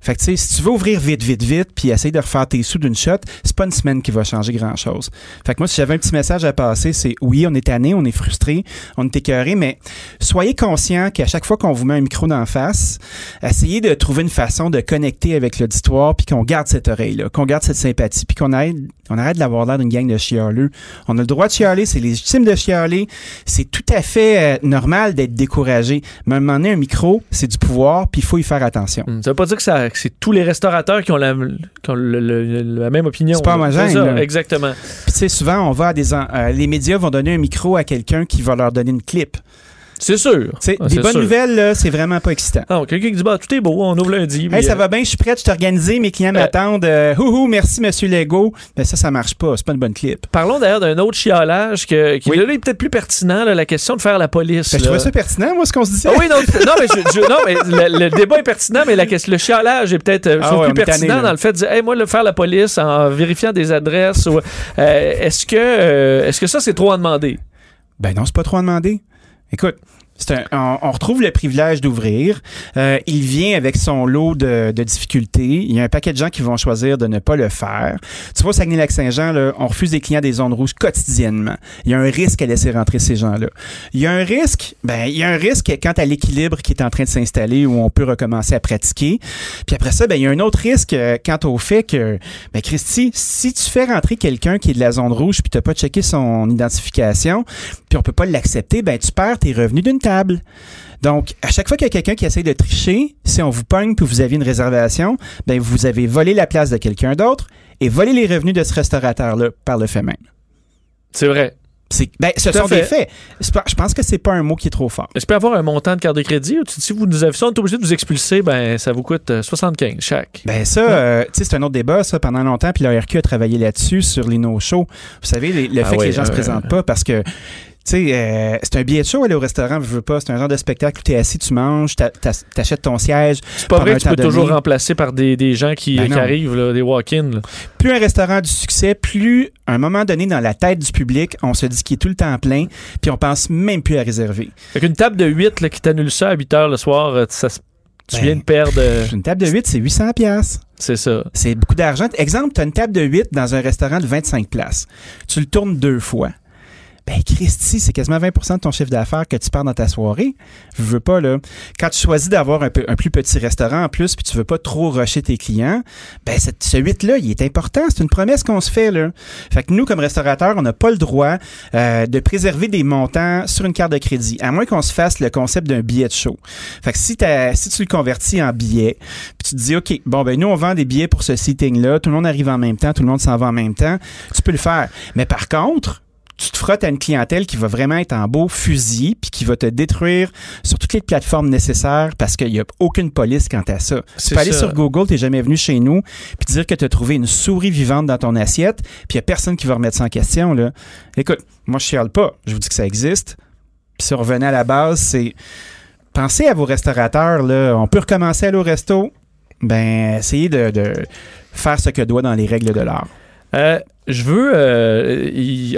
Fait que, si tu veux ouvrir vite, vite, vite, puis essayer de refaire tes sous d'une shot, c'est pas une semaine qui va changer grand-chose. Fait que moi, si j'avais un petit message à passer, c'est oui, on est tanné, on est frustré, on est écœuré, mais soyez conscient qu'à chaque fois qu'on vous met un micro d'en face, essayez de trouver une façon de connecter avec l'auditoire, puis qu'on garde cette oreille-là, qu'on garde cette sympathie, puis qu'on arrête, on arrête d'avoir l'air d'une gang de chialeux. On a le droit de chialer, c'est légitime de chialer, c'est tout à fait euh, normal d'être découragé. Mais à un moment donné, un micro, c'est du pouvoir, puis il faut y faire attention. Hmm, Ça veut pas dire que, c'est tous les restaurateurs qui ont la, qui ont le- le- la même opinion. C'est pas homogène, exactement. Puis tu sais, souvent, on va à des... euh, les médias vont donner un micro à quelqu'un qui va leur donner une clip. C'est sûr. Sais, Ah, des c'est bonnes sûr. nouvelles, là, c'est vraiment pas excitant. Non, quelqu'un qui dit bah, tout est beau, on ouvre lundi. Hey, ça euh, va bien, je suis prête, je suis organisé, mes clients m'attendent. Euh, houhou, merci, monsieur Lego. Ben ça, ça marche pas, c'est pas une bonne clip. Parlons d'ailleurs d'un autre chiolage que, qui Oui. là, est peut-être plus pertinent, là, la question de faire la police. Ben, je trouvais ça pertinent, moi, ce qu'on se disait. Ah oui, non, [laughs] non, mais, je- je- non, mais le, le débat est pertinent, mais la, question- le chiolage est peut-être euh, Ah ouais, plus pertinent dans le fait de dire, hey, moi, le faire la police en vérifiant des adresses. ou, euh, est-ce que, euh, est-ce que ça, c'est trop à demander? Ben non, c'est pas trop à demander. Écoute, on, retrouve le privilège d'ouvrir. Euh, il vient avec son lot de, difficultés. Il y a un paquet de gens qui vont choisir de ne pas le faire. Tu vois, Saguenay-Lac-Saint-Jean, on refuse des clients des zones rouges quotidiennement. Il y a un risque à laisser rentrer ces gens-là. Il y a un risque, ben, il y a un risque quant à l'équilibre qui est en train de s'installer où on peut recommencer à pratiquer. Puis après ça, ben, il y a un autre risque euh, quant au fait que, ben, Christy, si tu fais rentrer quelqu'un qui est de la zone rouge puis t'as pas checké son identification, puis on peut pas l'accepter, ben, tu perds tes revenus d'une table. Donc, à chaque fois qu'il y a quelqu'un qui essaie de tricher, si on vous pogne puis vous aviez une réservation, ben, vous avez volé la place de quelqu'un d'autre et volé les revenus de ce restaurateur-là par le fait même. C'est vrai. Ben, ce sont fait. des faits. Pas- Je pense que c'est pas un mot qui est trop fort. Peut y avoir un montant de carte de crédit? Si vous nous avez ça, on est obligé de vous expulser, ben, ça vous coûte euh, 75 chaque. Ben ça, euh, tu sais, c'est un autre débat, ça, pendant longtemps, puis la RQ a travaillé là-dessus, sur les no-shows. Vous savez, les- le Ah fait que ouais, les gens se euh, présentent pas parce que, sais, euh, c'est un billet de show aller au restaurant, je veux pas, c'est un genre de spectacle où t'es assis, tu manges, t'a- t'a- t'achètes ton siège. C'est pas vrai que tu peux toujours remplacer par des, des gens qui, Ben qui arrivent, là, des walk-in. Plus un restaurant a du succès, plus, à un moment donné, dans la tête du public, on se dit qu'il est tout le temps plein, puis on pense même plus à réserver. Fait qu'une table de 8 là, qui t'annule ça à 8 heures le soir, euh, ça, se- tu Ben, viens de perdre. euh, Une table de 8, c'est 800 pièces. c'est ça. C'est beaucoup d'argent. Exemple, tu as une table de 8 dans un restaurant de 25 places. Tu le tournes deux fois. Ben, Christy, c'est quasiment 20% de ton chiffre d'affaires que tu perds dans ta soirée. Je veux pas, là. Quand tu choisis d'avoir un, plus petit restaurant en plus, puis tu veux pas trop rusher tes clients, ben, ce 8-là, il est important. C'est une promesse qu'on se fait, là. Fait que nous, comme restaurateurs, on n'a pas le droit euh, de préserver des montants sur une carte de crédit, à moins qu'on se fasse le concept d'un billet de show. Fait que si tu le convertis en billet, puis tu te dis, OK, bon, ben nous, on vend des billets pour ce seating-là, tout le monde arrive en même temps, tout le monde s'en va en même temps, tu peux le faire. Mais par contre, tu te frottes à une clientèle qui va vraiment être en beau fusil puis qui va te détruire sur toutes les plateformes nécessaires parce qu'il n'y a aucune police quant à ça. Tu peux aller sur Google, t'es jamais venu chez nous puis dire que tu as trouvé une souris vivante dans ton assiette puis il n'y a personne qui va remettre ça en question. Là. Écoute, moi je chiale pas, je vous dis que ça existe. Puis si on revenait à la base, c'est pensez à vos restaurateurs. Là. On peut recommencer à aller au resto. Ben, essayez de, de faire ce que doit dans les règles de l'art. Euh, je veux. euh,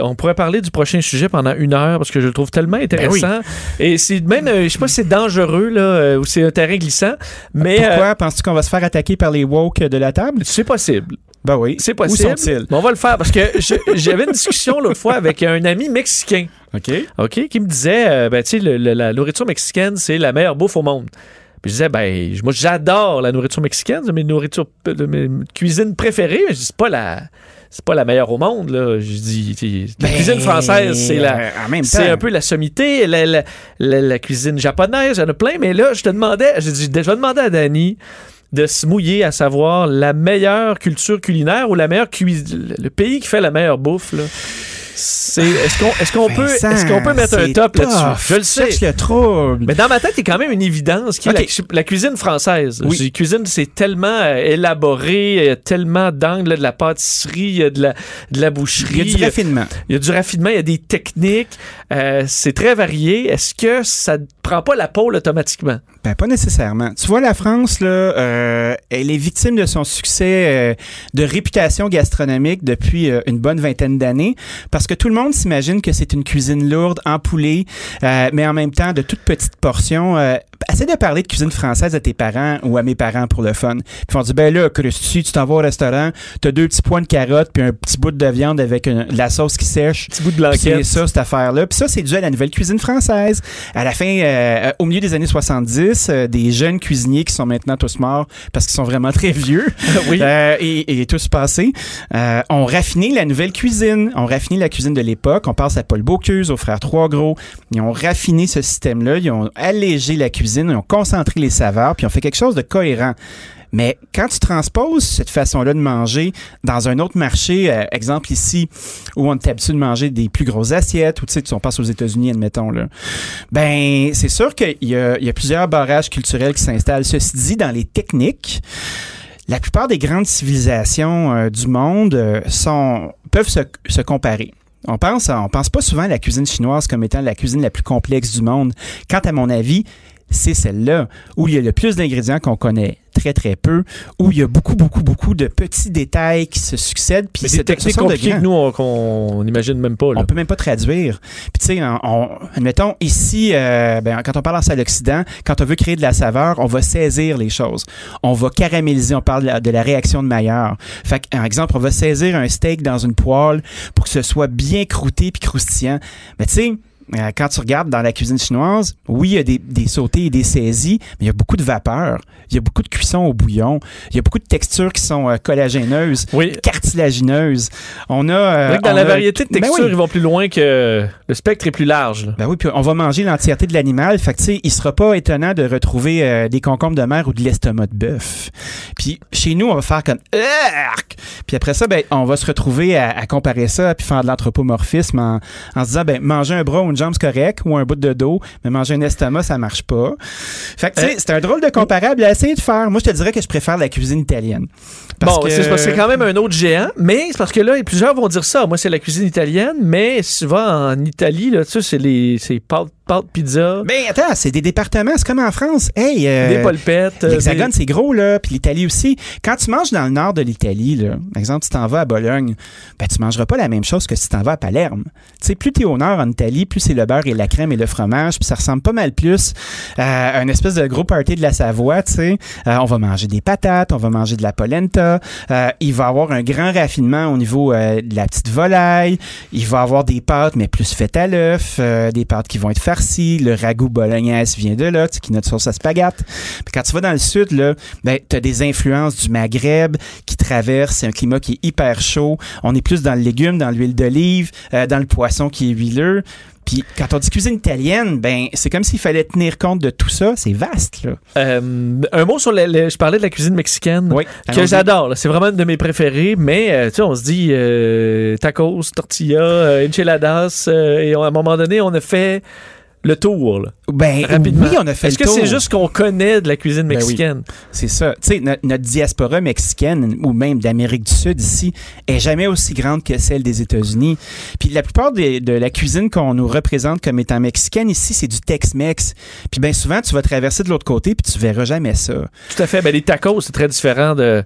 on pourrait parler du prochain sujet pendant une heure parce que je le trouve tellement intéressant. Et c'est même, euh, je sais pas si c'est dangereux là, euh, ou c'est un terrain glissant, mais Pourquoi euh, penses-tu qu'on va se faire attaquer par les woke de la table? c'est possible. Ben oui. C'est possible. Où sont-ils? Mais on va le faire parce que j'avais une discussion l'autre fois avec un ami mexicain. [laughs] OK. OK, qui me disait, euh, ben, tu sais, la nourriture mexicaine, c'est la meilleure bouffe au monde. Puis je disais, ben, moi, j'adore la nourriture mexicaine, c'est mes nourritures, de mes cuisines préférées, mais c'est pas la c'est pas la meilleure au monde. Là. Je dis, la Ben, cuisine française, c'est la, euh, c'est un peu la sommité. La, la- la- la cuisine japonaise, il y en a plein. Mais là, je te demandais, je, dis, je vais demander à Dani de se mouiller à savoir la meilleure culture culinaire ou la meilleure cuisine, le pays qui fait la meilleure bouffe. Là. C'est, est-ce qu'on, est-ce qu'on peut, Vincent, est-ce qu'on peut mettre un c'est top tough. là-dessus? Je le sais. Cherche le trouble. Mais dans ma tête, il y a quand même une évidence qui est Ok. la, cu- la cuisine française. Oui. La cuisine, c'est tellement euh, élaboré, il y a tellement d'angles, de la pâtisserie, il y a de la, de la boucherie. Il y a du raffinement. Il y a du raffinement, il y a des techniques. euh, c'est très varié. Est-ce que ça ne prend pas la pôle automatiquement? Ben, pas nécessairement. Tu vois, la France, là, euh, elle est victime de son succès euh, de réputation gastronomique depuis une bonne vingtaine d'années parce que tout le monde s'imagine que c'est une cuisine lourde, empoulée, euh, mais en même temps de toutes petites portions. Euh, essaie de parler de cuisine française à tes parents ou à mes parents pour le fun. Puis ils vont dire, ben là, Christy, tu t'en vas au restaurant, t'as deux petits points de carottes puis un petit bout de viande avec une- de la sauce qui sèche. Petit bout de blanquette. C'est ça, cette affaire-là. Puis ça, c'est dû à la nouvelle cuisine française. À la fin, euh, au milieu des années 70, euh, des jeunes cuisiniers qui sont maintenant tous morts parce qu'ils sont vraiment très vieux [laughs] Oui. euh, et, et tous passés, euh, ont raffiné la nouvelle cuisine. Ont raffiné la cuisine de l'époque. On pense à Paul Bocuse, aux frères Trois Gros. Ils ont raffiné ce système-là. Ils ont allégé la cuisine. Ils ont concentré les saveurs. Puis ils ont fait quelque chose de cohérent. Mais quand tu transposes cette façon-là de manger dans un autre marché, euh, exemple ici, où on est habitué de manger des plus grosses assiettes, ou tu sais, on passe aux États-Unis, admettons, là, ben, c'est sûr qu'il y a, il y a plusieurs barrages culturels qui s'installent. Ceci dit, dans les techniques, la plupart des grandes civilisations euh, du monde euh, sont, peuvent se, se comparer. On pense, on pense pas souvent à la cuisine chinoise comme étant la cuisine la plus complexe du monde. Quant à mon avis, c'est celle-là où il y a le plus d'ingrédients qu'on connaît très très peu, où il y a beaucoup beaucoup beaucoup de petits détails qui se succèdent. Puis Mais c'est- techniques compliquées que nous, on- qu'on n'imagine même pas. Là. On peut même pas traduire. Puis tu sais, on, on- admettons ici, euh, ben, quand on parle en salle Occident, quand on veut créer de la saveur, on va saisir les choses. On va caraméliser. On parle de la, de la réaction de Maillard. Fait que, par exemple, on va saisir un steak dans une poêle pour que ce soit bien croûté puis croustillant. Mais tu sais. Euh, Quand tu regardes dans la cuisine chinoise, oui, il y a des, des sautés et des saisies, mais il y a beaucoup de vapeur. Il y a beaucoup de cuisson au bouillon. Il y a beaucoup de textures qui sont euh, collagéneuses, Oui. cartilagineuses. On a. euh, dans on la a- variété de Ben textures, oui. ils vont plus loin que le spectre est plus large. là. Ben oui, puis on va manger l'entièreté de l'animal. Fait que, tu sais, il sera pas étonnant de retrouver euh, des concombres de mer ou de l'estomac de bœuf. Puis chez nous, on va faire comme! Puis après ça, ben, on va se retrouver à, à comparer ça puis faire de l'anthropomorphisme en, en se disant, ben, manger un bras ou une jambe, c'est correct, ou un bout de dos, mais manger un estomac, ça marche pas. Fait que, tu sais, Euh, c'est un drôle de comparable à essayer de faire. Moi, je te dirais que je préfère la cuisine italienne. Parce bon, que- c'est quand même un autre géant, mais c'est parce que là, plusieurs vont dire ça. Moi, c'est la cuisine italienne, mais si tu vas en Italie, là, tu sais, c'est les c'est pâtes, pâtes pizza, Ben attends, c'est des départements, c'est comme en France. Hey, euh, des polpettes. euh, L'Hexagone, des- c'est gros, là. Puis l'Italie aussi. Quand tu manges dans le nord de l'Italie, là, par exemple, tu t'en vas à Bologne, ben, tu mangeras pas la même chose que si tu t'en vas à Palerme. Tu sais, plus tu es au nord en Italie, plus c'est le beurre et la crème et le fromage. Puis ça ressemble pas mal plus à un espèce de gros party de la Savoie, tu sais. Euh, on va manger des patates, on va manger de la polenta. Euh, il va avoir un grand raffinement au niveau euh, de la petite volaille. Il va avoir des pâtes, mais plus faites à l'œuf. euh, des pâtes qui vont être farcies. Le ragoût bolognaise vient de là, qui est notre sauce à spaghetti. Quand tu vas dans le sud, là, ben, tu as des influences du Maghreb qui traversent. C'est un climat qui est hyper chaud. On est plus dans le légume, dans l'huile d'olive, dans le poisson qui est huileux. Puis quand on dit cuisine italienne, ben c'est comme s'il fallait tenir compte de tout ça. C'est vaste, là. Euh, un mot sur le, le- je parlais de la cuisine mexicaine Oui. que j'adore. C'est vraiment une de mes préférées, mais euh, tu sais, on se dit euh, tacos, tortilla, euh, enchiladas, et on- à un moment donné, on a fait le tour. là. Ben, Rapidement. oui, on a fait Est-ce que c'est juste qu'on connaît de la cuisine Ben oui. mexicaine? C'est ça. Tu sais, no- notre diaspora mexicaine ou même d'Amérique du Sud ici est jamais aussi grande que celle des États-Unis. Puis la plupart des- de la cuisine qu'on nous représente comme étant mexicaine ici, c'est du Tex-Mex. Puis bien souvent, tu vas traverser de l'autre côté puis tu verras jamais ça. Tout à fait. Ben, les tacos, c'est très différent de.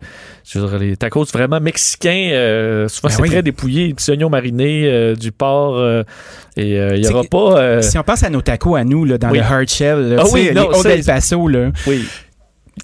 Je veux dire, les tacos vraiment mexicains. euh, souvent, Ben c'est oui. très dépouillé. Des petits oignons marinés, euh, du porc. euh, et euh, il n'y Tu aura pas. euh, Si on pense à nos tacos à nous, là, dans oui. le hard shell, là, Ah oui, non, les Old ça, El Paso, là, oui.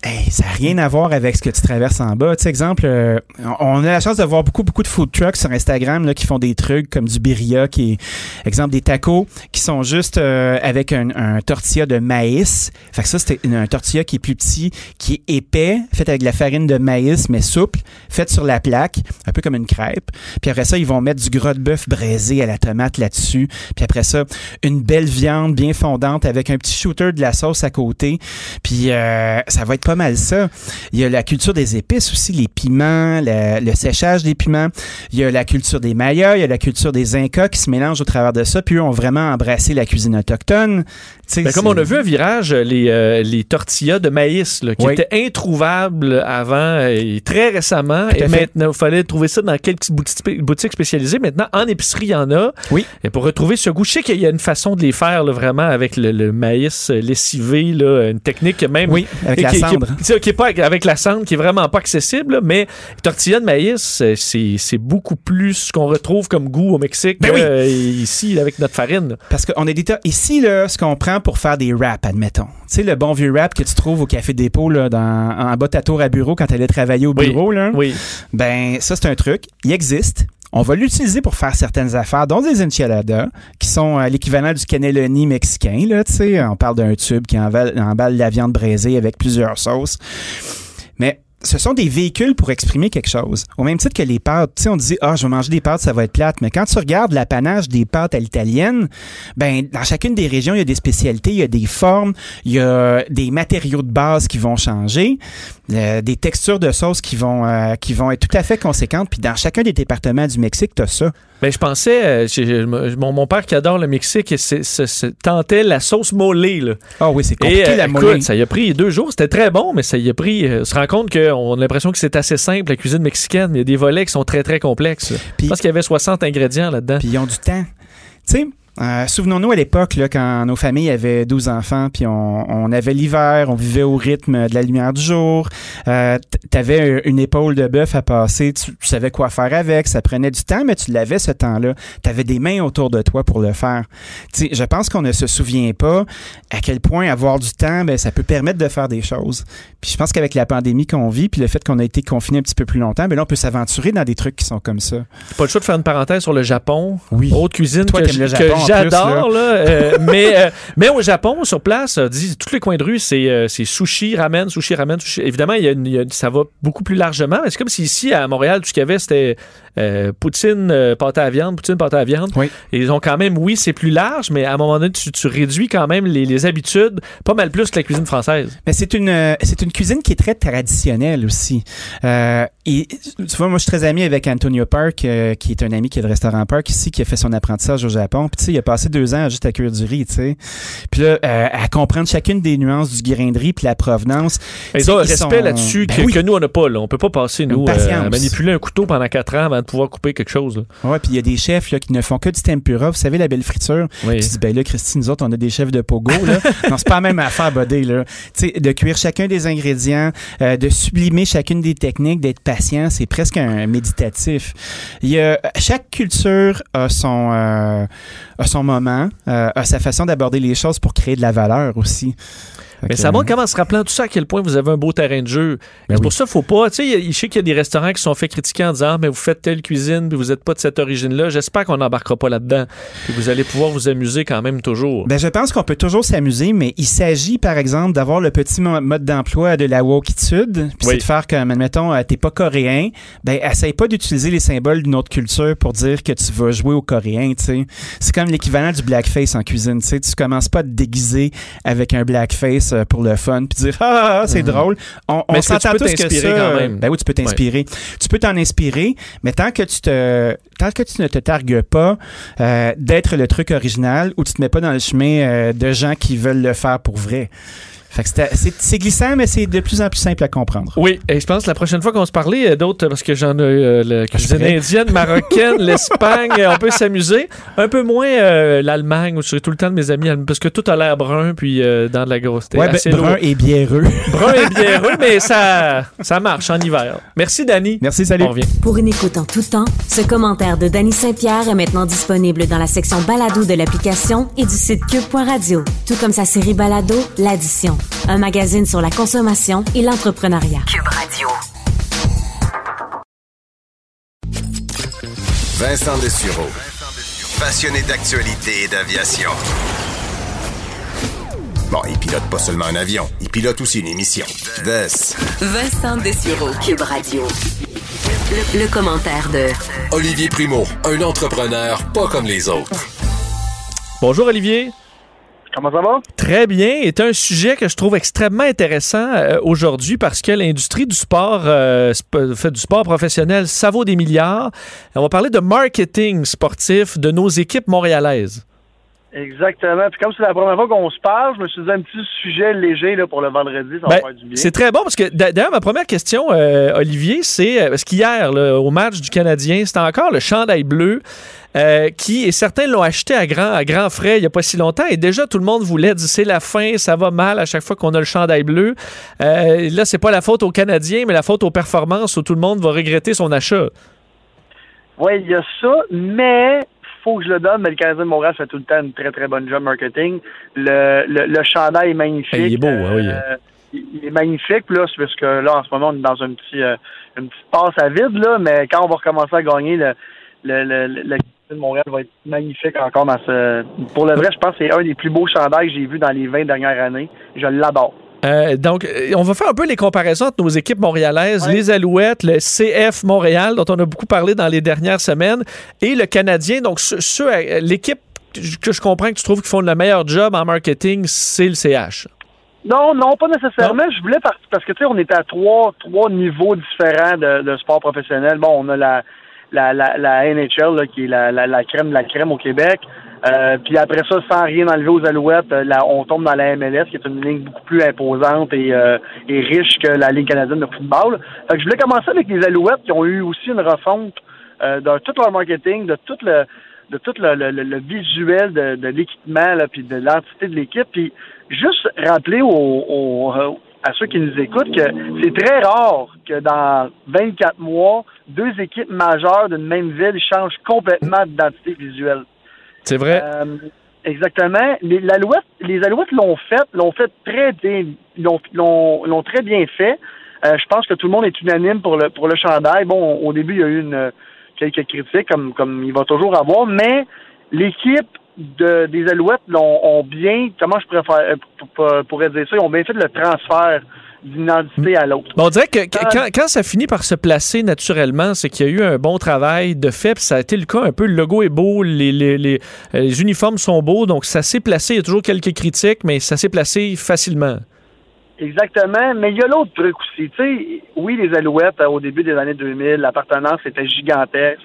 Hey, ça n'a rien à voir avec ce que tu traverses en bas. Tu sais, exemple, euh, on a la chance de voir beaucoup, beaucoup de food trucks sur Instagram là, qui font des trucs comme du birria, qui est, exemple, des tacos qui sont juste euh, avec un, tortilla de maïs. Fait que ça, c'est un tortilla qui est plus petit, qui est épais, fait avec de la farine de maïs, mais souple, fait sur la plaque, un peu comme une crêpe. Puis après ça, ils vont mettre du gras de bœuf braisé à la tomate là-dessus. Puis après ça, une belle viande bien fondante avec un petit shooter de la sauce à côté. Puis euh, ça va être pas mal ça. Il y a la culture des épices aussi, les piments, le, séchage des piments. Il y a la culture des Mayas, il y a la culture des Incas qui se mélangent au travers de ça. Puis eux ont vraiment embrassé la cuisine autochtone. Ben, comme on a vu un virage, les, euh, les tortillas de maïs, là, qui Oui. étaient introuvables avant euh, et très récemment. Et fait. maintenant, il fallait trouver ça dans quelques boutiques, spécialisées. Maintenant, en épicerie, il y en a. Oui. Et pour retrouver ce goût, je sais qu'il y a une façon de les faire là, vraiment avec le, le maïs euh, lessivé, là, une technique même. Oui, avec et la qui, cendre. qui est pas avec- la cendre, qui est vraiment pas accessible. mais tortilla de maïs, euh, c'est beaucoup plus ce qu'on retrouve comme goût au Mexique Ben oui. euh, ici avec notre farine. Parce qu'on a des tas. Ici, là, ce qu'on prend pour faire des wraps, admettons. Tu sais, le bon vieux wrap que tu trouves au Café Dépôt, là, dans, en bas de ta tour à bureau quand tu allais travailler au Oui. bureau, là. Oui. Ben, ça, c'est un truc. Il existe. On va l'utiliser pour faire certaines affaires, dont des enchiladas, qui sont euh, l'équivalent du cannelloni mexicain, là, tu sais. On parle d'un tube qui emballe, emballe la viande braisée avec plusieurs sauces. Ce sont des véhicules pour exprimer quelque chose. Au même titre que les pâtes. Tu sais, on dit, ah, je vais manger des pâtes, ça va être plate. Mais quand tu regardes l'apanage des pâtes à l'italienne, ben, dans chacune des régions, il y a des spécialités, il y a des formes, il y a des matériaux de base qui vont changer, euh, des textures de sauce qui vont, euh, qui vont être tout à fait conséquentes. Puis dans chacun des départements du Mexique, tu ça. Ben, je pensais, euh, mon, mon père qui adore le Mexique, c'est- tentait la sauce molée. Là. Ah oui, c'est Et compliqué, euh, la écoute, ça y a pris deux jours. C'était très bon, mais ça y a pris. euh, on se rend compte qu'on a l'impression que c'est assez simple, la cuisine mexicaine, mais il y a des volets qui sont très, très complexes. je pense qu'il y avait 60 ingrédients là-dedans. Puis ils ont du temps. Tu sais, euh, souvenons-nous à l'époque, quand nos familles avaient 12 enfants, puis on, on avait l'hiver, on vivait au rythme de la lumière du jour. Euh, tu avais une épaule de bœuf à passer, tu, tu savais quoi faire avec, ça prenait du temps, mais tu l'avais ce temps-là. Tu avais des mains autour de toi pour le faire. Je pense qu'on ne se souvient pas à quel point avoir du temps, ben, ça peut permettre de faire des choses. Puis je pense qu'avec la pandémie qu'on vit, puis le fait qu'on a été confiné un petit peu plus longtemps, ben là, on peut s'aventurer dans des trucs qui sont comme ça. Pas le choix de faire une parenthèse sur le Japon? Oui. Autre cuisine Toi, que, le Japon j'adore. là, euh, [laughs] mais, euh, mais au Japon, sur place, euh, dis, tous les coins de rue, c'est c'est sushi, ramen, sushi, ramen, sushi. Évidemment, il y a une- il y a- ça va beaucoup plus largement. C'est comme si ici, à Montréal, tout ce qu'il y avait, c'était euh, poutine, euh, pâte à viande, poutine, pâte à viande. Oui. Et ils ont quand même, oui, c'est plus large, mais à un moment donné, tu, tu réduis quand même les, les habitudes pas mal plus que la cuisine française. Mais c'est une euh, c'est une cuisine qui est très traditionnelle aussi. Euh, et tu vois, moi je suis très ami avec Antonio Park, qui est un ami qui est de restaurant Park ici, qui a fait son apprentissage au Japon. Puis tu sais, il a passé deux ans juste à cuire du riz, tu sais. Puis là, à comprendre chacune des nuances du grain de riz puis la provenance. Ils ont un respect sont- là-dessus Ben que, oui. que nous, on n'a pas. Là. On peut pas passer, nous, à manipuler un couteau pendant quatre ans avant de pouvoir couper quelque chose. Ouais, puis il y a des chefs là, qui ne font que du tempura. Vous savez, la belle friture. Oui. Tu dis, ben là, Christine, nous autres, on a des chefs de pogo. Là. [laughs] non, c'est pas la même affaire, buddy. Là. Tu sais, de cuire chacun des ingrédients, euh, de sublimer chacune des techniques, d'être patient, c'est presque un méditatif. Il y a, chaque culture a son, euh, a son moment, euh, a sa façon d'aborder les choses pour créer de la valeur aussi. Mais ça montre comment, en se rappelant tout ça, à quel point vous avez un beau terrain de jeu. Ben c'est oui. pour ça qu'il faut pas. Tu sais, je sais qu'il y a des restaurants qui sont fait critiquer en disant Ah, mais vous faites telle cuisine, puis vous n'êtes pas de cette origine-là. J'espère qu'on n'embarquera pas là-dedans. Puis vous allez pouvoir vous amuser quand même toujours. Ben, je pense qu'on peut toujours s'amuser, mais il s'agit, par exemple, d'avoir le petit mo- mode d'emploi de la wokitude. Puis Oui. c'est de faire comme, admettons, euh, t'es pas coréen, ben, essaye pas d'utiliser les symboles d'une autre culture pour dire que tu vas jouer au coréen, tu sais. C'est comme l'équivalent du blackface en cuisine, tu sais. Tu commences pas à te déguiser avec un blackface euh, pour le fun, puis dire, [laughs] ah, ah, ah, c'est Mhm. drôle. On, on s'entend tous que ça... quand même? Ben oui, tu peux t'inspirer. Tu peux t'en inspirer, mais tant que tu te, tant que tu ne te targues pas euh, d'être le truc original ou tu te mets pas dans le chemin euh, de gens qui veulent le faire pour vrai. Fait que c'est- glissant, mais c'est de plus en plus simple à comprendre. Oui, et je pense que la prochaine fois qu'on se parlait, euh, d'autres, parce que j'en ai euh, la cuisine prêt. indienne, marocaine, [laughs] l'Espagne, euh, on peut s'amuser. Un peu moins euh, l'Allemagne, où je serai tout le temps de mes amis, parce que tout a l'air brun, puis euh, dans de la grosse Ouais, ben, brun et biéreux. [laughs] Brun et biéreux, mais ça, [laughs] ça marche en hiver. Merci, Dani. Merci, salut. On revient. Pour une écoute en tout temps, ce commentaire de Danny Saint-Pierre est maintenant disponible dans la section balado de l'application et du site cube.radio, tout comme sa série balado, l'addition. Un magazine sur la consommation et l'entrepreneuriat. Cube Radio. Vincent Dessureau. Passionné d'actualité et d'aviation. Bon, il pilote pas seulement un avion, il pilote aussi une émission. Vess. Vincent Dessureau, Cube Radio. Le, le commentaire de Olivier Primo, un entrepreneur pas comme les autres. Bonjour Olivier. Comment ça va? Très bien. C'est un sujet que je trouve extrêmement intéressant euh, aujourd'hui parce que l'industrie du sport, euh, sp- fait du sport professionnel, ça vaut des milliards. On va parler de marketing sportif de nos équipes montréalaises. Exactement. Puis comme c'est la première fois qu'on se parle, je me suis dit un petit sujet léger là, pour le vendredi, ça va Ben, faire du bien. c'est très bon parce que d'a- d'ailleurs, ma première question, euh, Olivier, c'est parce qu'hier, au match du Canadien, c'était encore le chandail bleu. Euh, qui, et certains l'ont acheté à grand, à grand frais il n'y a pas si longtemps, et déjà tout le monde voulait dire c'est la fin, ça va mal à chaque fois qu'on a le chandail bleu. Euh, là, c'est pas la faute aux Canadiens, mais la faute aux performances où tout le monde va regretter son achat. Oui, il y a ça, mais faut que je le donne, mais le Canadien de Montréal fait tout le temps une très très bonne job marketing. Le, le, le chandail est magnifique. Il est beau, hein, oui. Euh, il il est magnifique, là, c'est parce que là, en ce moment, on est dans un petit, euh, une petite passe à vide, là, mais quand on va recommencer à gagner, le, le, le, le, de Montréal va être magnifique encore dans ce. Pour le vrai, je pense que c'est un des plus beaux chandails que j'ai vus dans les 20 dernières années. Je l'adore. Euh, donc, euh, on va faire un peu les comparaisons entre nos équipes montréalaises, les Alouettes, le CF Montréal, dont on a beaucoup parlé dans les dernières semaines, et le Canadien. Donc, euh, l'équipe que je comprends que tu trouves qu'ils font le meilleur job en marketing, c'est le CH. Non, non, pas nécessairement. Je voulais par- parce que tu sais, on était à trois trois niveaux différents de, de sport professionnel. Bon, on a la la, la, la NHL qui est la, la, la crème de la crème au Québec. Euh, puis après ça, sans rien enlever aux Alouettes, euh, là, on tombe dans la MLS, qui est une ligne beaucoup plus imposante et, euh, et riche que la Ligue canadienne de football. Fait que je voulais commencer avec les Alouettes qui ont eu aussi une refonte de tout leur marketing, de tout le de tout le, le- le- visuel de, de l'équipement puis de l'entité de l'équipe. Puis juste rappeler aux, aux- à ceux qui nous écoutent que c'est très rare que dans 24 mois, deux équipes majeures d'une même ville changent complètement d'identité visuelle. C'est vrai. Euh, exactement. Les, l'Alouette- les Alouettes l'ont fait, l'ont fait très bien, l'ont, l'ont, l'ont très bien fait. Euh, je pense que tout le monde est unanime pour le pour le chandail. Bon, au début, il y a eu une, quelques critiques, comme comme il va toujours avoir, mais l'équipe de, des Alouettes l'ont ont bien, comment je pourrais, faire, euh, pour- pour- pourrais dire ça, ils ont bien fait le transfert d'une identité à l'autre. Bon, on dirait que Ah. quand, quand ça finit par se placer naturellement, c'est qu'il y a eu un bon travail de fait, puis ça a été le cas un peu. Le logo est beau, les, les, les, euh, les uniformes sont beaux, donc ça s'est placé. Il y a toujours quelques critiques, mais ça s'est placé facilement. Exactement, mais il y a l'autre truc aussi. Tu sais, oui, les Alouettes, euh, au début des années 2000, l'appartenance était gigantesque,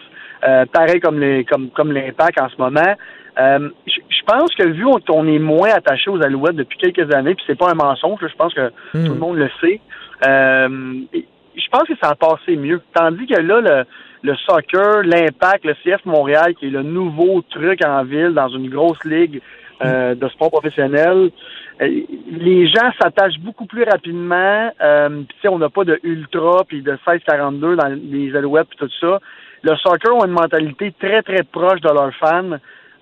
euh, pareil comme les comme comme l'impact en ce moment. Euh, je pense que vu qu'on on est moins attaché aux Alouettes depuis quelques années, puis c'est pas un mensonge, je pense que tout le monde le sait. euh, je pense que ça a passé mieux. Tandis que là, le, le soccer, l'impact, le CF Montréal, qui est le nouveau truc en ville dans une grosse ligue euh, de sport professionnel, les gens s'attachent beaucoup plus rapidement. Euh, puis, tu sais, on n'a pas de ultra puis de 16-42 dans les alouettes puis tout ça. Le soccer ont une mentalité très très proche de leurs fans.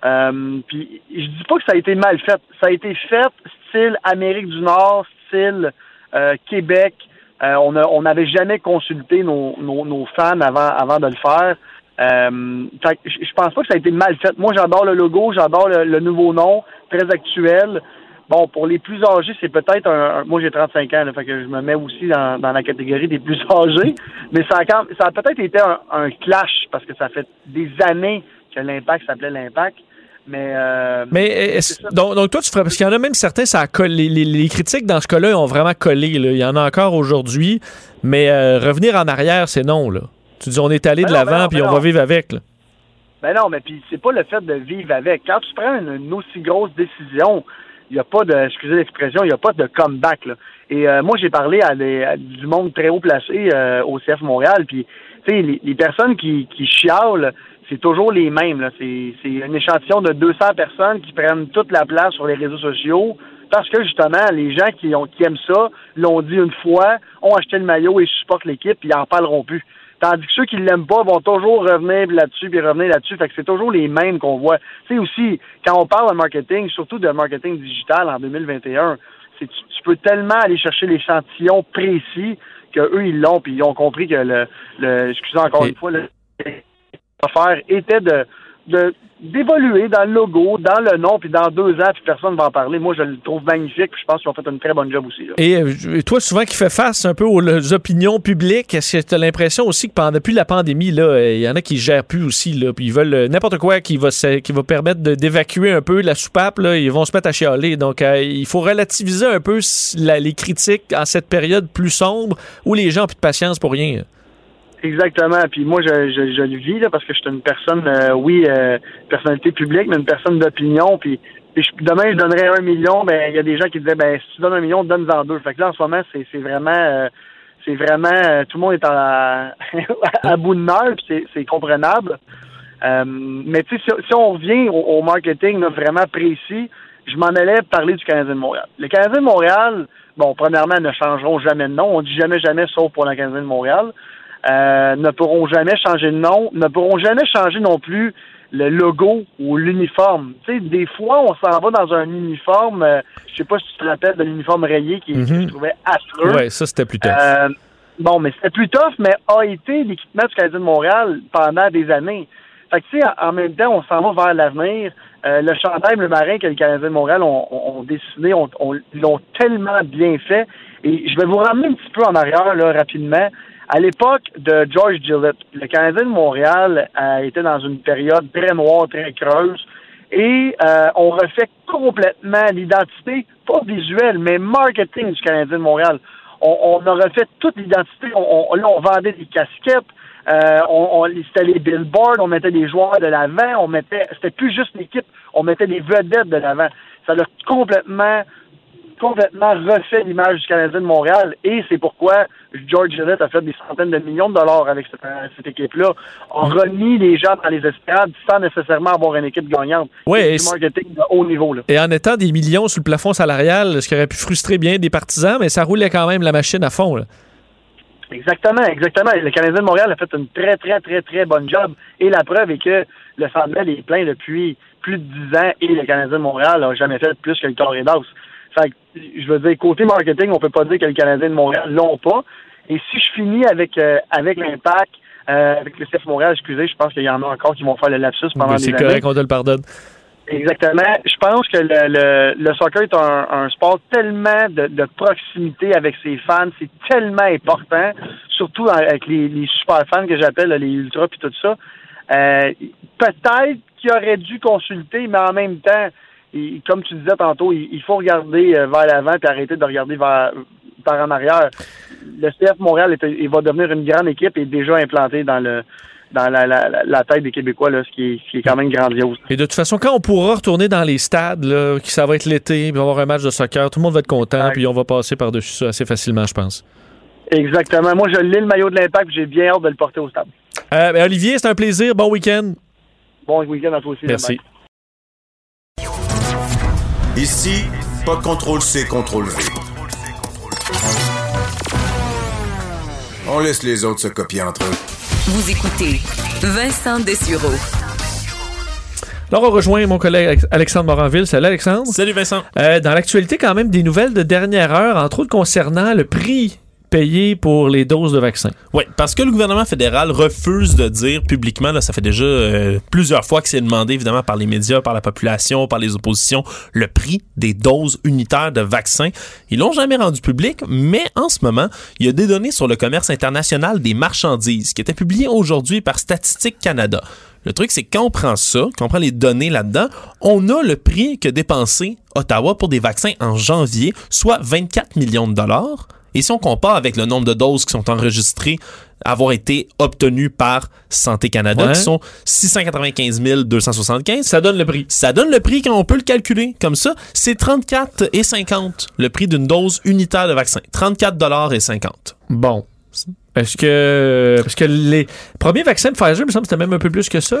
Euh, puis je dis pas que ça a été mal fait. Ça a été fait style Amérique du Nord, style euh, Québec. Euh, on a- on n'avait jamais consulté nos, nos, nos fans avant avant de le faire. Euh, fait je pense pas que ça a été mal fait. Moi, j'adore le logo, j'adore le, le nouveau nom, très actuel. Bon, pour les plus âgés, c'est peut-être un, un- Moi, j'ai 35 ans, là, fait que je me mets aussi dans, dans la catégorie des plus [laughs] âgés. Mais ça a, quand- ça a peut-être été un, un clash parce que ça fait des années que l'impact s'appelait l'impact. Mais, euh, Mais est-ce- donc, donc toi, tu ferais. Parce qu'il y en a même certains, ça a collé. Les, les critiques dans ce cas-là ont vraiment collé. là. Il y en a encore aujourd'hui. Mais euh, revenir en arrière, c'est non. Là. Tu dis, on est allé Ben de ben l'avant, non, puis ben on non. va vivre avec. là. Ben non, mais puis c'est pas le fait de vivre avec. Quand tu prends une, une aussi grosse décision, il n'y a pas de, excusez l'expression, il n'y a pas de comeback. Là. Et euh, moi, j'ai parlé à, des, à du monde très haut placé euh, au CF Montréal, puis tu sais, les, les personnes qui, qui chialent, c'est toujours les mêmes. là. C'est c'est un échantillon de 200 personnes qui prennent toute la place sur les réseaux sociaux parce que justement, les gens qui, ont, qui aiment ça l'ont dit une fois, ont acheté le maillot et supportent l'équipe, puis ils en parleront plus. Tandis que ceux qui l'aiment pas vont toujours revenir là-dessus, puis revenir là-dessus. Fait que c'est toujours les mêmes qu'on voit. Tu sais aussi, quand on parle de marketing, surtout de marketing digital en 2021, c'est tu, tu peux tellement aller chercher l'échantillon précis que eux ils l'ont, puis ils ont compris que le, le excusez encore une fois, le faire était de d'évoluer dans le logo, dans le nom, puis dans deux ans, puis personne ne va en parler. Moi, je le trouve magnifique, puis je pense qu'ils ont fait une très bonne job aussi. là. Et euh, toi, souvent qui fais face un peu aux, opinions publiques, est-ce que tu as l'impression aussi que pendant depuis la pandémie, euh, il y en a qui gèrent plus aussi, là, puis ils veulent euh, n'importe quoi qui va, qui va permettre d'évacuer un peu la soupape, là, ils vont se mettre à chialer. Donc, euh, il faut relativiser un peu les critiques en cette période plus sombre où les gens ont plus de patience pour rien. Exactement. Puis moi, je, je, je le vis là, parce que je suis une personne, euh, oui, euh, personnalité publique, mais une personne d'opinion. Puis, puis je- demain, je donnerais un million. Ben, il y a des gens qui disaient, ben, si tu donnes un million, donne-en deux. Fait que là, en ce moment, c'est, c'est vraiment, euh, c'est vraiment, euh, tout le monde est à, [laughs] à bout de nerfs. puis c'est, c'est comprenable. Euh, mais tu sais, si, si on revient au, au marketing là, vraiment précis, je m'en allais parler du Canadien de Montréal. Le Canadien de Montréal, bon, premièrement, ne changeront jamais de nom. On dit jamais, jamais, sauf pour le Canadien de Montréal. Euh, ne pourront jamais changer de nom, ne pourront jamais changer non plus le logo ou l'uniforme. Tu sais, des fois, on s'en va dans un uniforme, euh, je sais pas si tu te rappelles de l'uniforme rayé qui, que je trouvais affreux. Ouais, ça, c'était plus tough. Euh, bon, mais c'était plus tough, mais a été l'équipement du Canadien de Montréal pendant des années. Fait que, tu sais, en en même temps, on s'en va vers l'avenir. Euh, le chandail, le marin que les Canadiens de Montréal ont, ont, ont dessiné, ont- ont- l'ont tellement bien fait. Et je vais vous ramener un petit peu en arrière, là, rapidement. À l'époque de George Gillette, le Canadien de Montréal euh, était dans une période très noire, très creuse. Et euh, on refait complètement l'identité, pas visuelle, mais marketing du Canadien de Montréal. On, on a refait toute l'identité. On, on- là, on vendait des casquettes. Euh, on, on- c'était les billboards, on mettait des joueurs de l'avant, on mettait, c'était plus juste l'équipe, on mettait des vedettes de l'avant. Ça a complètement, complètement refait l'image du Canadien de Montréal et c'est pourquoi George Gillette a fait des centaines de millions de dollars avec cette, cette équipe-là. On remis les gens dans les estrades sans nécessairement avoir une équipe gagnante. Ouais, C'est et du marketing de haut niveau. Là. Et en étant des millions sur le plafond salarial, ce qui aurait pu frustrer bien des partisans, mais ça roulait quand même la machine à fond. là. Exactement, exactement. Le Canadien de Montréal a fait une très, très, très, très bonne job. Et la preuve est que le Centre Bell est plein depuis plus de 10 ans et le Canadien de Montréal n'a jamais fait plus que le Torredos. Fait que, je veux dire, côté marketing, on peut pas dire que le Canadien de Montréal l'ont pas. Et si je finis avec euh, avec l'impact, euh, avec le CF Montréal, excusez, je pense qu'il y en a encore qui vont faire le lapsus pendant Mais des C'est années. correct, on te le pardonne. Exactement. Je pense que le, le, le soccer est un, un sport tellement de, de proximité avec ses fans, c'est tellement important, surtout avec les, les super fans que j'appelle, les ultras puis tout ça. Euh, Peut-être qu'il aurait dû consulter, mais en même temps, il- comme tu disais tantôt, il, il faut regarder euh, vers l'avant puis arrêter de regarder vers, par en arrière. Le CF Montréal est- il va devenir une grande équipe et est déjà implanté dans le dans la, la, la- la tête des Québécois, là, ce, qui est, ce qui est quand même grandiose. Et de toute façon, quand on pourra retourner dans les stades, là, que ça va être l'été, puis on va avoir un match de soccer, tout le monde va être content, puis on va passer par-dessus ça assez facilement, je pense. Exactement. Moi, je lis le maillot de l'impact, j'ai bien hâte de le porter au stade. Euh, ben, Olivier, c'est un plaisir. Bon week-end. Bon week-end à toi aussi. Merci. Ici, pas de contrôle C, contrôle V. On laisse les autres se copier entre eux. Vous écoutez Vincent Dessureau. Alors, on rejoint mon collègue Alexandre Moranville. Salut, Alexandre. Salut, Vincent. Euh, dans l'actualité, quand même, des nouvelles de dernière heure, entre autres concernant le prix payé pour les doses de vaccins. Oui, parce que le gouvernement fédéral refuse de dire publiquement, là, ça fait déjà euh, plusieurs fois que c'est demandé, évidemment, par les médias, par la population, par les oppositions, le prix des doses unitaires de vaccins. Ils l'ont jamais rendu public, mais en ce moment, il y a des données sur le commerce international des marchandises qui étaient publiées aujourd'hui par Statistique Canada. Le truc, c'est quand on prend ça, quand on prend les données là-dedans, on a le prix que dépensé Ottawa pour des vaccins en janvier, soit 24 millions de dollars. Et si on compare avec le nombre de doses qui sont enregistrées avoir été obtenues par Santé Canada, Ouais. qui sont 695 275. Ça donne le prix. Ça donne le prix quand on peut le calculer comme ça. C'est 34 et 50 le prix d'une dose unitaire de vaccin. 34 dollars et 50. Bon. Est-ce que. Parce que les premiers vaccins de Pfizer, il me semble que c'était même un peu plus que ça.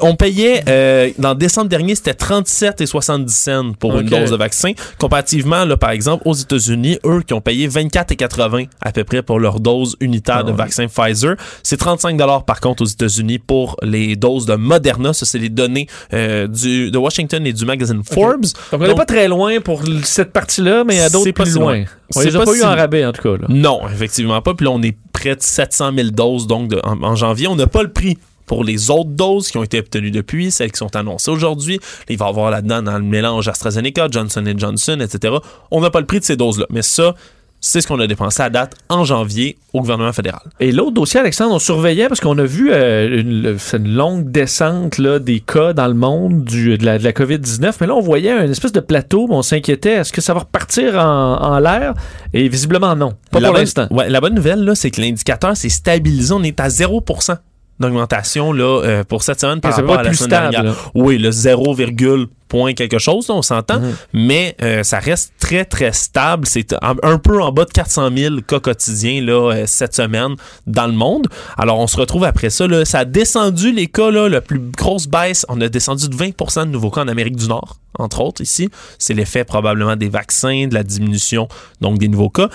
On payait, euh, dans décembre dernier, c'était 37 et 70 cents pour une dose de vaccin. Comparativement, là, par exemple, aux États-Unis, eux qui ont payé 24 et 80 à peu près pour leur dose unitaire Ah de ouais. vaccin Pfizer. C'est 35 dollars par contre aux États-Unis pour les doses de Moderna. Ça, c'est les données euh, du, de Washington et du magazine Forbes. Donc, on n'est pas très loin pour cette partie-là, mais il y a d'autres plus loin. loin. On les a pas pas eu en rabais, en tout cas. Là. Non, effectivement pas. Puis là, on est près de 700 000 doses donc de- en, en janvier. On n'a pas le prix pour les autres doses qui ont été obtenues depuis, celles qui sont annoncées aujourd'hui. Il va y avoir là-dedans dans le mélange AstraZeneca, Johnson Johnson, etc. On n'a pas le prix de ces doses-là. Mais ça, c'est ce qu'on a dépensé à date en janvier au gouvernement fédéral. Et l'autre dossier, Alexandre, on surveillait parce qu'on a vu euh, une, longue descente là, des cas dans le monde du, de, la, de la COVID-19. Mais là, on voyait une espèce de plateau. mais On s'inquiétait. Est-ce que ça va repartir en, en l'air? Et visiblement, non. Pas La pour l'instant. Ouais, la bonne nouvelle, là, c'est que l'indicateur s'est stabilisé. On est à 0 d'augmentation là, euh, pour cette semaine par rapport à la plus semaine stable, dernière. là. Oui, le 0, point quelque chose, là, on s'entend, Mhm. mais euh, ça reste très, très stable. C'est un, un peu en bas de 400 000 cas quotidiens là, euh, cette semaine dans le monde. Alors, on se retrouve après ça. Là, ça a descendu les cas, là, la plus grosse baisse. On a descendu de 20% de nouveaux cas en Amérique du Nord, entre autres, ici. C'est l'effet probablement des vaccins, de la diminution donc des nouveaux cas.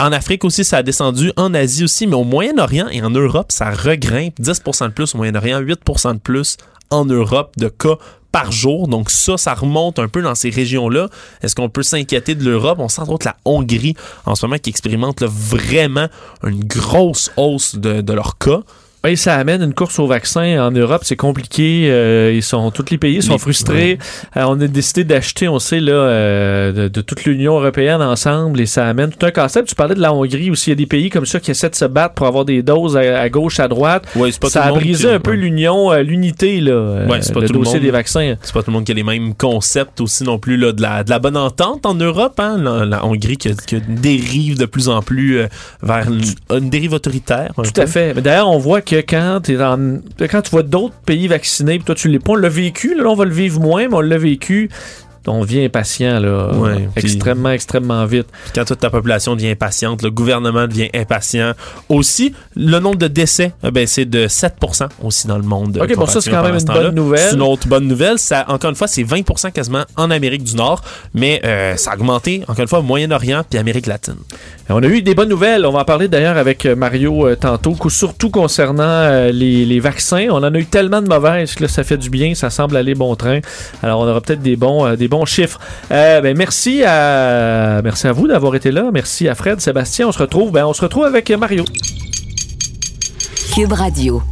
En Afrique aussi, ça a descendu. En Asie aussi, mais au Moyen-Orient et en Europe, ça regrimpe. 10% de plus au Moyen-Orient, 8% de plus en Europe de cas par jour. Donc ça, ça remonte un peu dans ces régions-là. Est-ce qu'on peut s'inquiéter de l'Europe? On sent entre autres la Hongrie en ce moment qui expérimente là, vraiment une grosse hausse de, de leurs cas. Oui, ça amène une course au vaccin en Europe, c'est compliqué. euh, ils sont tous les pays sont frustrés. Euh, on a décidé d'acheter, on sait là, euh, de, de toute l'Union européenne ensemble, et ça amène tout un concept. Tu parlais de la Hongrie aussi, il y a des pays comme ça qui essaient de se battre pour avoir des doses à, à gauche, à droite. Ouais, c'est pas ça tout a le monde brisé qui- un peu l'union, euh, l'unité là, euh, Ouais, pas le tout le dossier monde. des vaccins. C'est pas tout le monde qui a les mêmes concepts aussi non plus là, de, la, de la bonne entente en Europe. Hein? La, la Hongrie qui, qui dérive de plus en plus vers une, une dérive autoritaire. Tout peu. à fait. D'ailleurs, on voit que quand, quand tu vois d'autres pays vaccinés, puis toi tu l'es pas, on l'a vécu, là, on va le vivre moins, mais on l'a vécu. On devient impatient, là, Ouais, extrêmement, extrêmement vite. Quand toute ta population devient impatiente, le gouvernement devient impatient. Aussi, le nombre de décès a baissé de 7% aussi dans le monde. Ok, bon, ça, c'est quand même une bonne nouvelle. C'est une autre bonne nouvelle. Ça, encore une fois, c'est 20% quasiment en Amérique du Nord, mais euh, ça a augmenté, encore une fois, au Moyen-Orient puis Amérique latine. On a eu des bonnes nouvelles. On va en parler d'ailleurs avec euh, Mario euh, tantôt, surtout concernant euh, les, les vaccins. On en a eu tellement de mauvaises que là, ça fait du bien, ça semble aller bon train. Alors, on aura peut-être des bons, euh, des bons chiffres. Euh, ben, merci à, merci à vous d'avoir été là. Merci à Fred, Sébastien. On se retrouve, ben, on se retrouve avec Mario. Cube Radio.